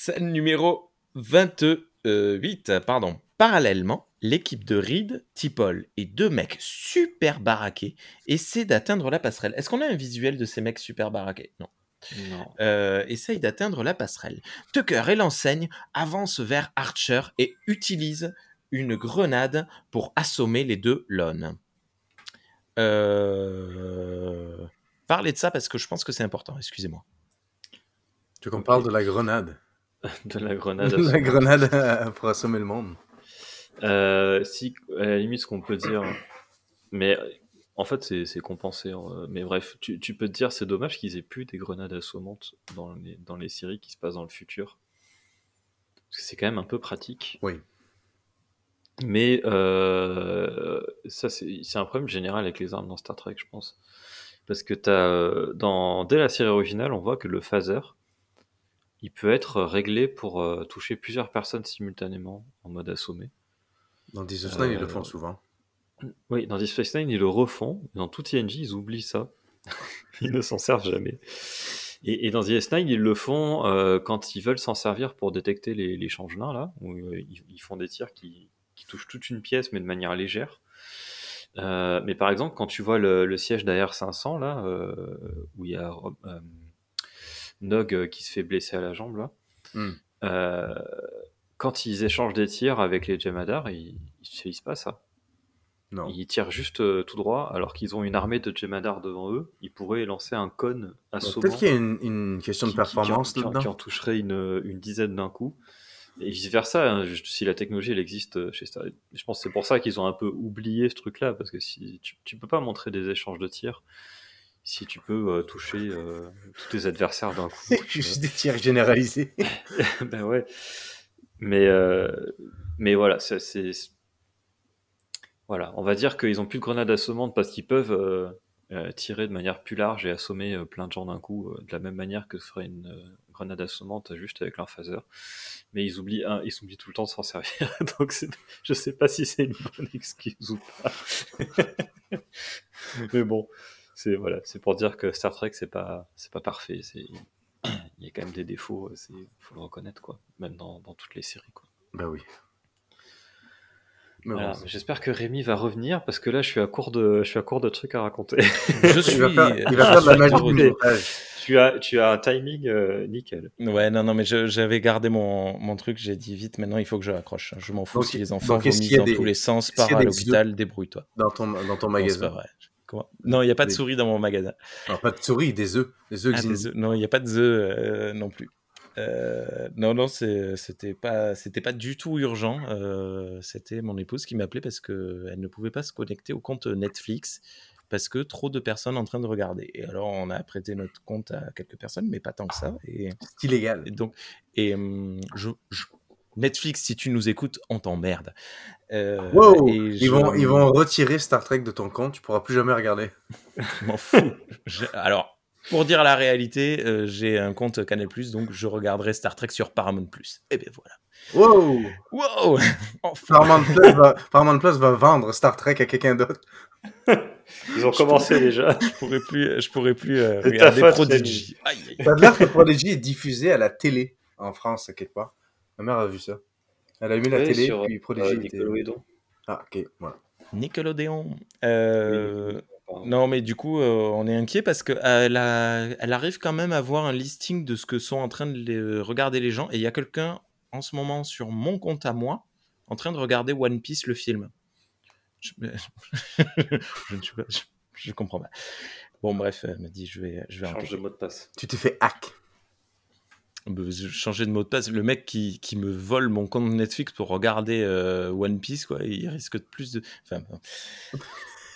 Scène numéro 28, pardon. Parallèlement, l'équipe de Reed, Tipol et deux mecs super baraqués essaient d'atteindre la passerelle. Est-ce qu'on a un visuel de ces mecs super baraqués? Non. Non. Euh, essayent d'atteindre la passerelle. Tucker et l'enseigne avancent vers Archer et utilisent une grenade pour assommer les deux Lone. Euh... Parlez de ça parce que je pense que c'est important, excusez-moi. Tu veux qu'on parle de la grenade? De la grenade. à la grenade pour assommer le monde. Euh, si, à la limite, ce qu'on peut dire, mais en fait, c'est compensé. euh, Mais bref, tu, tu peux te dire, c'est dommage qu'ils aient plus des grenades assommantes dans les, dans les séries qui se passent dans le futur. Parce que c'est quand même un peu pratique. Oui. Mais euh, ça, c'est c'est un problème général avec les armes dans Star Trek, je pense. Parce que as, euh, dans, dès la série originale, on voit que le phaser, il peut être réglé pour euh, toucher plusieurs personnes simultanément en mode assommé. Dans Deep Space Nine, ils le Euh, font souvent. Oui, dans Deep Space Nine, ils le refont. Dans tout TNG, ils oublient ça. ils ne s'en servent jamais. Et, et dans Deep Space Nine, ils le font euh, quand ils veulent s'en servir pour détecter les, les changelins, là, où euh, ils, ils font des tirs qui, qui touchent toute une pièce, mais de manière légère. Euh, mais par exemple, quand tu vois le, le siège d'AR-500, là, euh, où il y a euh, Nog euh, qui se fait blesser à la jambe, là, Hmm. euh, quand ils échangent des tirs avec les Jemadar, ils ne sévissent pas ça. Non. Ils tirent juste euh, tout droit, alors qu'ils ont une armée de Jemadar devant eux. Ils pourraient lancer un cône assommant Peut-être qu'il y a une, une question de qui- qui- qui en- performance qui, en, qui là-dedans. en toucherait une, une dizaine d'un coup. Et vice versa, hein, juste si la technologie elle existe chez Star je pense que c'est pour ça qu'ils ont un peu oublié ce truc-là, parce que si tu, tu peux pas montrer des échanges de tirs si tu peux euh, toucher euh, tous tes adversaires d'un coup. Juste des tirs généralisés. ben ouais. Mais, euh, mais voilà, c'est, c'est- Voilà, on va dire qu'ils ont plus de grenades assommantes parce qu'ils peuvent euh, tirer de manière plus large et assommer plein de gens d'un coup, de la même manière que ferait une grenade assommante juste avec leur phaser. Mais ils oublient, un, ils oublient tout le temps de s'en servir. Donc je sais pas si c'est une bonne excuse ou pas. mais bon, c'est voilà, c'est pour dire que Star Trek c'est pas c'est pas parfait. C'est il y a quand même des défauts, c'est faut le reconnaître quoi, même dans, dans toutes les séries quoi. Bah oui. Voilà, J'espère que Rémi va revenir parce que là je suis à court de je suis à court de trucs à raconter. Je suis. il va faire, il va faire de la magie tu as tu as un timing euh, nickel. Ouais, non, non, mais j'avais gardé mon, mon truc, j'ai dit vite, maintenant il faut que je raccroche. Je m'en fous Donc, si les enfants vomissent dans des- tous les sens, par à l'hôpital, débrouille-toi. dans ton, dans ton magasin? Comment? Non, il n'y a pas de souris dans mon magasin. Non, pas de souris, des œufs. Des œufs Ah, des œufs. Non, il n'y a pas de œufs euh, non plus. Euh, non, non, c'est- c'était pas, c'était pas du tout urgent. Euh, c'était mon épouse qui m'appelait parce que elle ne pouvait pas se connecter au compte Netflix parce que trop de personnes en train de regarder. Et alors, on a prêté notre compte à quelques personnes, mais pas tant que ça. C'est illégal. et donc, et hum, je, je- Netflix, si tu nous écoutes, on t'emmerde. Euh, Wow! Ils je- vont, ils vont retirer Star Trek de ton compte, tu pourras plus jamais regarder. Je m'en fous. Je- alors, pour dire la réalité, euh, j'ai un compte Canal+, donc je regarderai Star Trek sur Paramount+. Et bien voilà. Wow! Wow Enfin Paramount Plus, va, Paramount Plus va vendre Star Trek à quelqu'un d'autre. Ils ont commencé déjà. Je pourrais plus, je pourrais plus euh, regarder Prodigy. A l'air que Prodigy est diffusé à la télé en France, quelque part. Ma mère a vu ça. Elle a mis la télé, sur, puis euh, Prodigy était... Ah, ok, voilà. Nickelodeon. Euh. Non, mais du coup, euh, on est inquiet parce qu'elle elle arrive quand même à voir un listing de ce que sont en train de les- regarder les gens. Et il y a quelqu'un en ce moment sur mon compte à moi en train de regarder One Piece, le film. Je, je ne suis pas. Je, je comprends pas. Bon, bref, elle m'a dit je vais, je vais Change arrêter. de mot de passe. Tu t'es fait hack. Changer de mot de passe. Le mec qui, qui me vole mon compte Netflix pour regarder euh, One Piece, quoi, il risque de plus de. Enfin.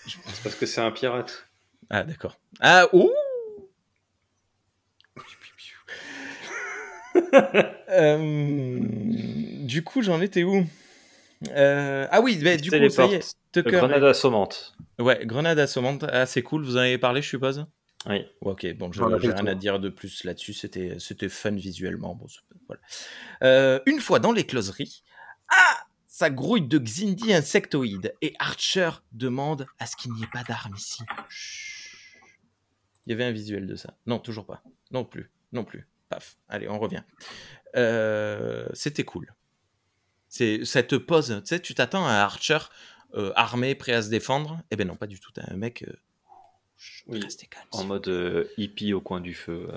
C'est parce que c'est un pirate. Ah, d'accord. Ah, ouh Euh, Du coup, j'en étais où? Euh, Ah oui, bah, du coup, ça y est. Tucker. Grenade assommante. Ouais, grenade assommante. Ah, c'est cool, vous en avez parlé, je suppose? Oui. Ouais, Ok, bon, je le rien à dire de plus là-dessus. C'était, c'était fun visuellement. Bon, voilà. Euh, une fois dans l'écloserie, ah, ça grouille de Xindi insectoïdes et Archer demande à ce qu'il n'y ait pas d'armes ici. Chut. Il y avait un visuel de ça. Non, toujours pas. Non plus. Non plus. Paf. Allez, on revient. Euh, c'était cool. C'est, ça te pose. Tu sais, tu t'attends à un Archer euh, armé, prêt à se défendre? Eh ben non, pas du tout. T'as un mec. Oui, calme. En mode euh, hippie au coin du feu. euh.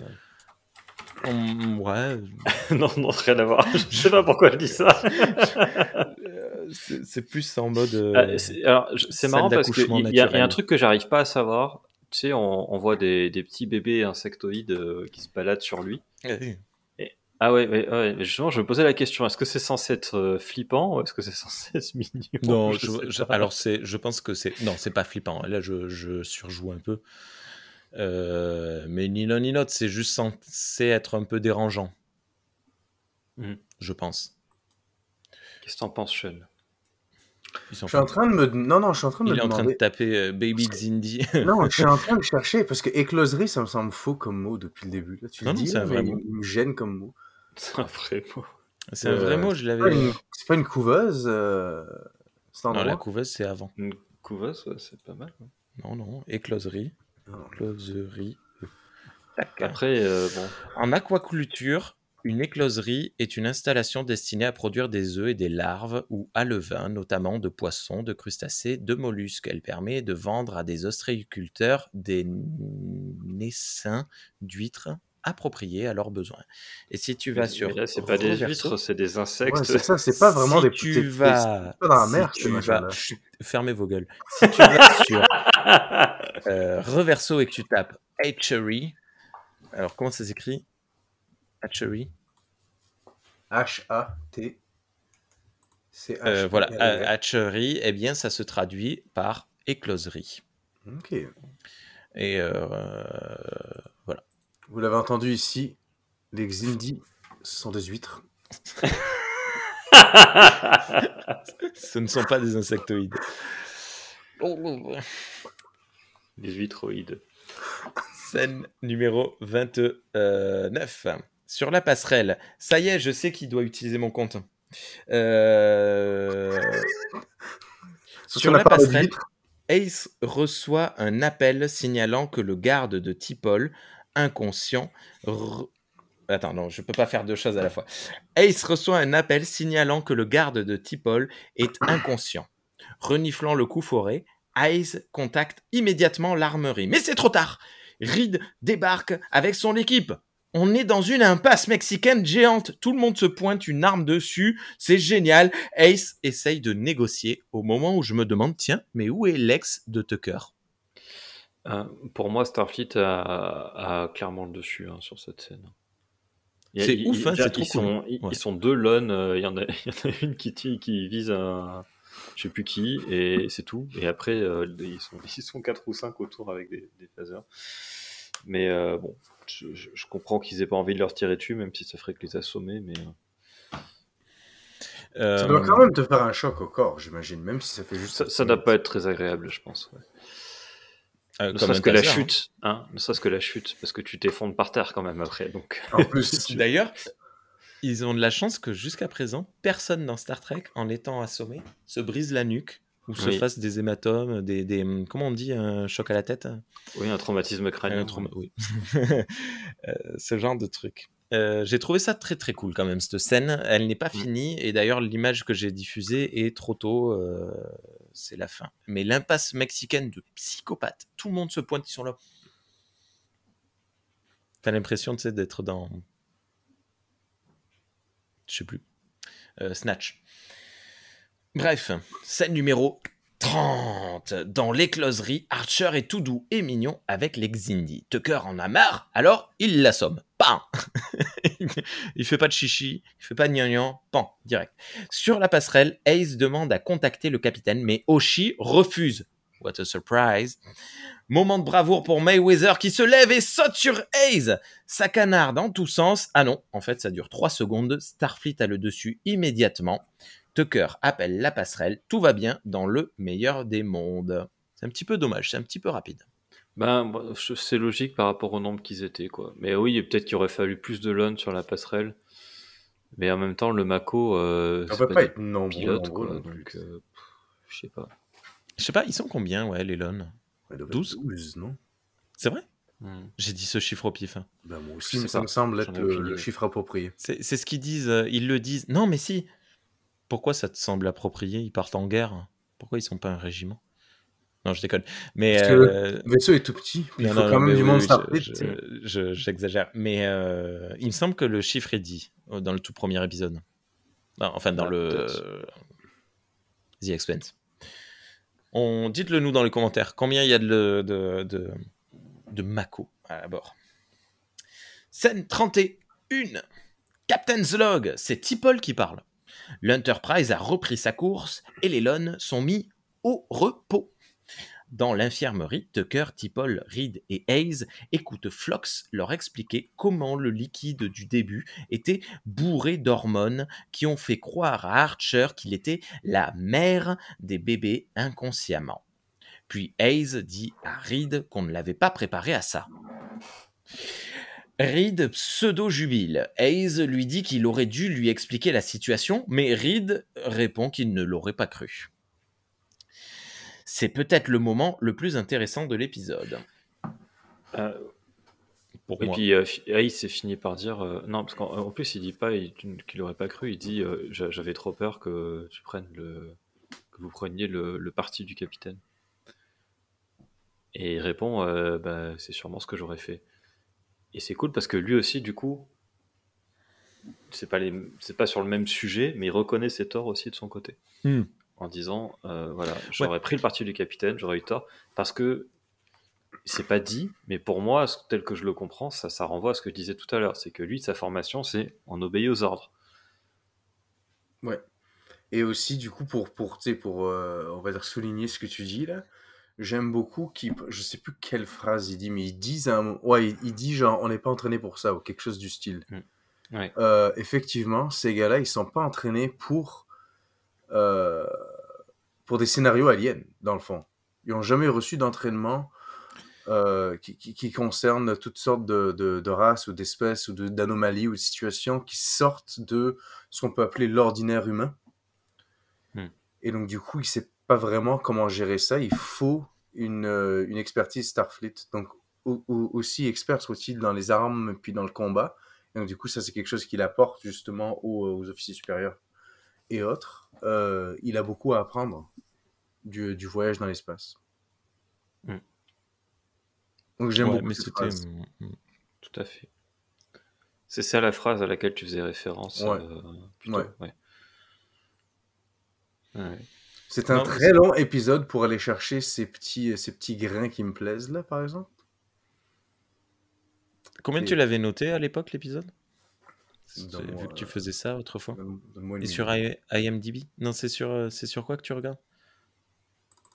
Hum, ouais. non, non, rien à voir. Je sais pas pourquoi je dis ça. Euh, c'est c'est plus en mode. euh, Ah, c'est- alors, je- c'est salle marrant parce qu'il d'accouchement y, a- y a naturel. un truc que j'arrive pas à savoir. Tu sais, on, on voit des, des petits bébés insectoïdes euh, qui se baladent sur lui. euh, Ah ouais, ouais, ouais, mais justement, je me posais la question est-ce que c'est censé être euh, flippant ou est-ce que c'est censé être mignon? Non, Je alors c'est, je pense que c'est, non, c'est pas flippant. Là, je, je surjoue un peu, Euh, mais ni l'un ni l'autre, c'est juste censé être un peu dérangeant, Mhm. je pense. Qu'est-ce que t'en penses, Sean? Je suis en train de me... Non, non, je suis en train de Il me est en train de taper euh, Baby Xindi. Non, je suis en train de chercher, parce que écloserie, ça me semble faux comme mot depuis le début. Là, tu Non, le non, dis, c'est un là, vrai mais mot. il me gêne comme mot. C'est un vrai mot. c'est un vrai Euh, mot, je l'avais. c'est pas une couveuse, euh, Non, la couveuse, c'est avant. Une couveuse, ouais, c'est pas mal. Non, non, écloserie. Écloserie. Après, euh, bon, En aquaculture, une écloserie est une installation destinée à produire des œufs et des larves ou alevins, notamment de poissons, de crustacés, de mollusques. Elle permet de vendre à des ostréiculteurs des naissins d'huîtres appropriés à leurs besoins. Et si tu vas mais sur là, c'est pas des huîtres, c'est des insectes. Ouais, c'est ça, c'est pas vraiment si des... tu des- vas, c'est pas dans la si tu vas-. Chut, fermez vos gueules. Si tu vas sur euh, Reverso et que tu tapes Hatchery, alors comment ça s'écrit? Hatchery? H-A-T... C'est H. Euh, voilà, ha- hatchery, eh bien, ça se traduit par écloserie. Ok. Et euh, voilà. Vous l'avez entendu ici, les Xindi ce sont des huîtres. Ce ne sont pas des insectoïdes. des huîtroïdes. Scène numéro 29. Sur la passerelle. Ça y est, je sais qui doit utiliser mon compte. Euh, Sur Sur la la passerelle. Ace reçoit un appel signalant que le garde de Tipol, inconscient, Attends, non, je peux pas faire deux choses à la fois. Ace reçoit un appel signalant que le garde de Tipol est inconscient. Reniflant le coup foré, Ace contacte immédiatement l'armerie. Mais c'est trop tard Reed débarque avec son équipe. On est dans une impasse mexicaine géante. Tout le monde se pointe une arme dessus. C'est génial. Ace essaye de négocier au moment où je me demande tiens, mais où est l'ex de Tucker? Euh, pour moi, Starfleet a, a clairement le dessus hein, sur cette scène. C'est ouf, hein, c'est trop ils, sont, cool. ils, Ouais. ils sont deux lones. euh, Il y, en a, il y en a une qui, vise un. Je sais plus qui, et c'est tout. Et après, euh, ils, sont, ils sont quatre ou cinq autour avec des, des phasers. Mais euh, bon, je, je- je comprends qu'ils aient pas envie de leur tirer dessus, même si ça ferait que les assommer. Mais euh, Ça doit quand même te faire un choc au corps, j'imagine, même si ça fait juste. ça, ça doit pas être très agréable, je pense. ouais. Euh, Ne serait-ce que la hein. chute, hein. Ne serait-ce que la chute, parce que tu t'effondres par terre quand même après. Donc, En plus, D'ailleurs, ils ont de la chance que jusqu'à présent, personne dans Star Trek, en étant assommé, se brise la nuque ou se Oui. fasse des hématomes, des, des- comment on dit, un choc à la tête oui, un traumatisme crânien. Un trauma- oui. Euh, ce genre de truc. Euh, j'ai trouvé ça très très cool quand même cette scène. Elle n'est pas finie et d'ailleurs l'image que j'ai diffusée est trop tôt. euh, c'est la fin. Mais l'impasse mexicaine de psychopathes. Tout le monde se pointe, ils sont là. T'as l'impression, d'être dans. Je sais plus. Euh, Snatch. Bref, scène numéro 30. Dans l'écloserie, Archer est tout doux et mignon avec les Xindi. Tucker en a marre, alors il l'assomme. Pan Il fait pas de chichi, il fait pas de gnangnan, pan, direct. Sur la passerelle, Ace demande à contacter le capitaine, mais Oshi refuse. What a surprise. Moment de bravoure pour Mayweather qui se lève et saute sur Ace. Ça canarde en tous sens. Ah non, en fait, ça dure 3 secondes. Starfleet a le dessus immédiatement. Tucker appelle la passerelle. Tout va bien dans le meilleur des mondes. C'est un petit peu dommage, c'est un petit peu rapide. Ben, c'est logique par rapport au nombre qu'ils étaient, quoi. Mais oui, peut-être qu'il aurait fallu plus de lone sur la passerelle. Mais en même temps, le Mako, euh, ça c'est peut pas pas des être nombreux. pilotes, nombreux quoi. non plus. Donc, euh, je sais pas. Je sais pas, ils sont combien, ouais, les être 12? 12, non? C'est vrai? Hmm. J'ai dit ce chiffre au pif. hein. Ben, moi aussi, ça pas. me semble être le, chiffre approprié. C'est c'est ce qu'ils disent, euh, ils le disent. Non, mais si. Pourquoi ça te semble approprié? Ils partent en guerre. Pourquoi ils sont pas un régiment? Non, je déconne. Mais Parce que euh, Le vaisseau est tout petit, il non, faut non, quand même du oui, monde oui, je- je- J'exagère. Mais euh, il me semble que le chiffre est dit euh, dans le tout premier épisode. Non, enfin, dans Ah, le. The Expense. On... Dites-le nous dans les commentaires. Combien il y a de, de, de, de Mako à bord? Scène 31. Captain's Log, c'est Tipol qui parle. L'Enterprise a repris sa course et les Lones sont mis au repos. Dans l'infirmerie, Tucker, Tipol, Reed et Hayes écoutent Flox leur expliquer comment le liquide du début était bourré d'hormones qui ont fait croire à Archer qu'il était la mère des bébés inconsciemment. Puis Hayes dit à Reed qu'on ne l'avait pas préparé à ça. Reed pseudo-jubile. Hayes lui dit qu'il aurait dû lui expliquer la situation, mais Reed répond qu'il ne l'aurait pas cru. C'est peut-être le moment le plus intéressant de l'épisode. Euh, Pour et moi. puis, euh, fi- Ace s'est fini par dire. euh, non, parce qu'en en plus, il dit pas il- qu'il aurait pas cru. Il dit euh, J'a- J'avais trop peur que tu prennes le. que vous preniez le, le parti du capitaine. Et il répond euh, bah, C'est sûrement ce que j'aurais fait. Et c'est cool parce que lui aussi, du coup, c'est pas, les, c'est pas sur le même sujet, mais il reconnaît ses torts aussi de son côté. Hmm. En disant euh, Voilà, j'aurais pris le parti du capitaine, j'aurais eu tort. Parce que c'est pas dit, mais pour moi, tel que je le comprends, ça, ça renvoie à ce que je disais tout à l'heure. C'est que lui, sa formation, c'est on obéit aux ordres. Ouais. Et aussi, du coup, pour, pour, pour euh, on va dire, souligner ce que tu dis là, j'aime beaucoup qu'il. Je sais plus quelle phrase il dit, mais il dit, un... ouais, il, il dit genre, on n'est pas entraîné pour ça, ou quelque chose du style. Ouais. Euh, effectivement, ces gars-là, ils sont pas entraînés pour, euh, pour des scénarios aliens, dans le fond. Ils ont jamais reçu d'entraînement euh, qui, qui, qui concerne toutes sortes de, de, de races ou d'espèces ou de- d'anomalies ou de situations qui sortent de ce qu'on peut appeler l'ordinaire humain. Hmm. Et donc, du coup, il sait pas vraiment comment gérer ça. Il faut une, euh, une expertise Starfleet. Donc, au- au- aussi expert soit-il dans les armes puis dans le combat. Et donc, du coup, ça, c'est quelque chose qu'il apporte justement aux, aux officiers supérieurs et autres. Euh, il a beaucoup à apprendre du, du voyage dans l'espace. Hmm. Donc, j'aime Ouais, beaucoup mais cette phrase. mm, Tout à fait. C'est ça la phrase à laquelle tu faisais référence. Ouais. euh, plutôt, Ouais. ouais. Ouais. C'est un Non, très long épisode pour aller chercher ces petits, ces petits grains qui me plaisent, là, par exemple. Combien Et- tu l'avais noté à l'époque l'épisode? Vu que tu euh, faisais ça autrefois. Et sur. I- IMDb? Non, c'est sur, euh, c'est sur quoi que tu regardes?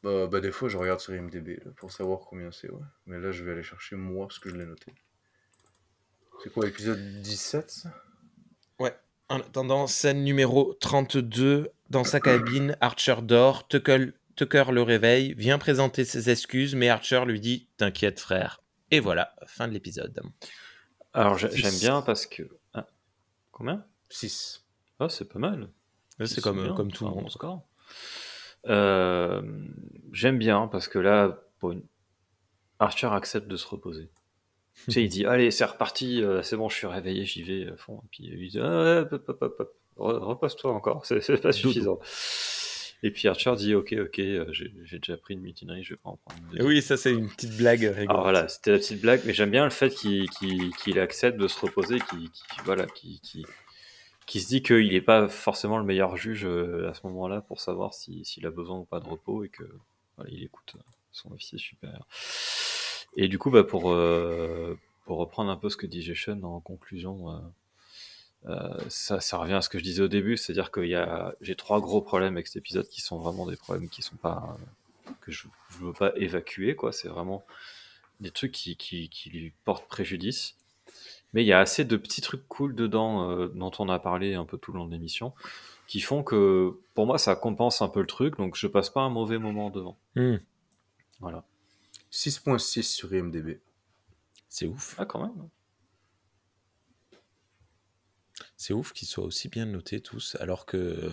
Bah, bah, des fois, je regarde sur IMDb là, pour savoir combien c'est, ouais. Mais là, je vais aller chercher moi ce que je l'ai noté. C'est quoi, épisode 17 ça? En attendant, scène numéro 32, dans sa cabine, Archer dort, Tucker, Tucker le réveille, vient présenter ses excuses, mais Archer lui dit « T'inquiète frère ». Et voilà, fin de l'épisode. Alors j'aime bien parce que. Ah, combien? 6. Ah, c'est pas mal. Là, C'est comme, bien, comme tout le monde. score. Euh, J'aime bien parce que là, pour une- Archer accepte de se reposer. tu sais, il dit Allez, c'est reparti, euh, c'est bon, je suis réveillé, j'y vais à fond. Et puis il dit ah, hop, hop, hop, hop, re- Repose-toi encore, c'est pas suffisant. Et puis Archer dit Ok, ok, euh, j'ai déjà pris une mutinerie, je vais pas en prendre une oui, ça c'est une petite blague rigolote. Alors voilà, c'était la petite blague, mais j'aime bien le fait qu'il qu'il- qu'il accepte de se reposer, qu'il voilà, qu'il se dit qu'il n'est pas forcément le meilleur juge euh, à ce moment-là pour savoir si- s'il a besoin ou pas de repos et que voilà, il écoute euh, son officier supérieur. Et du coup, bah, pour, euh, pour reprendre un peu ce que dit Jason en conclusion, euh, euh, ça, ça revient à ce que je disais au début, c'est-à-dire que j'ai trois gros problèmes avec cet épisode qui sont vraiment des problèmes qui sont pas que je ne veux pas évacuer, quoi. C'est vraiment des trucs qui, qui, qui lui portent préjudice. Mais il y a assez de petits trucs cool dedans euh, dont on a parlé un peu tout le long de l'émission qui font que pour moi ça compense un peu le truc, donc je passe pas un mauvais moment devant. Hmm, Voilà. 6.6 sur IMDb. c'est ouf. Ah, quand même. C'est ouf qu'ils soient aussi bien notés tous, alors que,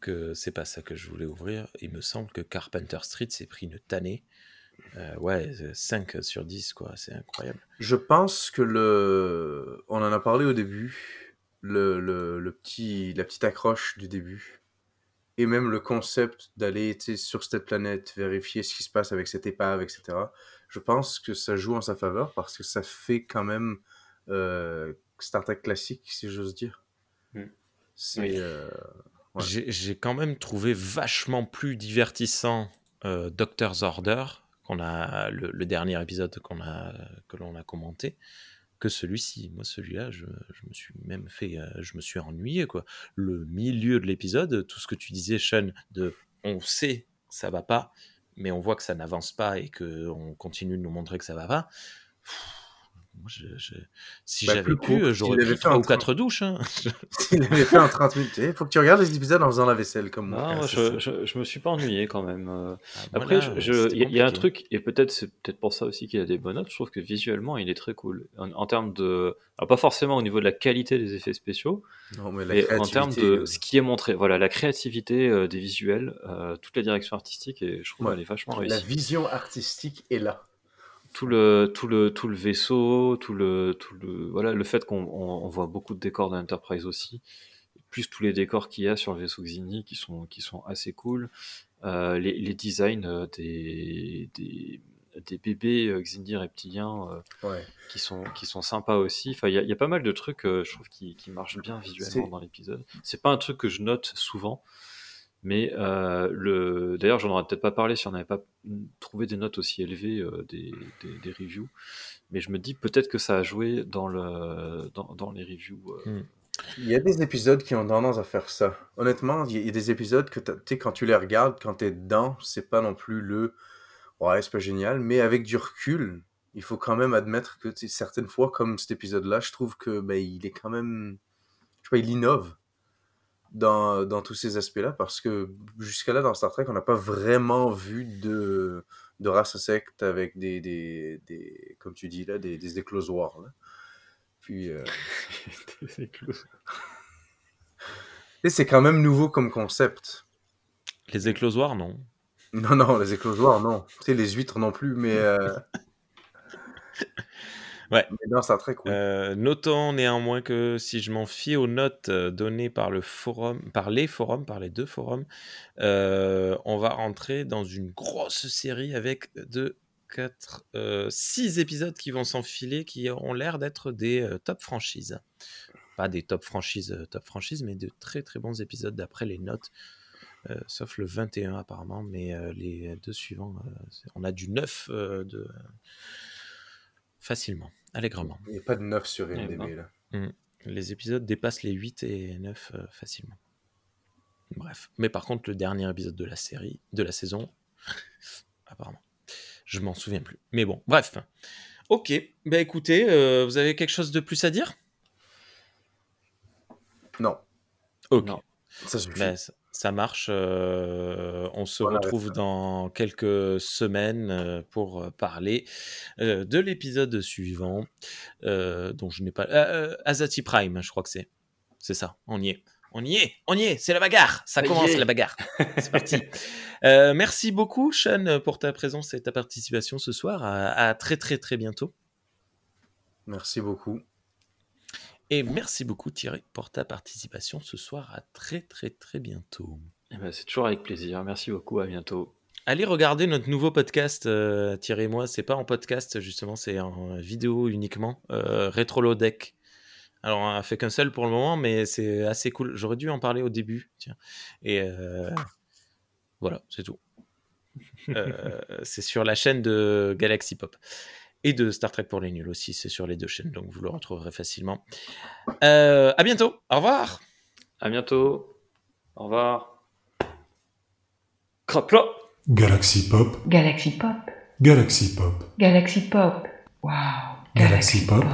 que c'est pas ça que je voulais ouvrir. Il me semble que Carpenter Street s'est pris une tannée. Euh, ouais, 5 sur 10, quoi, c'est incroyable. Je pense que le. On en a parlé au début. Le, le, le petit, la petite accroche du début. Et même le concept d'aller sur cette planète, vérifier ce qui se passe avec cette épave, etc. Je pense que ça joue en sa faveur parce que ça fait quand même euh, Star Trek classique, si j'ose dire. Mm. Oui. euh, Ouais. J'ai j'ai quand même trouvé vachement plus divertissant euh, Doctor's Order, qu'on a, le, le dernier épisode qu'on a, que l'on a commenté, que celui-ci. Moi, celui-là, je, me suis même fait, euh, je me suis ennuyé, quoi. Le milieu de l'épisode, tout ce que tu disais, Sean, de on sait que ça va pas, mais on voit que ça n'avance pas et que on continue de nous montrer que ça va pas. Moi, je, je- si Bah, j'avais pu, euh, s'il j'aurais pris fait trois un ou train. quatre douches. hein. Il avait fait en 30 minutes. Il faut que tu regardes les épisodes en faisant la vaisselle comme moi. Non, c'est je, je, je me suis pas ennuyé quand même. euh. Ah, Après, voilà, je- je- c'était il y, a- il y a un truc, et peut-être c'est peut-être pour ça aussi qu'il a des bonnes notes. Je trouve que visuellement, il est très cool. En, en termes de, alors pas forcément au niveau de la qualité des effets spéciaux, Non, mais la mais en termes de euh, ce qui est montré. Voilà, la créativité euh, des visuels, euh, toute la direction artistique, et je trouve Ouais. qu'elle est vachement la réussie. vision artistique est là. Tout le, tout le, tout le vaisseau, tout le, tout le, voilà, le fait qu'on on, on voit beaucoup de décors d'Enterprise aussi, plus tous les décors qu'il y a sur le vaisseau Xindi qui sont, qui sont assez cool. Euh, les, les designs euh, des, des, des bébés euh, Xindi reptiliens euh, Ouais. qui, sont, qui sont sympas aussi. Enfin, il y, a- il y a pas mal de trucs, euh, je trouve, qui, qui marchent bien visuellement dans l'épisode. C'est pas un truc que je note souvent, mais euh, le... d'ailleurs, j'en aurais peut-être pas parlé si on n'avait pas trouvé des notes aussi élevées euh, des, des, des reviews. Mais je me dis peut-être que ça a joué dans, le, dans, dans les reviews. euh. Il y a des épisodes qui ont tendance à faire ça. Honnêtement, il y a- des épisodes que tu quand tu les regardes, quand t'es dedans, c'est pas non plus le ouais, c'est pas génial, mais avec du recul, il faut quand même admettre que tu certaines fois, comme cet épisode-là, je trouve que ben, il est quand même. Je sais pas, il innove dans, dans tous ces aspects-là parce que jusqu'à là, dans Star Trek, on n'a pas vraiment vu de, de race secte avec des, des, des- comme tu dis là, des, des éclosoirs. là. Puis. euh, C'est clou. Tu sais, c'est quand même nouveau comme concept. Les éclosoirs, non. Non, non, les éclosoirs, non. Tu sais, les huîtres non plus, mais. euh, Ouais. Mais non, Star Trek, oui. Euh, notons néanmoins que si je m'en fie aux notes euh, données par le forum, par les forums, par les deux forums, euh, on va rentrer dans une grosse série avec deux, quatre, euh, six épisodes qui vont s'enfiler, qui ont l'air d'être des top franchises. Pas des top franchises, top franchises, mais de très très bons épisodes d'après les notes. Euh, sauf le 21 apparemment, mais euh, les deux suivants, euh, c'est- on a du 9 euh, de... facilement, allègrement. Il n'y a pas de 9 sur IMDb, là. Les épisodes dépassent les 8 et 9 euh, facilement. Bref. Mais par contre, le dernier épisode de la série, de la saison, apparemment, je m'en souviens plus. Mais bon, bref. Ok. Bah écoutez, euh, vous avez quelque chose de plus à dire? Non. Ok. Non. Ça suffit. Bah, ça, ça marche. euh, on se retrouve dans quelques semaines pour parler euh, de l'épisode suivant, euh, dont je n'ai pas. euh, Azati Prime, je crois que c'est. C'est ça. On y est. On y est. On y est. C'est la bagarre. Ça commence la bagarre. C'est parti. Merci beaucoup, Sean, pour ta présence et ta participation ce soir. À, à très très très bientôt. Merci beaucoup. Et merci beaucoup, Thierry, pour ta participation ce soir. À très très très bientôt. Eh ben, c'est toujours avec plaisir. Merci beaucoup. À bientôt. Allez regarder notre nouveau podcast, euh, Thierry et moi. C'est pas en podcast, justement, c'est en vidéo uniquement. Euh, Retrolodeck. Alors, on a fait qu'un seul pour le moment, mais c'est assez cool. J'aurais dû en parler au début. Tiens. Et euh, voilà, c'est tout. Euh, c'est sur la chaîne de Galaxy Pop. Et de Star Trek pour les nuls aussi. C'est sur les deux chaînes, donc vous le retrouverez facilement. Euh, à bientôt. Au revoir. À bientôt. Au revoir. Crapla. Galaxy Pop, Galaxy Pop. Galaxy Pop, Galaxy Pop. Wow. Galaxy Pop.